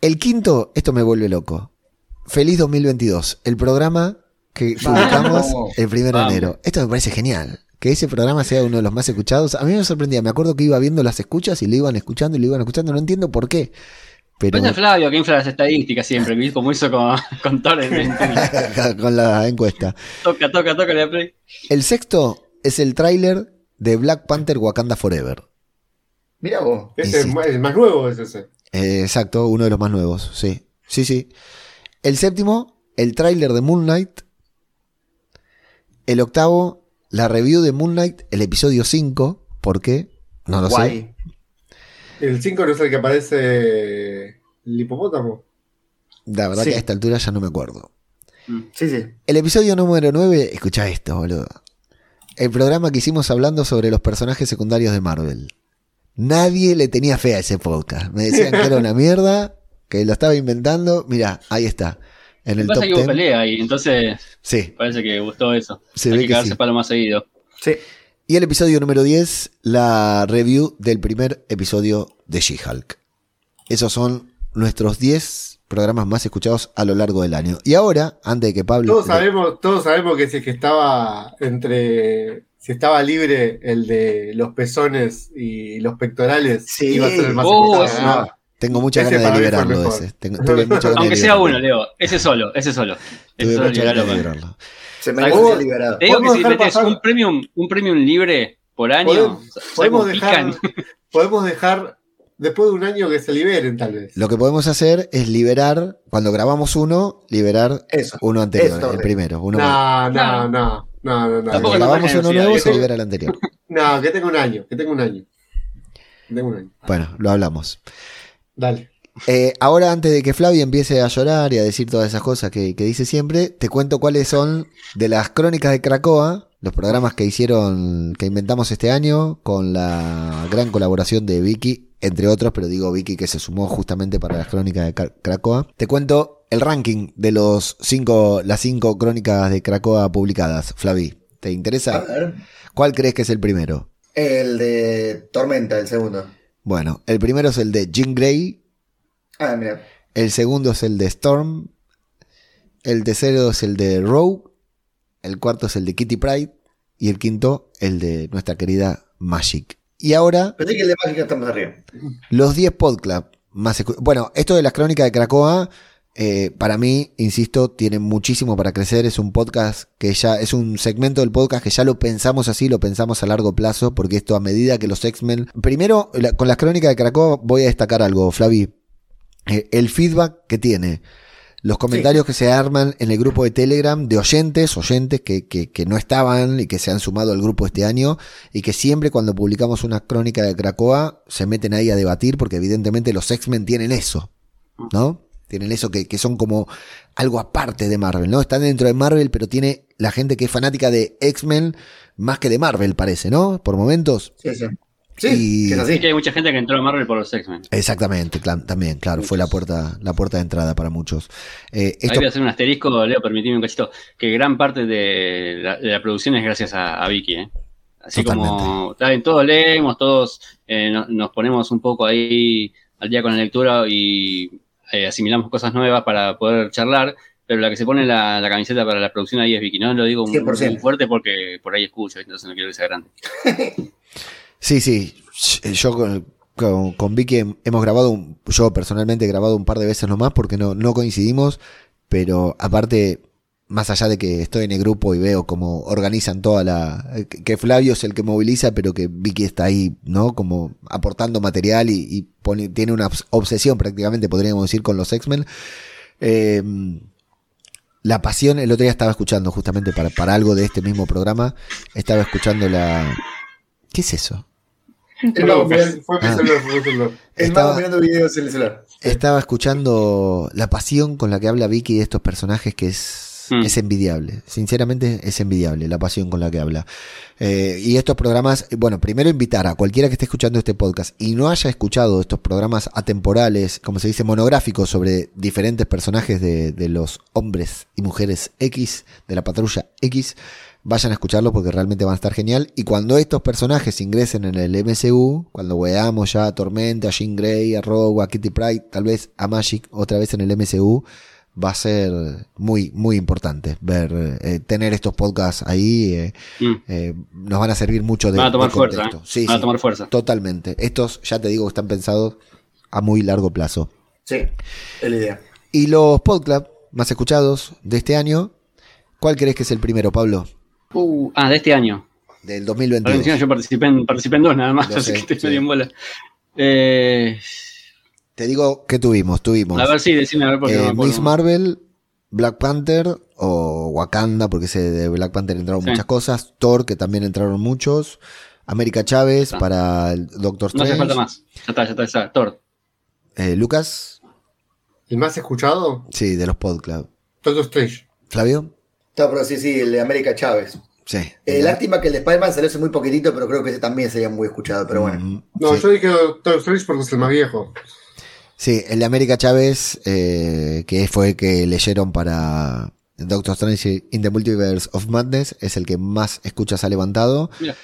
El quinto, esto me vuelve loco. Feliz 2022, el programa que publicamos el 1 de Vamos. enero. Esto me parece genial. Que ese programa sea uno de los más escuchados. A mí me sorprendía. Me acuerdo que iba viendo las escuchas y lo iban escuchando y lo iban escuchando. No entiendo por qué. Pero Ponte a Flavio que infla las estadísticas siempre, como hizo con, con en- con la encuesta. Toca, toca, toca, le da play. El sexto es el tráiler de Black Panther Wakanda Forever. Mira vos. Ese es el más nuevo es ese. Eh, exacto, uno de los más nuevos, sí. Sí, sí. El séptimo, el tráiler de Moon Knight. El octavo, la review de Moon Knight, el episodio 5. ¿Por qué? No lo sé. Guay. El 5 no es el que aparece el hipopótamo. La verdad Sí. que a esta altura ya no me acuerdo. Sí, sí. El episodio número 9, escucha esto, boludo. El programa que hicimos hablando sobre los personajes secundarios de Marvel. Nadie le tenía fe a ese podcast. Me decían que era una mierda, que lo estaba inventando. Mira, ahí está. En el Pasa top que hubo 10. pelea y entonces Sí. parece que gustó eso. Se Hay ve que que cagarse sí. palo más seguido. Sí. Y el episodio número 10, la review del primer episodio de She-Hulk. Esos son nuestros 10 programas más escuchados a lo largo del año. Y ahora, antes de que Pablo... Todos sabemos, todos sabemos que si es que estaba entre. Si estaba libre el de los pezones y los pectorales, Sí. iba a ser el más Oh, escuchado. Tengo muchas Ese ganas de liberarlo ese. Tengo, tuve muchas ganas Aunque de sea uno, Leo. Ese solo, ese solo. Ese Tuve solo muchas ganas de liberarlo. Se me ha liberado. Te digo que si metes un premium, un premium libre por año, Podemos- ¿sabes Podemos dejar, podemos dejar después de un año que se liberen, tal vez. Lo que podemos hacer es liberar, cuando grabamos uno, liberar Eso. uno anterior, Eso, el sí. primero. Uno. No, no, no, no, no, no. Cuando grabamos uno nuevo, se libera el anterior. No, que tenga un año, que tenga un año. Que tenga un año. Bueno, lo hablamos. Dale. Eh, ahora, antes de que Flavia empiece a llorar y a decir todas esas cosas que, que dice siempre, te cuento cuáles son de las crónicas de Cracoa, los programas que hicieron, que inventamos este año, con la gran colaboración de Vicky, entre otros, pero digo Vicky que se sumó justamente para las crónicas de Cra- Cracoa. Te cuento el ranking de los cinco, las cinco crónicas de Cracoa publicadas. Flavi, ¿te A interesa? ver. ¿Cuál crees que es el primero? El de Tormenta, el segundo. Bueno, el primero es el de Jean Grey, Ah, mira. El segundo es el de Storm. El tercero es el de Rogue. El cuarto es el de Kitty Pride. Y el quinto, el de nuestra querida Magic. Y ahora, Pensé que el de Mágica está más arriba. los 10 Podclub más Bueno, esto de las crónicas de Cracoa, eh, para mí, insisto, tiene muchísimo para crecer. Es un podcast que ya, es un segmento del podcast que ya lo pensamos así, lo pensamos a largo plazo, porque esto a medida que los X-Men. Primero, la- con las crónicas de Cracoa voy a destacar algo, Flavi. Eh, el feedback que tiene. Los comentarios que se arman en el grupo de Telegram de oyentes, oyentes que, que, que no estaban y que se han sumado al grupo este año y que siempre cuando publicamos una crónica de Cracoa se meten ahí a debatir porque evidentemente los X-Men tienen eso, ¿no? Tienen eso que, que son como algo aparte de Marvel, ¿no? Están dentro de Marvel, pero tiene la gente que es fanática de X-Men más que de Marvel, parece, ¿no? Por momentos. Sí, sí. Sí, Y- es así. que hay mucha gente que entró a Marvel por los X-Men. Exactamente, también, claro, fue la puerta, la puerta de entrada para muchos. Eh, Ahí esto- voy a hacer un asterisco, Leo, permitime un cachito, que gran parte de la, de la producción es gracias a, a Vicky, ¿eh? Así como, Totalmente. está bien, todos leemos, todos eh, no- nos ponemos un poco ahí al día con la lectura y eh, asimilamos cosas nuevas para poder charlar, pero la que se pone la, la camiseta para la producción ahí es Vicky, ¿no? Lo digo muy, 100%. muy fuerte porque por ahí escucho, entonces no quiero que sea grande. Sí, sí. Yo con, con, con Vicky hem- hemos grabado, un- yo personalmente he grabado un par de veces nomás porque no, no coincidimos, pero aparte, más allá de que estoy en el grupo y veo cómo organizan toda la... que- Flavio es el que moviliza, pero que Vicky está ahí, ¿no? Como aportando material y, y pone- tiene una obs- obsesión prácticamente, podríamos decir, con los X-Men. Eh, la pasión, el otro día estaba escuchando justamente para, para algo de este mismo programa, estaba escuchando la... ¿Qué es eso? No, fue, mirando, fue mi Ah. celular, fue mi celular. el Estaba- mirando videos en el celular. Estaba escuchando la pasión con la que habla Vicky de estos personajes que es, Mm. es envidiable. Sinceramente es envidiable la pasión con la que habla. Eh, y estos programas, bueno, primero invitar a cualquiera que esté escuchando este podcast y no haya escuchado estos programas atemporales, como se dice, monográficos sobre diferentes personajes de, los hombres y mujeres X, de la patrulla X, vayan a escucharlo porque realmente van a estar genial. Y cuando estos personajes ingresen en el MCU, cuando veamos ya a Tormenta, a Jean Grey, a Rogue, a Kitty Pryde, tal vez a Magic otra vez en el MCU, va a ser muy, muy importante ver, eh, tener estos podcasts ahí. eh, Mm. eh, nos van a servir mucho de, Van a tomar de fuerza. ¿eh? Sí, Van a sí, tomar fuerza. Totalmente. Estos, ya te digo, están pensados a muy largo plazo. Sí, es la idea. Y los podclub más escuchados de este año, ¿cuál crees que es el primero, Pablo? Uh, ah, de este año. Del Ahora 2022. encima yo participé en, participé en dos nada más, Lo así sé, que estoy sí. medio en bola. Eh, Te digo que tuvimos, tuvimos a ver si decime a ver eh, no me acuerdo. Miss Marvel, Black Panther o Wakanda, porque ese de Black Panther entraron Sí. muchas cosas, Thor, que también entraron muchos, América Chávez Ah. para el Doctor No hace Strange, falta más. Ya está, ya está, ya está. Thor. eh, Lucas, ¿El más escuchado? sí, de los Podclub. Doctor Strange. Flavio, No, pero sí, sí, el de América Chávez. sí. Eh, lástima que el de Spider-Man salió hace muy poquitito, pero creo que ese también sería muy escuchado. Pero bueno. Mm, No, sí. yo dije Doctor Strange porque es el más viejo. Sí, el de América Chávez, eh, que fue el que leyeron para Doctor Strange in the Multiverse of Madness, es el que más escuchas ha levantado. Mira.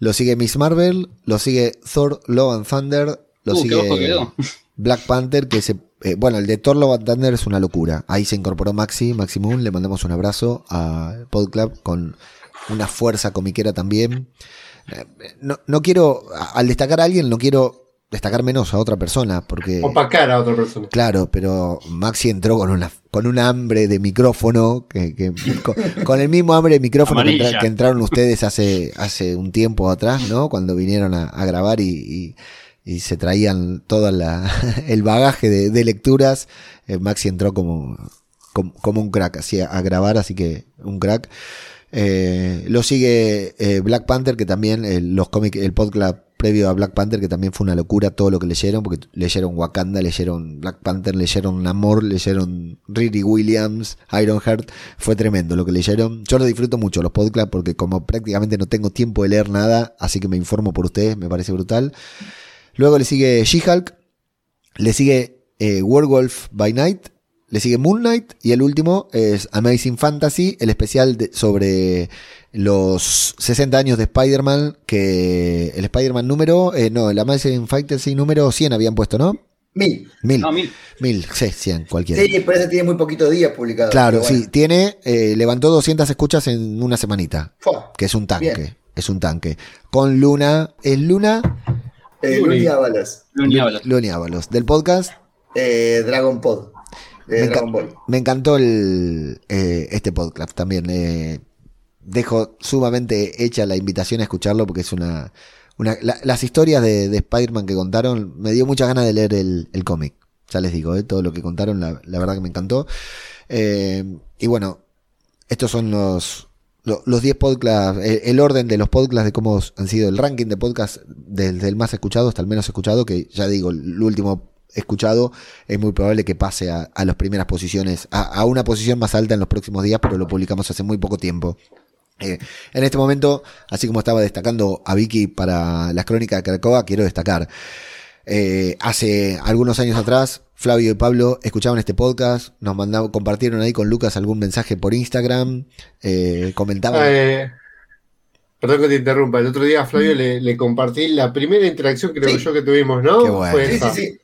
Lo sigue Miss Marvel, lo sigue Thor Love and Thunder, lo Uh, sigue. Black Panther, que se... eh, bueno, el de Thor Love and Thunder es una locura. Ahí se incorporó Maxi, Maxi Moon, le mandamos un abrazo a Pod Club con una fuerza comiquera también. Eh, No, no quiero, al destacar a alguien, no quiero destacar menos a otra persona, porque... Opacar a otra persona. Claro, pero Maxi entró con una con un hambre de micrófono, que, que- con, con el mismo hambre de micrófono que, Amarilla. entra- que entraron ustedes hace, hace un tiempo atrás, ¿no? Cuando vinieron a, a grabar y, y- y se traían todo la, el bagaje de, de lecturas. eh, Maxi entró como, como, como un crack, así a, a grabar, así que un crack. Eh, lo sigue eh, Black Panther, que también eh, los cómics, el podcast previo a Black Panther, que también fue una locura todo lo que leyeron, porque leyeron Wakanda, leyeron Black Panther, leyeron Namor, leyeron Riri Williams, Ironheart, fue tremendo lo que leyeron. Yo lo disfruto mucho, los podcasts, porque como prácticamente no tengo tiempo de leer nada, así que me informo por ustedes, me parece brutal. Luego le sigue She-Hulk, le sigue eh, Werewolf by Night, le sigue Moon Knight y el último es Amazing Fantasy, el especial de- sobre los 60 años de Spider-Man, que el Spider-Man número, eh, no, el Amazing Fantasy número 100 habían puesto, ¿no? Mil. Mil. No, mil. Mil, sí, 100, cualquiera. Sí, pero ese tiene muy poquitos días publicado. Claro, bueno. sí, tiene, eh, levantó 200 escuchas en una semanita, Fua. que es un tanque, Bien. es un tanque. Con Luna, es Luna, Eh, Luni. Luni Ábalos. Luni Ábalos, del podcast Eh, Dragon Pod. De Me enca- Dragon Ball. Me encantó el, eh, este podcast también. eh, dejo sumamente hecha la invitación a escucharlo porque es una... una la- las historias de, de Spider-Man que contaron, me dio muchas ganas de leer el, el cómic. Ya les digo, eh, todo lo que contaron, la, la verdad que me encantó. Eh, y bueno, estos son los, lo- los 10 podcasts, el, el orden de los podcasts de cómo han sido el ranking de podcasts desde el más escuchado hasta el menos escuchado, que ya digo, el último escuchado es muy probable que pase a, a las primeras posiciones, a, a una posición más alta en los próximos días, pero lo publicamos hace muy poco tiempo. Eh, en este momento, así como estaba destacando a Vicky para las crónicas de Caracoa, quiero destacar. eh, hace algunos años atrás, Flavio y Pablo escuchaban este podcast, nos mandaban, compartieron ahí con Lucas algún mensaje por Instagram, eh, comentaban. Eh, perdón que te interrumpa. El otro día a Flavio le, le compartí la primera interacción, creo Sí. yo, que tuvimos, ¿no? Qué bueno. Fue Sí, sí, esa. sí.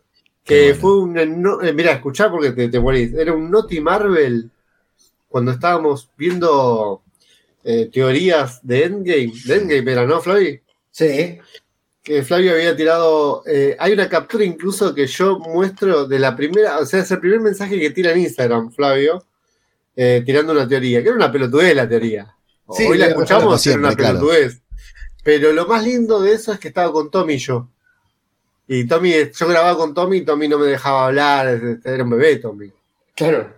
Que bueno. fue un. No, eh, mirá, escuchá porque te, te morís. Era un Naughty Marvel cuando estábamos viendo eh, teorías de Endgame. De Endgame era, ¿no, Flavio? Sí. que Flavio había tirado. eh, hay una captura incluso que yo muestro de la primera. O sea, es el primer mensaje que tira en Instagram, Flavio, tirando una teoría, que era una pelotudez la teoría. Sí, Hoy la escuchamos, siempre, era una claro. pelotudez. Pero lo más lindo de eso es que estaba con Tommy y yo. Y Tommy, yo grababa con Tommy y Tommy no me dejaba hablar, era un bebé Tommy. Claro.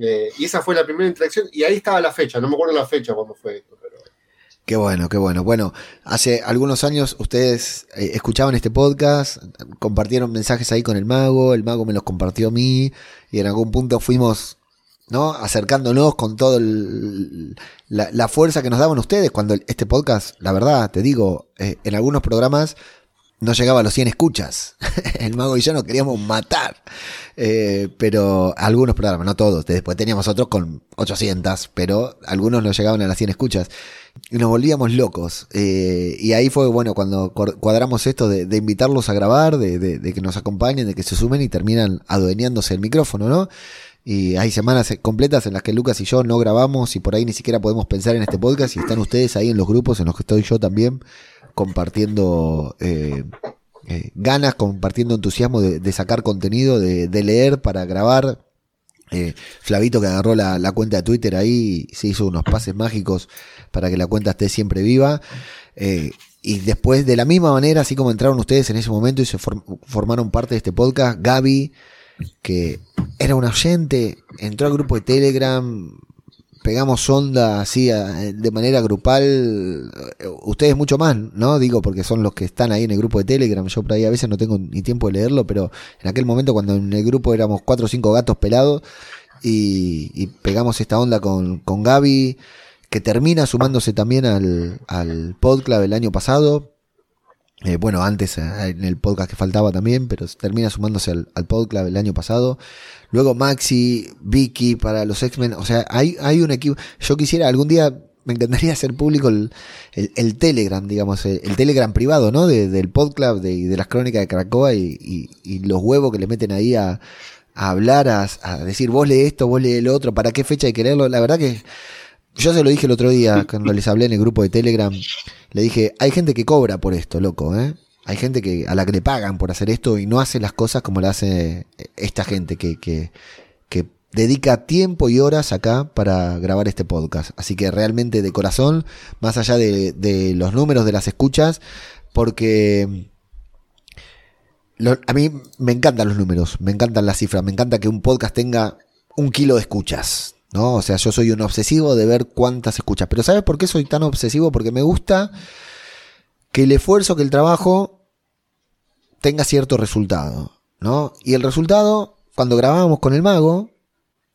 Eh, y esa fue la primera interacción, y ahí estaba la fecha, no me acuerdo la fecha cuando fue esto, pero. Qué bueno, qué bueno. Bueno, hace algunos años ustedes eh, escuchaban este podcast, compartieron mensajes ahí con el mago, el mago me los compartió a mí y en algún punto fuimos, ¿no? Acercándonos con toda la, la fuerza que nos daban ustedes cuando este podcast, la verdad, te digo, eh, en algunos programas no llegaba a los 100 escuchas. El mago y yo nos queríamos matar. Eh, pero algunos programas, no todos. Después teníamos otros con 800, pero algunos no llegaban a las 100 escuchas. Y nos volvíamos locos. Eh, y ahí fue, bueno, cuando cuadramos esto de, de invitarlos a grabar, de, de- de que nos acompañen, de que se sumen y terminan adueñándose el micrófono, ¿no? Y hay semanas completas en las que Lucas y yo no grabamos y por ahí ni siquiera podemos pensar en este podcast y están ustedes ahí en los grupos en los que estoy yo también compartiendo eh, eh, ganas, compartiendo entusiasmo de, sacar contenido, de, leer para grabar. Eh, Flavito que agarró la, cuenta de Twitter ahí se hizo unos pases mágicos para que la cuenta esté siempre viva. Y después, de la misma manera, así como entraron ustedes en ese momento y se form- formaron parte de este podcast, Gaby, que era un oyente, entró al grupo de Telegram, pegamos onda así a- de manera grupal, eh, ustedes mucho más, ¿no? Digo, porque son los que están ahí en el grupo de Telegram, yo por ahí a veces no tengo ni tiempo de leerlo, pero en aquel momento cuando en el grupo éramos cuatro o cinco gatos pelados y, y pegamos esta onda con, con Gaby, que termina sumándose también al, al el año pasado. Eh, bueno, antes eh, en el podcast que faltaba también, pero termina sumándose al, al el año pasado. Luego Maxi, Vicky para los X-Men. O sea, hay, hay un equipo. Yo quisiera algún día, me encantaría hacer público el, el- el Telegram, digamos, el, el Telegram privado, ¿no? De- del podcast de, las crónicas de Cracoa y, los huevos que le meten ahí a, hablar, a, a decir, vos lee esto, vos lee el otro, para qué fecha hay que leerlo. La verdad que yo se lo dije el otro día cuando les hablé en el grupo de Telegram. Le dije, hay gente que cobra por esto, loco, ¿eh? Hay gente que a la que le pagan por hacer esto y no hace las cosas como la hace esta gente que, que, que dedica tiempo y horas acá para grabar este podcast. Así que realmente de corazón, más allá de, los números de las escuchas, porque lo- a mí me encantan los números, me encantan las cifras, me encanta que un podcast tenga un kilo de escuchas. ¿no? O sea, yo soy un obsesivo de ver cuántas escuchas. Pero ¿sabes por qué soy tan obsesivo? Porque me gusta que el esfuerzo, que el trabajo tenga cierto resultado, ¿no? Y el resultado, cuando grabábamos con el mago,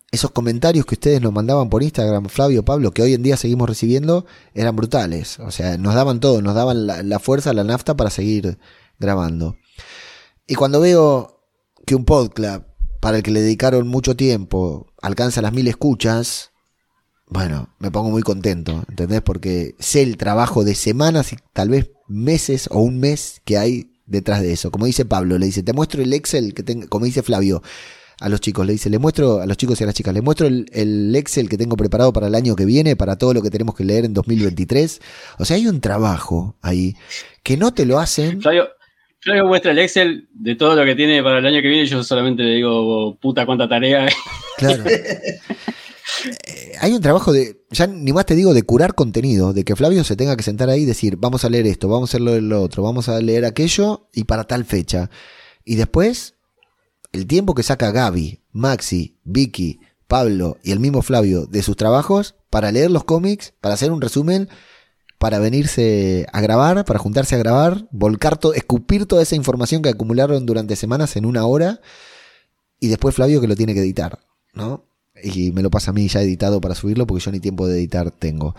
esos comentarios que ustedes nos mandaban por Instagram, Flavio, Pablo, que hoy en día seguimos recibiendo, eran brutales. O sea, nos daban todo, nos daban la, fuerza, la nafta para seguir grabando. Y cuando veo que un podcast para el que le dedicaron mucho tiempo alcanza las mil escuchas, bueno, me pongo muy contento, ¿entendés? Porque sé el trabajo de semanas y tal vez meses o un mes que hay detrás de eso. Como dice Pablo, le dice, te muestro el Excel que tengo, como dice Flavio a los chicos, le dice, le muestro a los chicos y a las chicas, le muestro el, el Excel que tengo preparado para el año que viene, para todo lo que tenemos que leer en 2023. O sea, hay un trabajo ahí que no te lo hacen. Flavio, Flavio muestra el Excel de todo lo que tiene para el año que viene. Yo solamente le digo, puta, cuánta tarea. Claro. Eh, hay un trabajo de, ya ni más te digo, de curar contenido, de que Flavio se tenga que sentar ahí y decir, vamos a leer esto, vamos a hacer lo otro, vamos a leer aquello y para tal fecha. Y después, el tiempo que saca Gaby, Maxi, Vicky, Pablo y el mismo Flavio de sus trabajos para leer los cómics, para hacer un resumen, para venirse a grabar, para juntarse a grabar, volcar todo, escupir toda esa información que acumularon durante semanas en una hora y después Flavio que lo tiene que editar, ¿no? Y me lo pasa a mí ya editado para subirlo porque yo ni tiempo de editar tengo.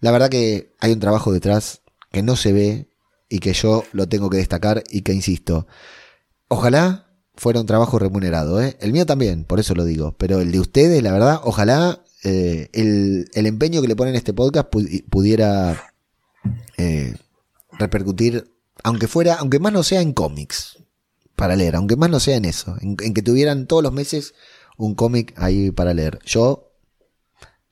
La verdad que hay un trabajo detrás que no se ve y que yo lo tengo que destacar y que insisto, ojalá fuera un trabajo remunerado, ¿eh? El mío también, por eso lo digo, pero el de ustedes, la verdad, ojalá eh, el, el empeño que le ponen a este podcast pu- pudiera eh, repercutir, aunque fuera, aunque más no sea en cómics, para leer, aunque más no sea en eso, en que tuvieran todos los meses un cómic ahí para leer. Yo,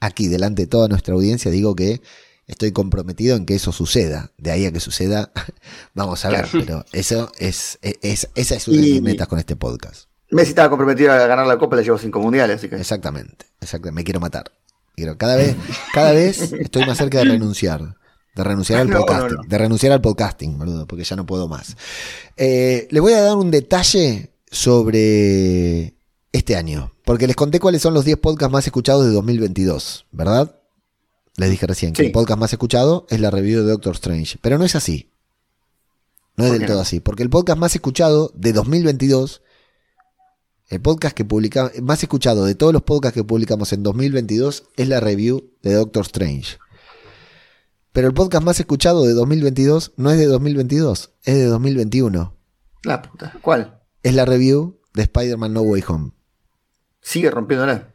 aquí, delante de toda nuestra audiencia, digo que estoy comprometido en que eso suceda. De ahí a que suceda, vamos a ver, pero eso es, es, esa es una de mis metas con este podcast. Messi estaba comprometido a ganar la Copa, le llevó cinco mundiales, así que. Exactamente, exactamente. Me quiero matar. Cada vez, cada vez estoy más cerca de renunciar. De renunciar al No, podcasting. no. De renunciar al podcasting, boludo, porque ya no puedo más. Eh, les voy a dar un detalle sobre este año. Porque les conté cuáles son los 10 podcasts más escuchados de 2022, ¿verdad? Les dije recién que Sí. el podcast más escuchado es la review de Doctor Strange. Pero no es así. No es ¿Por del todo así. Porque el podcast más escuchado de 2022 el podcast que publica, más escuchado de todos los podcasts que publicamos en 2022 es la review de Doctor Strange. Pero el podcast más escuchado de 2022 no es de 2022, es de 2021. La puta. ¿Cuál? Es la review de Spider-Man No Way Home. Sigue rompiéndola.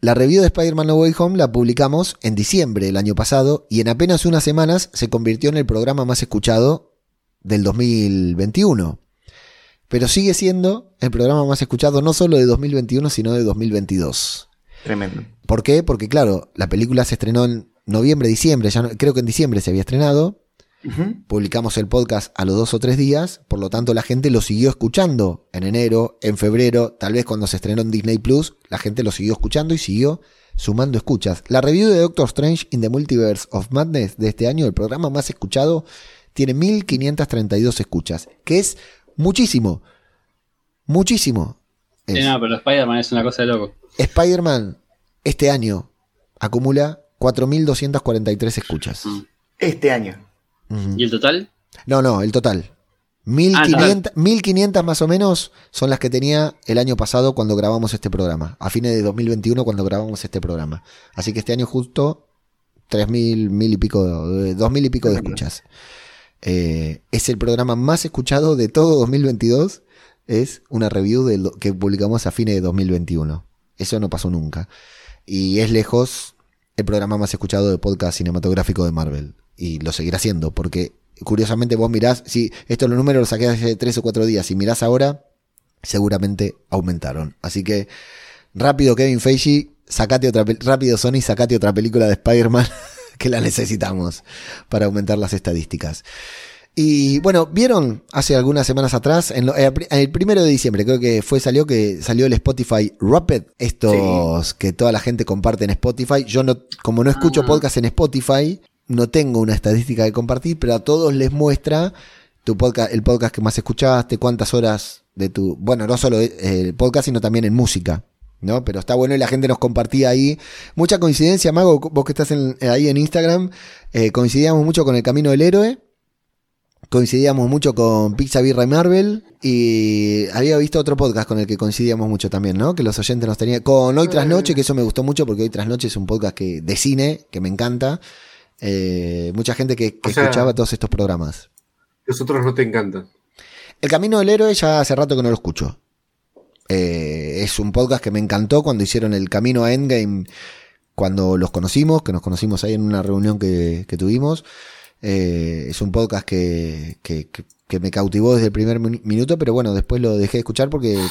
La review de Spider-Man No Way Home la publicamos en diciembre del año pasado y en apenas unas semanas se convirtió en el programa más escuchado del 2021. Pero sigue siendo el programa más escuchado no solo de 2021, sino de 2022. Tremendo. ¿Por qué? Porque claro, la película se estrenó en noviembre, diciembre, ya no- creo que en diciembre se había estrenado. Publicamos el podcast a los dos o tres días, por lo tanto la gente lo siguió escuchando en enero, en febrero, tal vez cuando se estrenó en Disney Plus, la gente lo siguió escuchando y siguió sumando escuchas. La review de Doctor Strange in the Multiverse of Madness de este año, el programa más escuchado, tiene 1532 escuchas, que es muchísimo. Muchísimo. Sí, no, pero Spider-Man es una cosa de loco. Spider-Man este año acumula 4.243 escuchas. Mm. Este año. ¿Y el total? No, no, el total. Ah, 1500, 1500 más o menos son las que tenía el año pasado cuando grabamos este programa. A fines de 2021 cuando grabamos este programa. Así que este año justo 3.000, mil y pico, eh, 2.000 y pico de escuchas. Eh, es el programa más escuchado de todo 2022. Es una review de lo que publicamos a fines de 2021. Eso no pasó nunca. Y es lejos el programa más escuchado de podcast cinematográfico de Marvel. Y lo seguirá siendo, porque curiosamente vos mirás, si estos los números los saqué hace tres o cuatro días, si mirás ahora, seguramente aumentaron. Así que, rápido Kevin Feige, sacate otra, rápido Sony, sacate otra película de Spider-Man que la necesitamos para aumentar las estadísticas. Y bueno, vieron hace algunas semanas atrás, en lo- eh, el primero de diciembre, creo que fue salió que salió el Spotify Rapid, estos que toda la gente comparte en Spotify. Yo no, como no escucho Ah. podcast en Spotify, no tengo una estadística de compartir, pero a todos les muestra tu podcast, el podcast que más escuchaste, cuántas horas de tu, bueno, no solo eh, el podcast, sino también en música. ¿No? Pero está bueno y la gente nos compartía ahí. Mucha coincidencia, Mago, vos que estás en- ahí en Instagram, eh, coincidíamos mucho con El Camino del Héroe, coincidíamos mucho con Pizza Birra y Marvel y había visto otro podcast con el que coincidíamos mucho también, ¿no? Que los oyentes nos tenían con Hoy tras Noche, que eso me gustó mucho porque Hoy tras Noche es un podcast que de cine que me encanta. Eh, mucha gente que, que O sea- escuchaba todos estos programas. Los otros no te encantan. El Camino del Héroe ya hace rato que no lo escucho. Eh, es un podcast que me encantó cuando hicieron el Camino a Endgame, cuando los conocimos, que nos conocimos ahí en una reunión que, que tuvimos. Eh, es un podcast que, que- me cautivó desde el primer min- minuto, pero bueno, después lo dejé de escuchar porque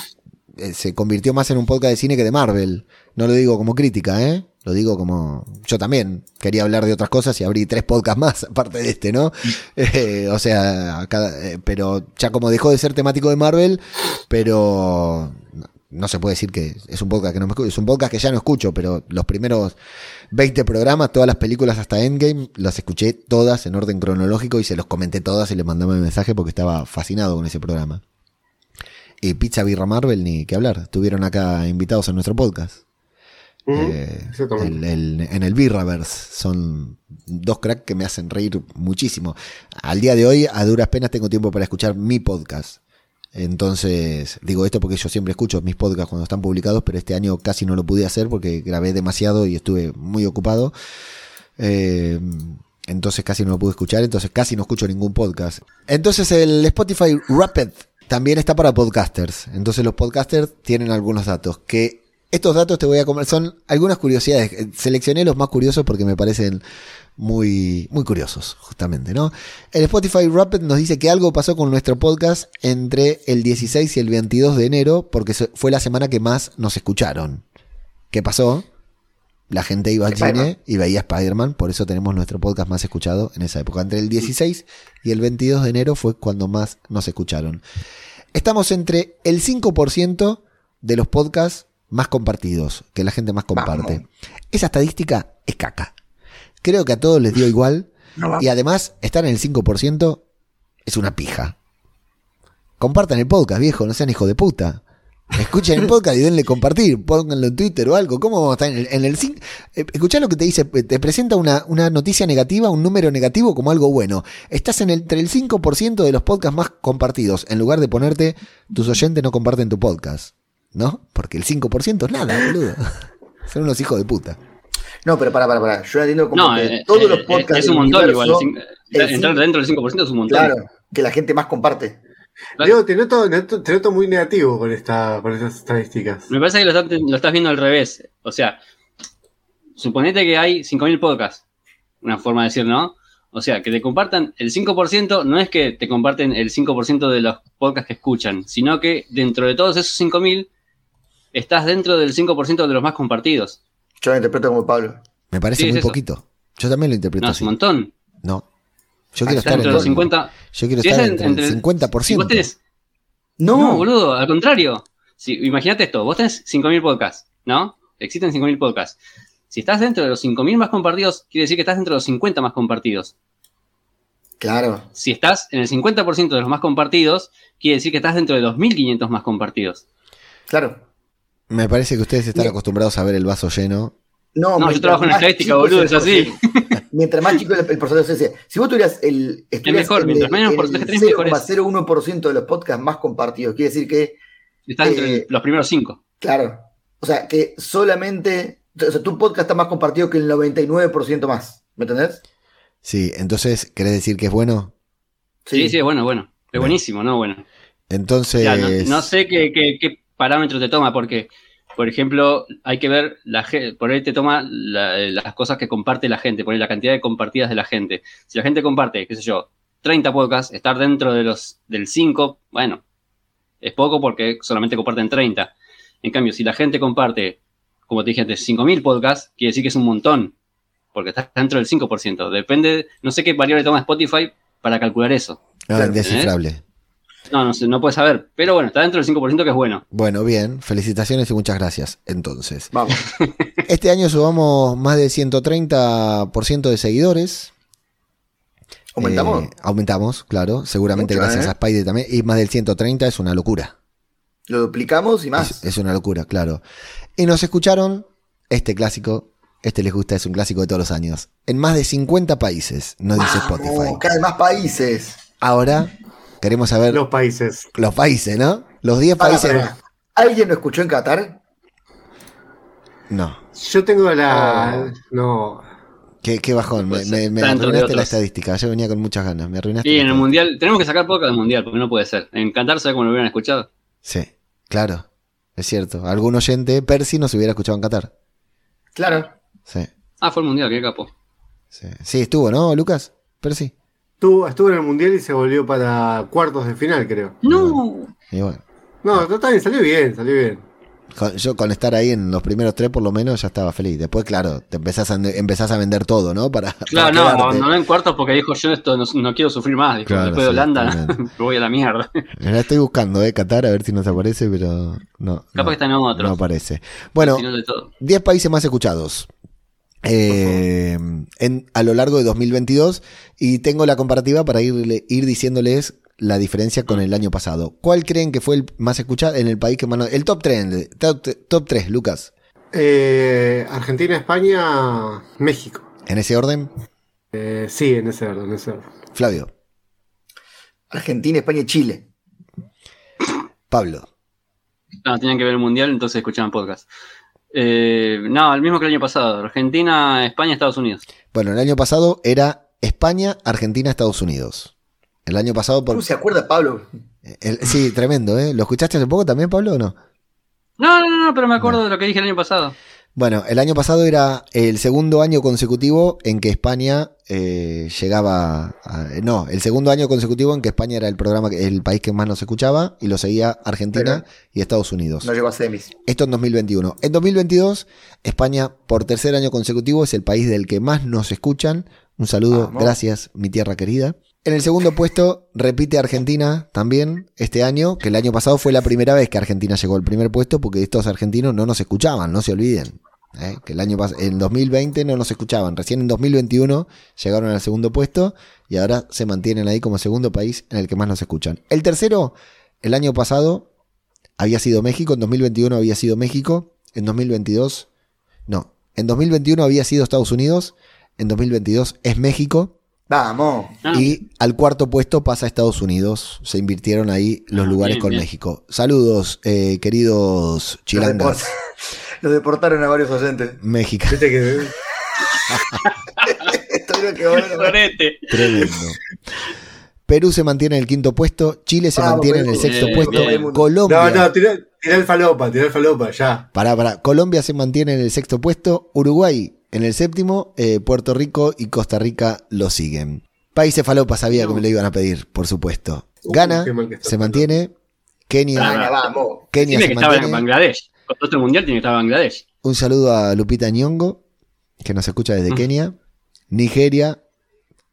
se convirtió más en un podcast de cine que de Marvel. No lo digo como crítica, ¿eh? Lo digo como... Yo también quería hablar de otras cosas y abrí tres podcasts más, aparte de este, ¿no? Eh, o sea, cada- eh, pero ya como dejó de ser temático de Marvel, pero no, no se puede decir que es un podcast que no me escucho, es un podcast que ya no escucho, pero los primeros 20 programas, todas las películas hasta Endgame, las escuché todas en orden cronológico y se los comenté todas y les mandaba un mensaje porque estaba fascinado con ese programa. Y Pizza Birra Marvel, ni que hablar, estuvieron acá invitados a nuestro podcast. Eh, exactamente. el- el- en el Birraverse son dos cracks que me hacen reír muchísimo. Al día de hoy, a duras penas, tengo tiempo para escuchar mi podcast. Entonces, digo esto porque yo siempre escucho mis podcasts cuando están publicados, pero este año casi no lo pude hacer porque grabé demasiado y estuve muy ocupado. Eh, entonces casi no lo pude escuchar, entonces casi no escucho ningún podcast. Entonces el Spotify Rapid también está para podcasters. Entonces los podcasters tienen algunos datos que estos datos te voy a comer son algunas curiosidades. Eh, Seleccioné los más curiosos porque me parecen muy muy curiosos, justamente, ¿no? El Spotify Rapid nos dice que algo pasó con nuestro podcast entre el 16 y el 22 de enero porque fue la semana que más nos escucharon. ¿Qué pasó? La gente iba al cine y veía Spider-Man, por eso tenemos nuestro podcast más escuchado en esa época. Entre el 16 y el 22 de enero fue cuando más nos escucharon. Estamos entre el 5% de los podcasts más compartidos, que la gente más comparte. Vamos. Esa estadística es caca. Creo que a todos les dio igual. No. Y además, estar en el 5% es una pija. Compartan el podcast, viejo, no sean hijo de puta. Escuchen el podcast y denle compartir, pónganlo en Twitter o algo. ¿Cómo vamos a estar en el, en el eh, Escuchá lo que te dice, eh, te presenta una, una noticia negativa, un número negativo como algo bueno. Estás en el, entre el 5% de los podcasts más compartidos, en lugar de ponerte tus oyentes no comparten tu podcast. ¿No? Porque el 5% es nada, boludo. Son unos hijos de puta. No, pero para, para, para. Yo entiendo como No, que eh, todos eh, los podcasts. es un montón igual. universo, el Entrar dentro del 5% es un montón. Claro, que la gente más comparte. Diego, te noto, noto- te noto muy negativo con, esta, con estas estadísticas. Me parece que lo, estás- lo estás viendo al revés. O sea, suponete que hay 5.000 podcasts. Una forma de decir, ¿no? O sea, que te compartan el 5% no es que te comparten el 5% de los podcasts que escuchan, sino que dentro de todos esos 5.000 estás dentro del 5% de los más compartidos. Yo lo interpreto como Pablo. Me parece Sí, muy poquito. Yo también lo interpreto No, es un montón. No. Yo quiero estar en el, 50. yo quiero Si estar es en- entre, entre el el- 50%. Si vos tenés No, No, boludo, al contrario. Si, imagínate esto, vos tenés 5.000 podcasts, ¿no? Existen 5.000 podcasts. Si estás dentro de los 5.000 más compartidos, quiere decir que estás dentro de los 50 más compartidos. Claro. Si estás en el 50% de los más compartidos, quiere decir que estás dentro de los 1.500 más compartidos. Claro. Me parece que ustedes están acostumbrados a ver el vaso lleno. No, No, yo trabajo en estadística, boludo, es así. Mientras más chico el, el porcentaje, o sea, si vos tuvieras el. estuvieras mejor, en mientras el- menos en porcentaje el tenés, mejor es. 0,01% de los podcasts más compartidos, quiere decir que, Estás entre Eh, los primeros 5. claro, o sea, que solamente. O sea, tu podcast está más compartido que el 99% más. ¿Me entendés? Sí, entonces, ¿querés decir que es bueno? Sí, sí, es bueno, bueno. Es buenísimo, ¿no? Bueno. Entonces. Ya, no, no sé qué, qué, qué parámetro te toma, porque, por ejemplo, hay que ver, la ge- por ahí te toma la- las cosas que comparte la gente, por ahí la cantidad de compartidas de la gente. Si la gente comparte, qué sé yo, 30 podcasts, estar dentro de los del 5, bueno, es poco porque solamente comparten 30. En cambio, si la gente comparte, como te dije antes, 5.000 podcasts, quiere decir que es un montón, porque estás dentro del 5%. Depende, no sé qué variable toma Spotify para calcular eso. No, indescifrable. No, no sé, no puedes saber. Pero bueno, está dentro del 5% que es bueno. Bueno, bien, felicitaciones y muchas gracias. Entonces, Vamos. este año subamos más del 130% de seguidores. ¿Aumentamos? Eh, aumentamos, claro, seguramente Mucho, gracias ¿eh? a Spidey también. Y más del 130 es una locura. Lo duplicamos y más. Es, es una locura, claro. Y nos escucharon este clásico. Este les gusta, es un clásico de todos los años. En más de 50 países, nos dice Spotify. Cada vez más países. Ahora queremos saber Los países. los países, ¿no? Los 10 Para, países. para. ¿Alguien lo escuchó en Qatar? No. Yo tengo la. Oh. No. Qué, qué bajón. Me, me- me arruinaste la estadística. Yo venía con muchas ganas. Me arruinaste. Y la en el mundial, tenemos que sacar poca del mundial, porque no puede ser. En Qatar, ¿sabes cómo lo hubieran escuchado? Sí, claro. Es cierto. Algún oyente, Percy, nos hubiera escuchado en Qatar. Claro. Sí, Ah, fue el mundial, qué capo. sí. Sí, estuvo, ¿no, Lucas? Percy. Estuvo, estuvo en el mundial y se volvió para cuartos de final, creo. No. Y bueno. No, bien, salió bien, salió bien. con- yo con estar ahí en los primeros tres, por lo menos, ya estaba feliz. Después, claro, te empezás a, empezás a vender todo, ¿no? Para, Claro, para no, quedarte. abandonó en cuartos porque dijo, yo esto no, no quiero sufrir más. Dijo, Claro, después de Holanda, voy a la mierda. La estoy buscando, ¿eh? Qatar, a ver si nos aparece, pero no. Capaz no, que está en otros. No aparece. Bueno, Al final de todo. 10 países más escuchados. Eh, en, a lo largo de 2022 y tengo la comparativa para ir, ir diciéndoles la diferencia con el año pasado. ¿Cuál creen que fue el más escuchado en el país que más... El top 3, top, top 3, Lucas. Eh, Argentina, España, México. ¿En ese orden? Eh, sí, en ese orden, en ese orden. Flavio, Argentina, España y Chile. Pablo, No, tenían que ver el mundial, entonces escuchaban podcast. Eh, no, el mismo que el año pasado. Argentina, España, Estados Unidos. Bueno, el año pasado era España, Argentina, Estados Unidos. El año pasado por... ¿Cómo se acuerda Pablo? el- sí, tremendo, ¿eh? ¿Lo escuchaste hace poco también, Pablo, o no? No, no, no, pero me acuerdo de lo que dije el año pasado. Bueno, el año pasado era el segundo año consecutivo en que España eh, llegaba. a- no, el segundo año consecutivo en que España era el programa, que- el país que más nos escuchaba y lo seguía Argentina y Estados Unidos. No llegó a semis. Esto en 2021. En 2022, España por tercer año consecutivo es el país del que más nos escuchan. Un saludo, Vamos. gracias, mi tierra querida. En el segundo puesto repite Argentina también este año, que el año pasado fue la primera vez que Argentina llegó al primer puesto porque estos argentinos no nos escuchaban, no se olviden. ¿eh? Que el año en 2020 no nos escuchaban, recién en 2021 llegaron al segundo puesto y ahora se mantienen ahí como segundo país en el que más nos escuchan. El tercero, el año pasado había sido México, en 2021 había sido México, en 2022 no, en 2021 había sido Estados Unidos, en 2022 es México Vamos. Ah, y al cuarto puesto pasa Estados Unidos. Se invirtieron ahí los Ah, lugares bien, con bien. México. Saludos, eh, queridos chilangas deport- los deportaron a varios oyentes. mexicanos. Viste que. Que a-. Tremendo. Perú se mantiene en el quinto puesto, Chile se Vamos, mantiene en el sexto Bien, puesto, bien. Colombia, No, no, tirá, tirá el falopa, tirá el falopa, ya. pará, pará. Colombia se mantiene en el sexto puesto, Uruguay en el séptimo, eh, Puerto Rico y Costa Rica lo siguen. Países falopa sabía que me lo iban a pedir, por supuesto. Uh, está se mantiene, Kenia, Gana, vamos. Kenia Tiene se que estar en mantiene. Bangladesh. Con todo este mundial tiene que estar en Bangladesh. Un saludo a Lupita Ñongo, que nos escucha desde Mm. Kenia, Nigeria,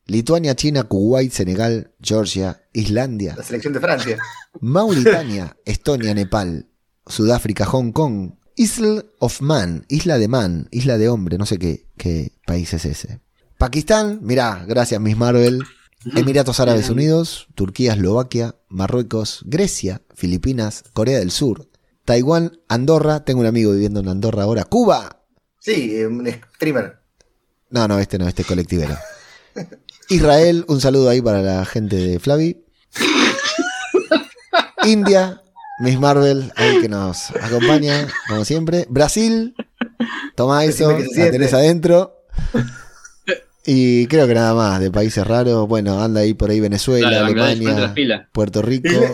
Lituania, China, Kuwait, Senegal, Georgia, Islandia, La selección de Francia. Mauritania, Estonia, Nepal, Sudáfrica, Hong Kong, Isle of Man, Isla de Man, Isla de Hombre, no sé qué, qué país es ese. Pakistán, mirá, gracias Miss Marvel. Emiratos Árabes Unidos, Turquía, Eslovaquia, Marruecos, Grecia, Filipinas, Corea del Sur, Taiwán, Andorra, tengo un amigo viviendo en Andorra ahora, Cuba, Sí, un streamer. no, no, este no, este es colectivero. Israel, un saludo ahí para la gente de Flavi. India, Miss Marvel, ahí que nos acompaña, como siempre. Brasil, toma eso, la tenés adentro. Y creo que nada más, de países raros. Bueno, anda ahí por ahí Venezuela, Claro, Alemania. Puerto Rico. Isla,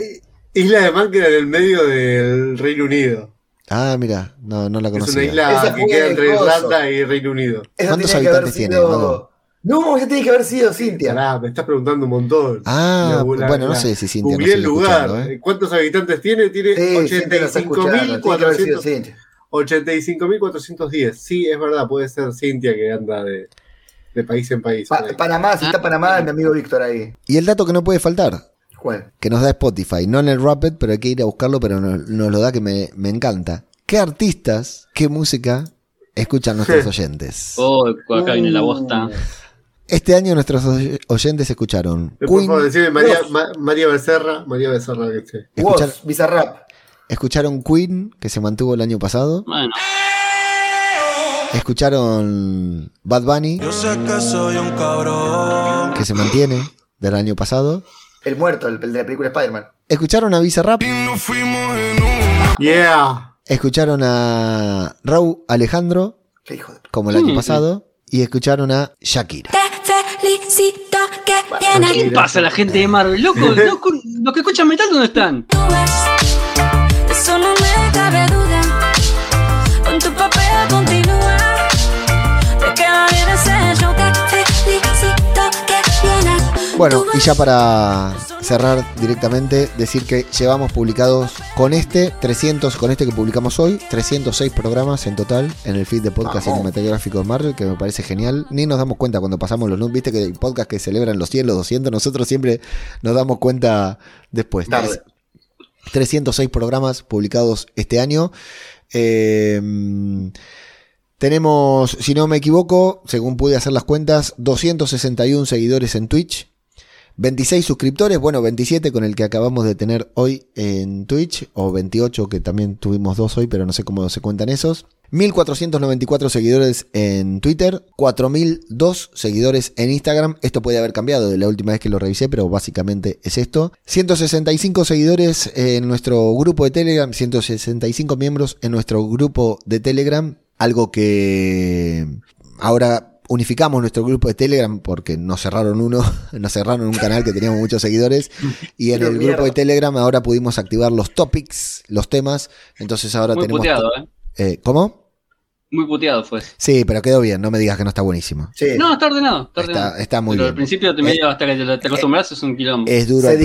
Isla de Man queda en el medio del Reino Unido. Ah, mira, no, no la Es una conocía. isla Esa que queda entre. Irlanda y Reino Unido. ¿Cuántos habitantes tiene, sido-? No, esa tiene que haber sido Cintia. Pará, me estás preguntando un montón. Ah, La- la- bueno, no sé si Cintia Googleé el lugar. ¿eh? ¿Cuántos habitantes tiene? Tiene Sí, Cintia lo está escuchando. Tiene que haber sido 85.400 Cintia. 85.410. Sí, es verdad, puede ser Cintia que anda de, de país en país. Pa- por ahí. Panamá, si está Panamá, mi amigo Víctor ahí. Y el dato que no puede faltar, ¿Cuál? que nos da Spotify, no en el Rapid, pero hay que ir a buscarlo, pero nos, nos lo da que me, me encanta. ¿Qué artistas, qué música escuchan nuestros oyentes? Oh, acá viene la bosta. Este año nuestros oy- oyentes escucharon Por Queen, favor, decime María, Vos. Ma- María Becerra. María Becerra, que esté. Escuchar- Bizarrap. escucharon Queen, que se mantuvo el año pasado, Bueno, escucharon Bad Bunny, Yo sé que soy un cabrón. que se mantiene del año pasado, El muerto, el, el de la película Spider-Man. escucharon a Bizarrap. Yeah. escucharon a Raúl Alejandro, Qué hijo de como el año Mm. pasado, y escucharon a Shakira. Felicito que tienes ¿qué pasa la gente de Marvel? Loco, loco, los que escuchan metal, ¿dónde están? Eso no me cabe duda. Bueno, y ya para cerrar directamente, decir que llevamos publicados con este 300, con este que publicamos hoy, 306 programas en total en el feed de podcast cinematográfico de Marvel, que me parece genial. Ni nos damos cuenta cuando pasamos los números, viste que hay podcast que celebran los 100, los 200, nosotros siempre nos damos cuenta después. Tarde. 306 programas publicados este año. Eh, tenemos, si no me equivoco, según pude hacer las cuentas, 261 seguidores en Twitch. 26 suscriptores, bueno, 27 con el que acabamos de tener hoy en Twitch, o 28 que también tuvimos dos hoy, pero no sé cómo se cuentan esos. 1494 seguidores en Twitter, 4002 seguidores en Instagram. Esto puede haber cambiado de la última vez que lo revisé, pero básicamente es esto. 165 seguidores en nuestro grupo de Telegram, 165 miembros en nuestro grupo de Telegram, algo que ahora unificamos nuestro grupo de Telegram porque nos cerraron uno, nos cerraron un canal que teníamos muchos seguidores y en el grupo de Telegram ahora pudimos activar los topics, los temas, entonces ahora Muy tenemos... puteado, ¿eh? eh, ¿Cómo? Muy puteado fue. Sí, pero quedó bien, no me digas que no está buenísimo. Sí. No, está ordenado. Está, ordenado. Está, está muy Pero bien. al principio te Eh, medio hasta que te, te acostumbras es un quilombo. Es duro Se al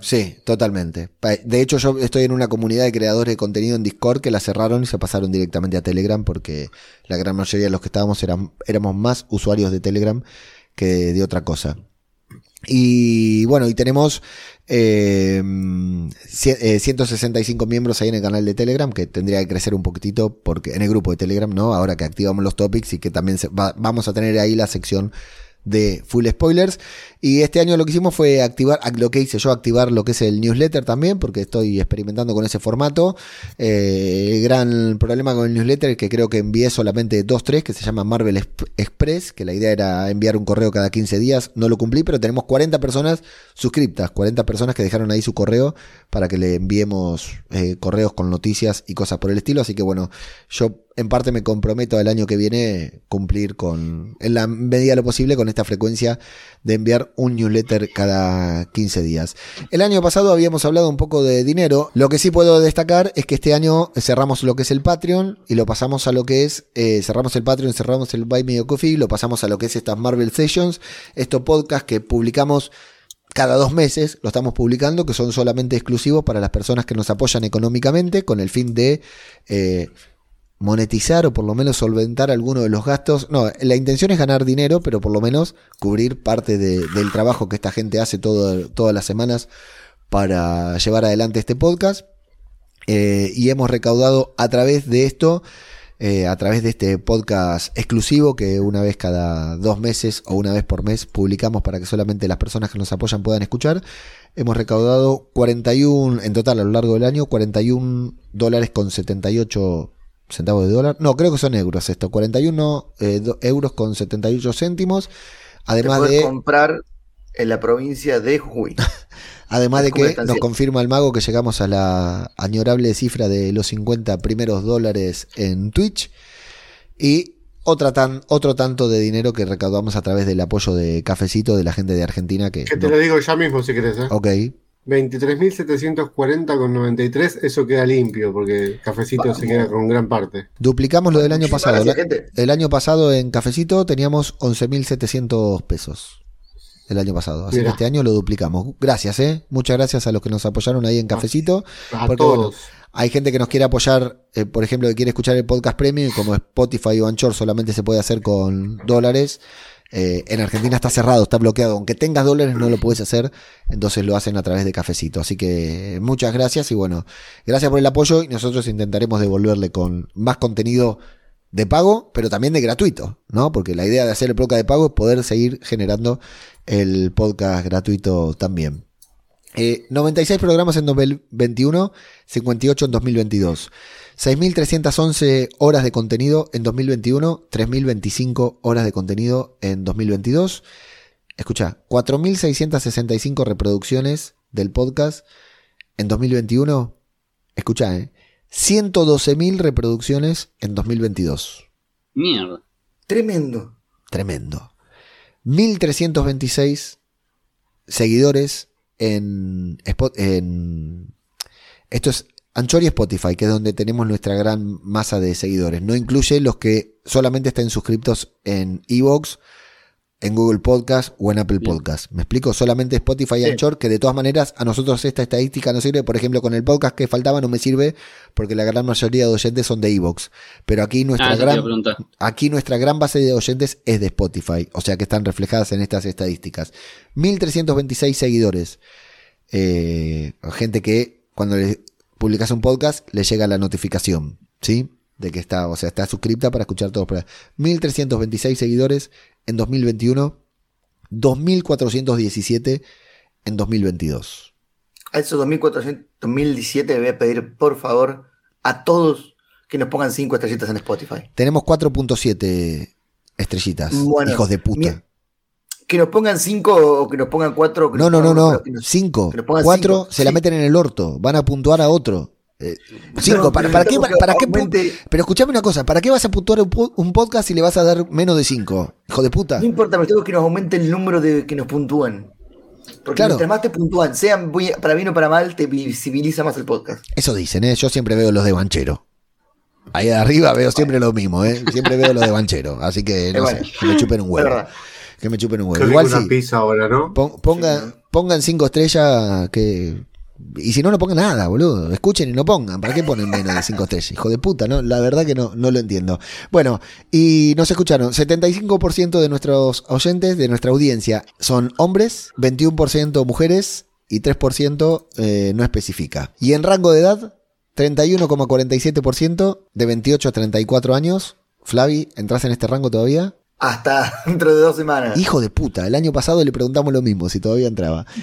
Sí, totalmente. De hecho, yo estoy en una comunidad de creadores de contenido en Discord que la cerraron y se pasaron directamente a Telegram porque la gran mayoría de los que estábamos eran, éramos más usuarios de Telegram que de, otra cosa. Y bueno, y tenemos eh, cie- eh, 165 miembros ahí en el canal de Telegram, que tendría que crecer un poquitito porque en el grupo de Telegram, ¿no? Ahora que activamos los topics y que también se- va- vamos a tener ahí la sección de full spoilers. Y este año lo que hicimos fue activar, lo que hice yo, activar lo que es el newsletter también, porque estoy experimentando con ese formato. Eh, el gran problema con el newsletter es que creo que envié solamente dos, tres, que se llama Marvel Exp- Express, que la idea era enviar un correo cada 15 días. No lo cumplí, pero tenemos 40 personas suscriptas, 40 personas que dejaron ahí su correo para que le enviemos eh, correos con noticias y cosas por el estilo. Así que bueno, yo en parte me comprometo el año que viene cumplir con, en la medida de lo posible, con esta frecuencia de enviar un newsletter cada 15 días. El año pasado habíamos hablado un poco de dinero. Lo que sí puedo destacar es que este año cerramos lo que es el Patreon y lo pasamos a lo que es, eh, cerramos el Patreon, cerramos el Buy Me a Coffee, lo pasamos a lo que es estas Marvel Sessions, estos podcasts que publicamos cada dos meses lo estamos publicando, que son solamente exclusivos para las personas que nos apoyan económicamente, con el fin de eh, monetizar o por lo menos solventar alguno de los gastos. No, la intención es ganar dinero, pero por lo menos cubrir parte de- del trabajo que esta gente hace todo- todas las semanas para llevar adelante este podcast. Eh, y hemos recaudado a través de esto, eh, a través de este podcast exclusivo que una vez cada dos meses o una vez por mes publicamos para que solamente las personas que nos apoyan puedan escuchar. Hemos recaudado 41, en total a lo largo del año, 41 dólares con 78 centavos de dólar. No, creo que son euros esto, 41 eh, euros con 78 céntimos. Además de... comprar en la provincia de Jujuy. Además de ¿Cómo que nos confirma el mago que llegamos a la añorable cifra de los 50 primeros dólares en Twitch. Y otra tan, otro tanto de dinero que recaudamos a través del apoyo de Cafecito de la gente de Argentina que... Que te no- lo digo ya mismo si querés, ¿eh? Ok, 23.740 con 93, eso queda limpio, porque Cafecito se queda con gran parte. duplicamos lo del año pasado. gracias, La- gente. El año pasado en Cafecito teníamos 11.700 pesos. El año pasado. Así Mira. que este año lo duplicamos. Gracias, ¿eh? Muchas gracias a los que nos apoyaron ahí en Cafecito. A Porque, bueno, todos. Hay gente que nos quiere apoyar, eh, por ejemplo, que quiere escuchar el podcast premium, y como Spotify o Anchor solamente se puede hacer con dólares. Eh, en Argentina está cerrado, está bloqueado. Aunque tengas dólares no lo puedes hacer, entonces lo hacen a través de cafecito. Así que muchas gracias y bueno, gracias por el apoyo y nosotros intentaremos devolverle con más contenido de pago, pero también de gratuito, ¿no? Porque la idea de hacer el podcast de pago es poder seguir generando el podcast gratuito también. Eh, 96 programas en 2021, 58 en 2022. 6.311 horas de contenido en 2021, 3.025 horas de contenido en 2022. Escucha, 4.665 reproducciones del podcast en 2021. Escucha, eh. 112.000 reproducciones en 2022. Mierda. Tremendo. Tremendo. 1326 seguidores en, en esto es Anchor y Spotify, que es donde tenemos nuestra gran masa de seguidores. No incluye los que solamente estén suscriptos en Evox, en Google Podcast o en Apple Podcast. ¿Me explico? Solamente Spotify y Sí. Anchor, que de todas maneras a nosotros esta estadística no sirve. Por ejemplo, con el podcast que faltaba no me sirve porque la gran mayoría de oyentes son de Evox. Pero aquí nuestra Ah, gran. Aquí nuestra gran base de oyentes es de Spotify, o sea que están reflejadas en estas estadísticas. 1326 seguidores. Eh, gente que cuando le publicas un podcast le llega la notificación, ¿sí? De que está, o sea, está suscripta para escuchar todos. los programas. 1326 seguidores en 2021, 2417 en 2022. A esos 2400, 2017 le voy a pedir, por favor, a todos que nos pongan 5 estrellitas en Spotify. Tenemos 4.7 estrellitas, Bueno, hijos de puta. Que nos pongan 5 o que nos pongan 4. No, no, no, no. Cinco. nos pongan Cuatro cinco, se la meten en el orto. Van a puntuar a otro. Eh, cinco. No, ¿Para, para qué? Para, qué pero escuchame una cosa. ¿Para qué vas a puntuar un, po- un podcast si le vas a dar menos de cinco? Hijo de puta. No importa, pero tengo que nos aumente el número de que nos puntúan. Porque Claro. mientras más te puntúan, sean para bien o para mal, te visibiliza más el podcast. Eso dicen, ¿eh? Yo siempre veo los de Banchero. Ahí arriba veo siempre lo mismo, ¿eh? Siempre veo los de Banchero. Así que, no sé, bueno. que me chupen un huevo. Que me chupen un huevo. Igual una sí. pizza ahora, ¿no? Pon- ponga- pongan cinco estrellas que. Y si no, no pongan nada, boludo. Escuchen y no pongan. ¿Para qué ponen menos de cinco estrellas? Hijo de puta, ¿no? La verdad que no, no lo entiendo. Bueno, y nos escucharon. 75% de nuestros oyentes, de nuestra audiencia, son hombres, 21% mujeres y 3% eh, no especifica. Y en rango de edad, 31,47% de 28 a 34 años. Flavi, ¿entras en este rango todavía? Hasta dentro de dos semanas. Hijo de puta, el año pasado le preguntamos lo mismo, si todavía entraba.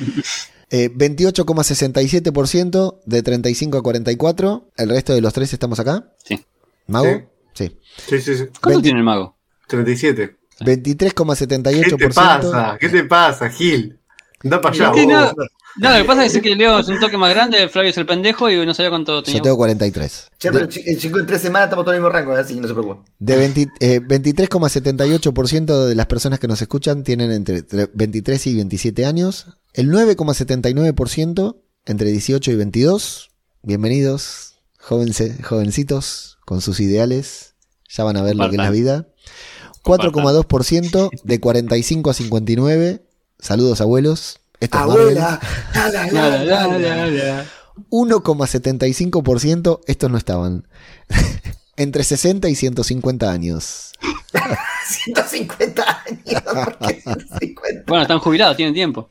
Eh, 28,67% de 35 a 44. El resto de los tres estamos acá. Sí. ¿Mago? Sí. Sí, sí, sí. ¿Cuánto 20 tiene el mago? 37. 23,78%. ¿Qué te pasa? ¿Qué te pasa, Gil? Anda para allá. No. No, lo que pasa es que Leo es un toque más grande, Flavio es el pendejo y no sabía cuánto tenía. Yo tengo 43. Che, pero el chico en tres semanas estamos todos en el mismo rango, así que no se preocupen. De 20 eh, 23,78% de las personas que nos escuchan tienen entre tre- 23 y 27 años. El 9,79% entre 18 y 22. Bienvenidos, jóvense- jovencitos, con sus ideales. Ya van a ver lo que es la vida. 4,2% de 45 a 59. Saludos, abuelos. Esto es Marvel. Abuela, la, la, La, la, la, la, la, la. la. 1,75%, estos no estaban. Entre 60 y 150 años. 150 años. ¿por qué 150? Bueno, están jubilados, tienen tiempo.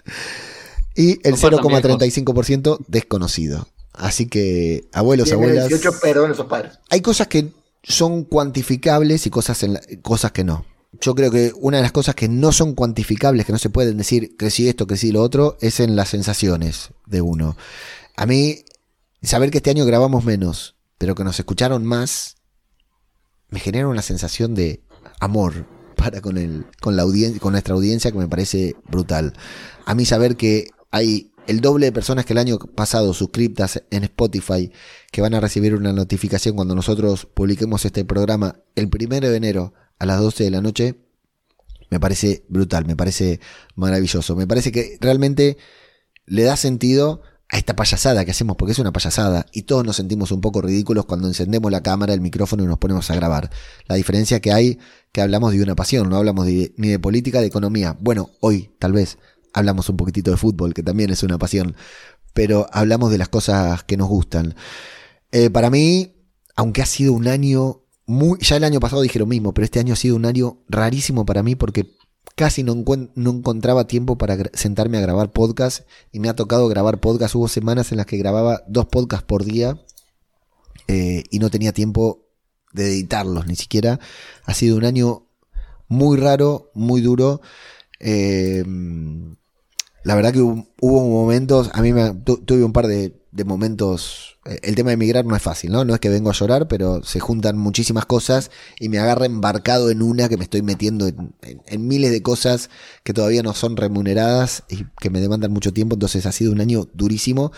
Y el Compartan 0,35% desconocido. Así que, abuelos, Tiene abuelas. 18, perdón, esos padres. Hay cosas que son cuantificables y cosas, en la- cosas que no. Yo creo que una de las cosas que no son cuantificables, que no se pueden decir crecí esto, crecí lo otro, es en las sensaciones de uno. A mí, saber que este año grabamos menos, pero que nos escucharon más, me genera una sensación de amor para con, el, con, la audien- con nuestra audiencia que me parece brutal. A mí saber que hay el doble de personas que el año pasado suscriptas en Spotify que van a recibir una notificación cuando nosotros publiquemos este programa el primero de enero a las 12 de la noche, me parece brutal, me parece maravilloso. Me parece que realmente le da sentido a esta payasada que hacemos, porque es una payasada, y todos nos sentimos un poco ridículos cuando encendemos la cámara, el micrófono y nos ponemos a grabar. La diferencia que hay, que hablamos de una pasión, no hablamos ni de política, de economía. Bueno, hoy tal vez hablamos un poquitito de fútbol, que también es una pasión, pero hablamos de las cosas que nos gustan. Eh, para mí, aunque ha sido un año ya el año pasado dije lo mismo, pero este año ha sido un año rarísimo para mí porque casi no, no encontraba tiempo para sentarme a grabar podcast y me ha tocado grabar podcast. Hubo semanas en las que grababa dos podcasts por día eh, y no tenía tiempo de editarlos ni siquiera. Ha sido un año muy raro, muy duro. Eh, la verdad que hubo, momentos, a mí me, tu- tuve un par de, de momentos, eh, el tema de emigrar no es fácil, ¿no? No es que vengo a llorar, pero se juntan muchísimas cosas y me agarra embarcado en una que me estoy metiendo en, en- en miles de cosas que todavía no son remuneradas y que me demandan mucho tiempo, entonces ha sido un año durísimo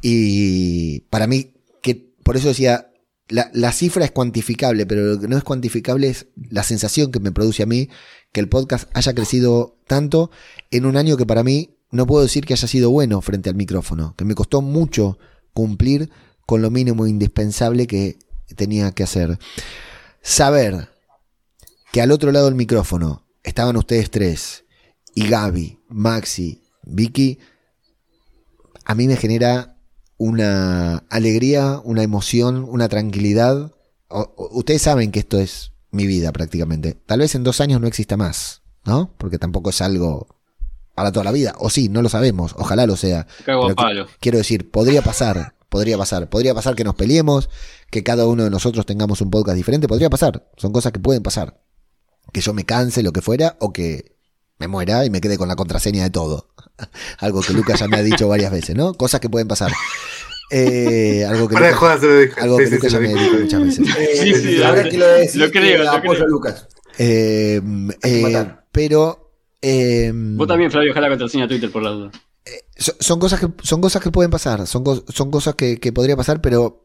y para mí, que por eso decía, la, la cifra es cuantificable, pero lo que no es cuantificable es la sensación que me produce a mí que el podcast haya crecido tanto en un año que para mí no puedo decir que haya sido bueno frente al micrófono, que me costó mucho cumplir con lo mínimo indispensable que tenía que hacer. Saber que al otro lado del micrófono estaban ustedes tres y Gaby, Maxi, Vicky, a mí me genera una alegría, una emoción, una tranquilidad. Ustedes saben que esto es mi vida prácticamente. Tal vez en dos años no exista más, ¿no? Porque tampoco es algo para toda la vida. O sí, no lo sabemos. Ojalá lo sea. Cago a palo. Quiero decir, podría pasar, podría pasar. Podría pasar que nos peleemos, que cada uno de nosotros tengamos un podcast diferente. Podría pasar. Son cosas que pueden pasar. Que yo me canse, lo que fuera, o que me muera y me quede con la contraseña de todo. Algo que Lucas ya me ha dicho varias veces, ¿no? Cosas que pueden pasar. Eh, algo que Lucas, joda se lo dije. algo Sí, que sí, Lucas se ya me dije. dijo muchas veces. Eh, Sí, sí, verdad lo- lo decís, lo creo, apoyo creo. a Lucas. Eh, eh, pero eh, Vos también, Flavio, ojalá la contraseña Twitter por la duda. son, son cosas que son cosas que pueden pasar, son, son cosas que, que podría pasar, pero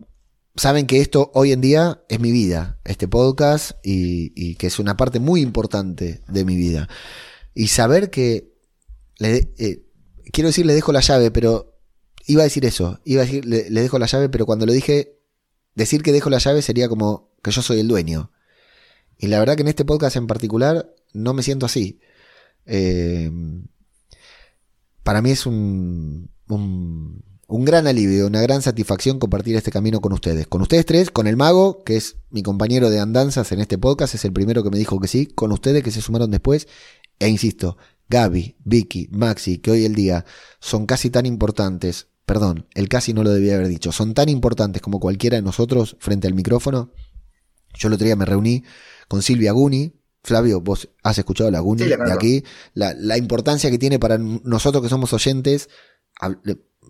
saben que esto hoy en día es mi vida, este podcast, y, y que es una parte muy importante de mi vida. Y saber que, le, eh, quiero decir, le dejo la llave, pero iba a decir eso, iba a decir, le, le dejo la llave, pero cuando lo dije, decir que dejo la llave sería como que yo soy el dueño. Y la verdad que en este podcast en particular no me siento así. Eh, para mí es un, un, un gran alivio, una gran satisfacción compartir este camino con ustedes. Con ustedes tres, con el mago, que es mi compañero de andanzas en este podcast, es el primero que me dijo que sí, con ustedes que se sumaron después, e insisto, Gaby, Vicky, Maxi, que hoy el día son casi tan importantes, perdón, el casi no lo debía haber dicho, son tan importantes como cualquiera de nosotros frente al micrófono. Yo el otro día me reuní con Silvia Guni. Flavio, vos has escuchado la Guni Sí, la de aquí, la, la importancia que tiene para nosotros que somos oyentes,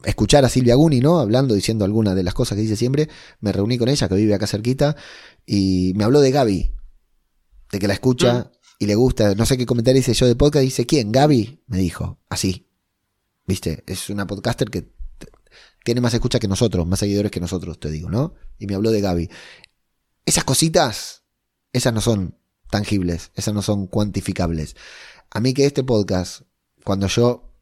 escuchar a Silvia Guni, ¿no? Hablando, diciendo algunas de las cosas que dice siempre. Me reuní con ella, que vive acá cerquita, y me habló de Gaby, de que la escucha y le gusta. No sé qué comentario hice yo de podcast. Dice, ¿quién? Gaby, me dijo, así. ¿Viste? Es una podcaster que tiene más escucha que nosotros, más seguidores que nosotros, te digo, ¿no? Y me habló de Gaby. Esas cositas, esas no son tangibles, esas no son cuantificables. A mí que este podcast, cuando yo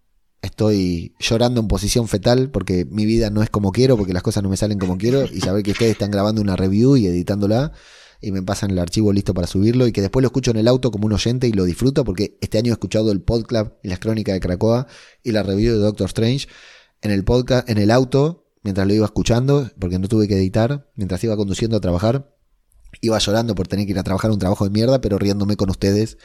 estoy llorando en posición fetal porque mi vida no es como quiero, porque las cosas no me salen como quiero, y saber que ustedes están grabando una review y editándola y me pasan el archivo listo para subirlo y que después lo escucho en el auto como un oyente y lo disfruto porque este año he escuchado el podcast y las crónicas de Cracoa y la review de Doctor Strange en el podcast, en el auto, mientras lo iba escuchando, porque no tuve que editar, mientras iba conduciendo a trabajar. Iba llorando por tener que ir a trabajar un trabajo de mierda, pero riéndome con ustedes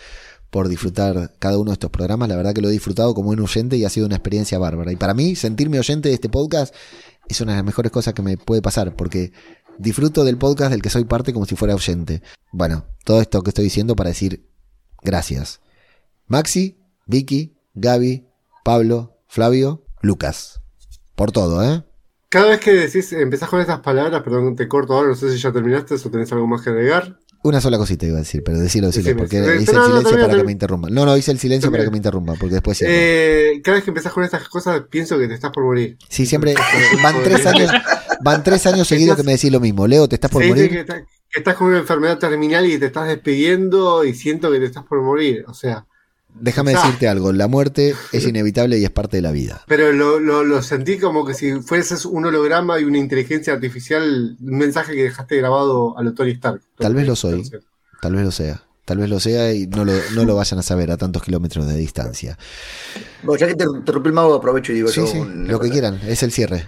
por disfrutar cada uno de estos programas. La verdad que lo he disfrutado como un oyente y ha sido una experiencia bárbara. Y para mí, sentirme oyente de este podcast es una de las mejores cosas que me puede pasar, porque disfruto del podcast del que soy parte como si fuera oyente. Bueno, todo esto que estoy diciendo para decir gracias. Maxi, Vicky, Gaby, Pablo, Flavio, Lucas. Por todo, ¿eh? Cada vez que decís, empezás con estas palabras, perdón, te corto ahora, no sé si ya terminaste o tenés algo más que agregar. Una sola cosita iba a decir, pero decirlo, decirlo, porque hice no, el no, silencio termina, para que me interrumpan. No, no, hice el silencio para Termina. que me interrumpan, porque después. Eh, cada vez que empezás con estas cosas, pienso que te estás por morir. Sí, siempre van tres años, van tres años seguidos que me decís lo mismo. Leo, te estás por sí, morir. que, está- que estás con una enfermedad terminal y te estás despidiendo y siento que te estás por morir. O sea, Déjame Ah. decirte algo, la muerte es inevitable y es parte de la vida. pero lo, lo, lo sentí como que si fueses un holograma y una inteligencia artificial, un mensaje que dejaste grabado a lo Tony Stark. Tal vez lo soy, tal vez lo sea, tal vez lo sea y no lo, no lo vayan a saber a tantos kilómetros de distancia. Bueno, ya que te interrumpí el mago, aprovecho y digo Sí, yo sí, lo que quieran, es el cierre.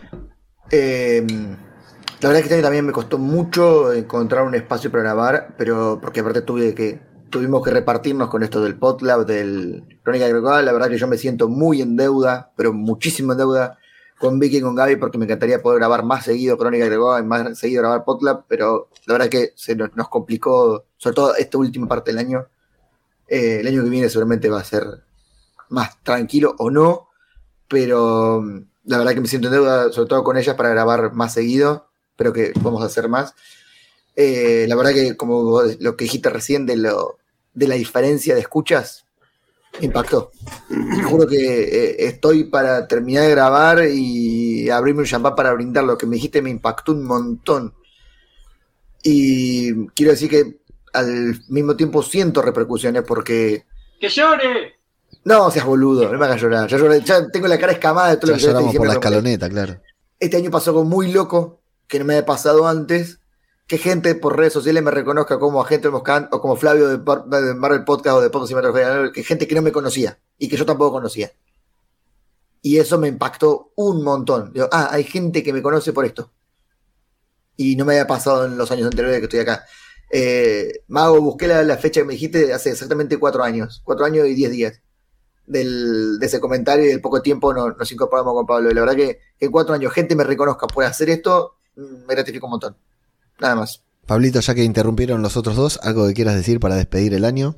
Eh, la verdad es que este también me costó mucho encontrar un espacio para grabar, pero porque aparte tuve que tuvimos que repartirnos con esto del PodLab, del Crónica Agregada. La verdad que yo me siento muy en deuda, pero muchísimo en deuda con Vicky y con Gaby, porque me encantaría poder grabar más seguido Crónica Agregada y más seguido grabar PodLab, pero la verdad que se nos, complicó, sobre todo esta última parte del año. Eh, el año que viene seguramente va a ser más tranquilo o no, pero mm, la verdad que me siento en deuda, sobre todo con ellas, para grabar más seguido. Espero que vamos a hacer más. Eh, la verdad que, como lo que dijiste recién de, lo, de la diferencia de escuchas, me impactó. Te juro que eh, estoy para terminar de grabar y abrirme un champán para brindar. Lo que me dijiste me impactó un montón. Y quiero decir que al mismo tiempo siento repercusiones porque ¡Que llore! no seas boludo, no me hagas llorar. Ya, lloré, ya tengo la cara escamada de todo Ya lo que lloramos por la escaloneta, claro. Este año pasó algo muy loco que no me había pasado antes. Que gente por redes sociales me reconozca como agente Moscán o como Flavio de, Par- de Marvel Podcast o de Podcast Cinematográfico, que gente que no me conocía y que yo tampoco conocía. Y eso me impactó un montón. Digo, ah, hay gente que me conoce por esto. Y no me había pasado en los años anteriores que estoy acá. Eh, Mago, busqué la, la fecha que me dijiste hace exactamente cuatro años. Cuatro años y diez días. Del, de ese comentario y del poco tiempo nos, nos incorporamos con Pablo. Y la verdad que, en cuatro años gente me reconozca por hacer esto, me gratifica un montón. Nada más. Pablito, ya que interrumpieron los otros dos, ¿algo que quieras decir para despedir el año?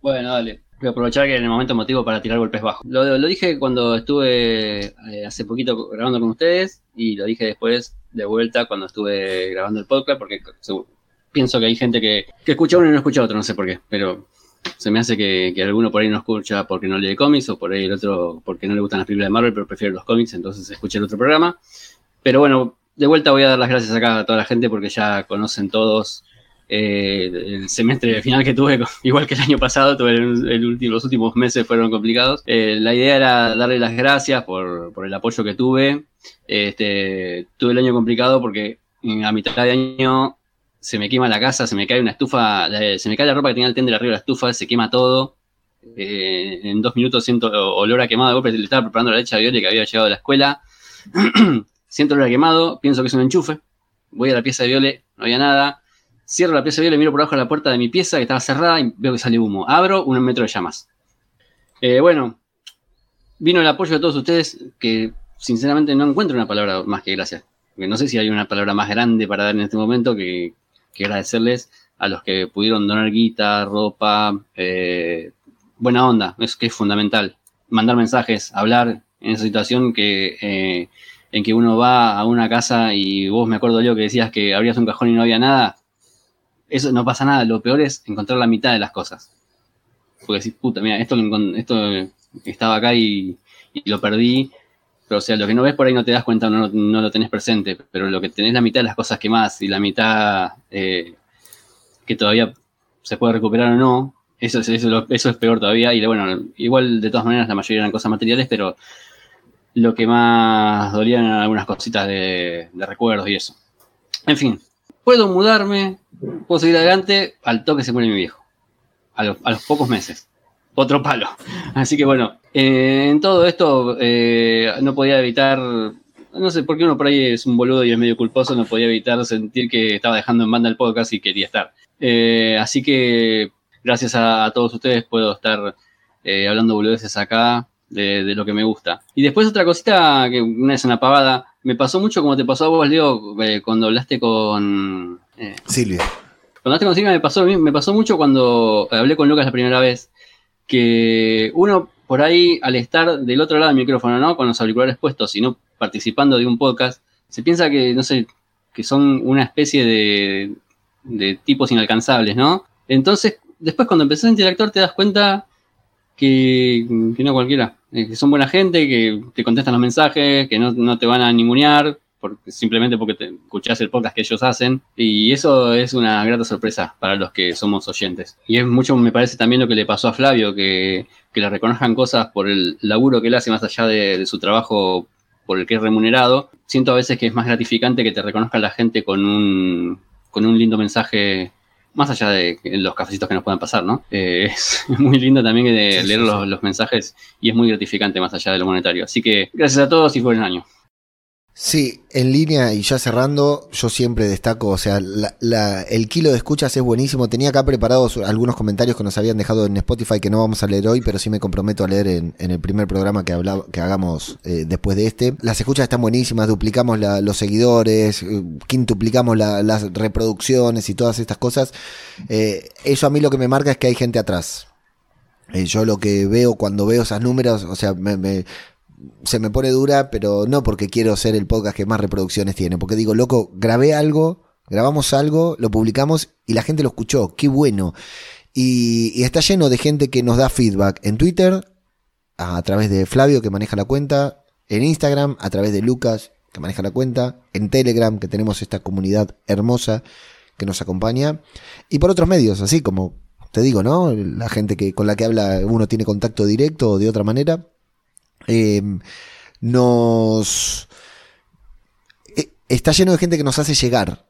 Bueno, dale. Voy a aprovechar que en el momento motivo para tirar golpes bajos. Lo, lo dije cuando estuve eh, hace poquito grabando con ustedes y lo dije después de vuelta cuando estuve grabando el podcast porque seguro- pienso que hay gente que, que escucha uno y no escucha otro, no sé por qué, pero se me hace que, que alguno por ahí no escucha porque no lee cómics o por ahí el otro porque no le gustan las películas de Marvel pero prefiere los cómics, entonces escucha el otro programa. Pero bueno, de vuelta voy a dar las gracias acá a toda la gente porque ya conocen todos eh, el semestre final que tuve, igual que el año pasado, tuve el, último, los últimos meses fueron complicados. Eh, la idea era darle las gracias por, por el apoyo que tuve. Este, tuve el año complicado porque a mitad de año se me quema la casa, se me cae una estufa, se me cae la ropa que tenía el tender arriba de la estufa, se quema todo. Eh, en dos minutos siento olor a quemado de le estaba preparando la leche Viole que había llegado de la escuela. siento a quemado, pienso que es un enchufe. Voy a la pieza de Viole, no había nada. Cierro la pieza de Viole, miro por abajo la puerta de mi pieza que estaba cerrada y veo que sale humo. Abro, un metro de llamas. Eh, bueno, vino el apoyo de todos ustedes que sinceramente no encuentro una palabra más que gracias. Porque no sé si hay una palabra más grande para dar en este momento que, que agradecerles a los que pudieron donar guita, ropa, eh, buena onda, es que es fundamental. Mandar mensajes, hablar en esa situación que, eh, en que uno va a una casa y vos me acuerdo yo que decías que abrías un cajón y no había nada. Eso no pasa nada, lo peor es encontrar la mitad de las cosas. Porque decís, puta, mira, esto, esto estaba acá y, y lo perdí. Pero, o sea, lo que no ves por ahí no te das cuenta, no, no lo tenés presente. Pero lo que tenés la mitad de las cosas que más y la mitad eh, que todavía se puede recuperar o no, eso es, eso, eso es peor todavía. Y bueno, igual de todas maneras la mayoría eran cosas materiales, pero lo que más dolía eran algunas cositas de, recuerdos y eso. En fin, puedo mudarme, puedo seguir adelante, al toque se muere mi viejo. A los, pocos meses. Otro palo. Así que bueno, eh, en todo esto eh, no podía evitar, no sé por qué uno por ahí es un boludo y es medio culposo, no podía evitar sentir que estaba dejando en banda el podcast y quería estar. Eh, así que gracias a, a todos ustedes puedo estar hablando boludeces acá de, de lo que me gusta. Y después otra cosita que una es una pavada, me pasó mucho como te pasó a vos, Leo, eh, cuando hablaste con... eh, Silvia. cuando hablaste con Silvia me pasó, me pasó mucho cuando hablé con Lucas la primera vez, que uno por ahí al estar del otro lado del micrófono, ¿no? Con los auriculares puestos y no participando de un podcast, se piensa que, no sé, que son una especie de, de tipos inalcanzables, ¿no? Entonces, después cuando empezás a interactuar te das cuenta que, no cualquiera, eh, que son buena gente, que te contestan los mensajes, que no, no te van a ningunear, simplemente porque te el podcast que ellos hacen. Y eso es una grata sorpresa para los que somos oyentes. Y es mucho, me parece también lo que le pasó a Flavio, que, que le reconozcan cosas por el laburo que él hace más allá de, de su trabajo por el que es remunerado. Siento a veces que es más gratificante que te reconozca la gente con un, con un lindo mensaje más allá de los cafecitos que nos puedan pasar, ¿no? Eh, es muy lindo también de leer los, los mensajes y es muy gratificante más allá de lo monetario. Así que gracias a todos y buen año. Sí, en línea y ya cerrando, yo siempre destaco, o sea, la- la- el kilo de escuchas es buenísimo. Tenía acá preparados algunos comentarios que nos habían dejado en Spotify que no vamos a leer hoy, pero sí me comprometo a leer en, el primer programa que, que hagamos eh, después de este. Las escuchas están buenísimas, duplicamos los seguidores, eh, quintuplicamos la- las reproducciones y todas estas cosas. Eh, eso a mí lo que me marca es que hay gente atrás. Yo lo que veo cuando veo esos números, o sea, me, me- se me pone dura, pero no porque quiero ser el podcast que más reproducciones tiene, porque digo, loco, grabé algo, grabamos algo, lo publicamos y la gente lo escuchó, qué bueno. Y, está lleno de gente que nos da feedback en Twitter, a través de Flavio que maneja la cuenta, en Instagram, a través de Lucas que maneja la cuenta, en Telegram que tenemos esta comunidad hermosa que nos acompaña, y por otros medios, así como te digo, ¿no? La gente que con la que habla uno tiene contacto directo o de otra manera. Eh, nos eh, está lleno de gente que nos hace llegar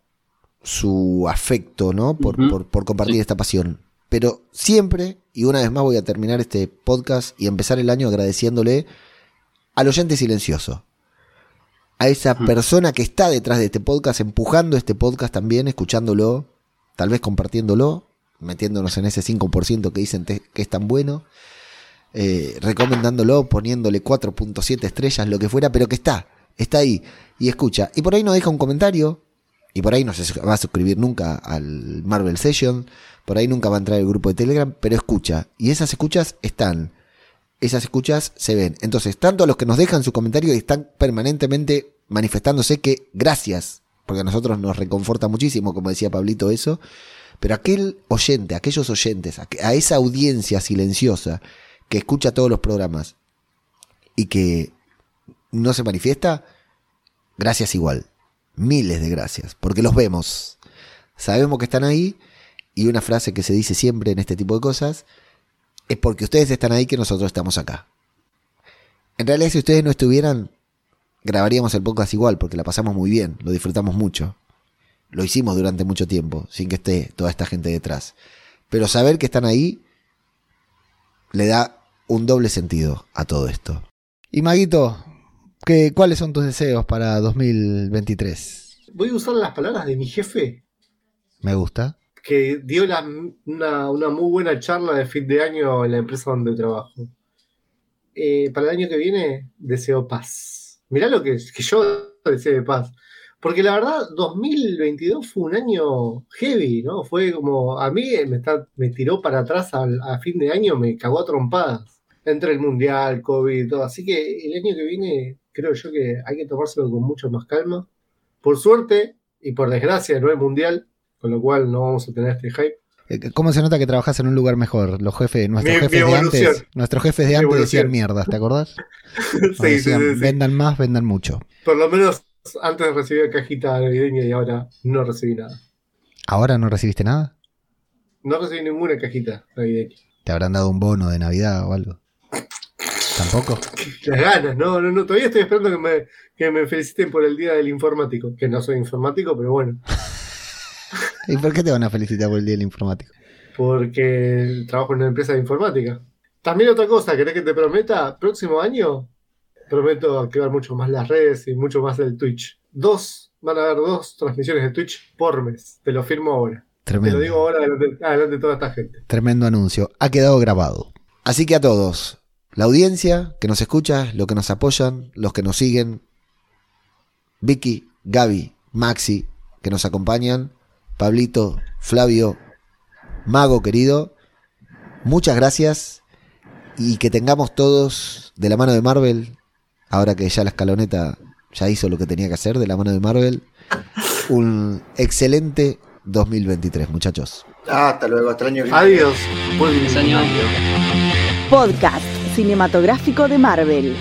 su afecto, ¿no? Por, por- por compartir esta pasión. Pero siempre, y una vez más voy a terminar este podcast y empezar el año agradeciéndole al oyente silencioso. A esa persona que está detrás de este podcast, empujando este podcast también, escuchándolo, tal vez compartiéndolo, metiéndonos en ese 5% que dicen que es tan bueno eh, recomendándolo, poniéndole 4.7 estrellas, lo que fuera, pero que está, está ahí y escucha. Y por ahí nos deja un comentario, y por ahí no se va a suscribir nunca al Marvel Session, por ahí nunca va a entrar al grupo de Telegram, pero escucha. Y esas escuchas están, esas escuchas se ven. Entonces, tanto a los que nos dejan su comentario y están permanentemente manifestándose que gracias, porque a nosotros nos reconforta muchísimo, como decía Pablito, eso. Pero aquel oyente, aquellos oyentes, a esa audiencia silenciosa que escucha todos los programas y que no se manifiesta, gracias igual. Miles de gracias, porque los vemos. Sabemos que están ahí y una frase que se dice siempre en este tipo de cosas es porque ustedes están ahí que nosotros estamos acá. En realidad, si ustedes no estuvieran, grabaríamos el podcast igual, porque la pasamos muy bien, lo disfrutamos mucho. Lo hicimos durante mucho tiempo, sin que esté toda esta gente detrás. Pero saber que están ahí le da un doble sentido a todo esto. Y Maguito, ¿qué, ¿cuáles son tus deseos para 2023? Voy a usar las palabras de mi jefe, Me gusta. que dio la- una, una muy buena charla de fin de año en la empresa donde trabajo. Eh, para el año que viene, deseo paz. Mirá lo que, que yo deseo de paz. Porque la verdad, 2022 fue un año heavy, ¿no? Fue como, a mí me, está, me tiró para atrás al- a, fin de año, me cagó a trompadas. Entre el mundial, COVID y todo. Así que el año que viene, creo yo que hay que tomárselo con mucho más calma. Por suerte y por desgracia, no es mundial, con lo cual no vamos a tener este hype. Eh, ¿Cómo se nota que trabajas en un lugar mejor? Los jefes, nuestros Mi- mi jefes de antes, nuestros jefes de antes decían mierdas, ¿te acordás? Sí, decían, sí, sí. vendan más, vendan mucho. Por lo menos antes recibí cajita navideña y ahora no recibí nada. ¿Ahora no recibiste nada? No recibí ninguna cajita navideña. ¿Te habrán dado un bono de Navidad o algo? ¿Tampoco? Las ganas, no, no, no, todavía estoy esperando que me, que me feliciten por el día del informático. Que no soy informático, pero bueno. ¿Y por qué te van a felicitar por el Día del Informático? Porque trabajo en una empresa de informática. También otra cosa, ¿querés que te prometa? Próximo año prometo activar mucho más las redes y mucho más el Twitch. Dos, van a haber dos transmisiones de Twitch por mes. Te lo firmo ahora. Te Tremendo. lo digo ahora adelante, adelante de toda esta gente. Tremendo anuncio. Ha quedado grabado. Así que a todos, la audiencia que nos escucha, los que nos apoyan, los que nos siguen, Vicky, Gaby, Maxi, que nos acompañan, Pablito, Flavio, Mago querido, muchas gracias y que tengamos todos de la mano de Marvel, ahora que ya la escaloneta ya hizo lo que tenía que hacer de la mano de Marvel, un excelente 2023, muchachos. Hasta luego, extraño. Adiós. Buen año. Podcast cinematográfico de Marvel.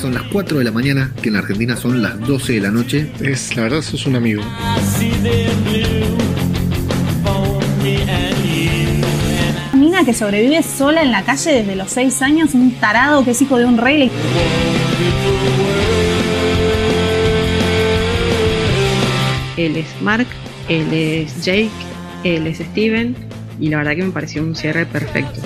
Son las 4 de la mañana, que en Argentina son las 12 de la noche. Es, la verdad, sos un amigo. Mina que sobrevive sola en la calle desde los 6 años, un tarado que es hijo de un rey. Él es Mark él es Jake, él es Steven y la verdad que me pareció un cierre perfecto.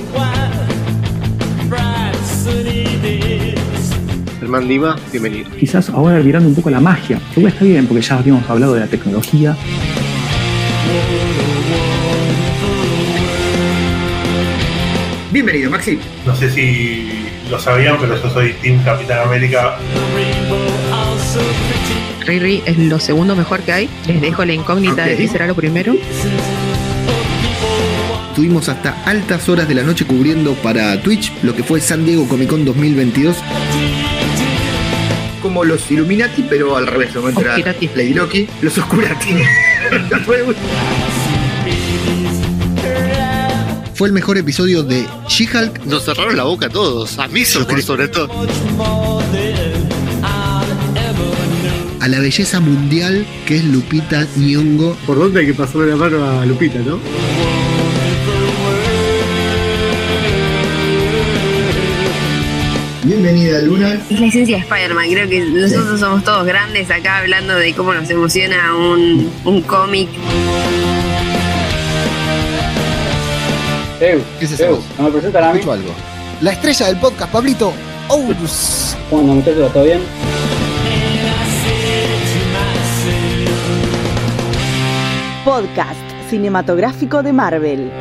Germán Dima, bienvenido. Quizás ahora virando un poco la magia. Igual está bien porque ya habíamos hablado de la tecnología. Bienvenido, Maxi. No sé si lo sabían, pero yo soy Team Capitán América. Riri es lo segundo mejor que hay. Les dejo la incógnita de Ok. qué será lo primero. Estuvimos hasta altas horas de la noche cubriendo para Twitch lo que fue San Diego Comic Con 2022. Como los Illuminati, pero al revés, de era Oscurati. Lady Loki, los Oscurati. Fue el mejor episodio de She-Hulk. Nos cerraron la boca a todos. A mí sobre todo. A la belleza mundial que es Lupita Nyong'o. ¿Por dónde hay que pasarle la mano a Lupita, no? Bienvenida Luna. Es la esencia de Spider-Man. Creo que nosotros somos todos grandes acá hablando de cómo nos emociona un, un cómic. ¿Qué es eso? ¿No me presentan a mí? Escucho algo. La estrella del podcast, Pablito. Ous. ¿Cómo andan muchachos? ¿Todo bien? podcast cinematográfico de Marvel.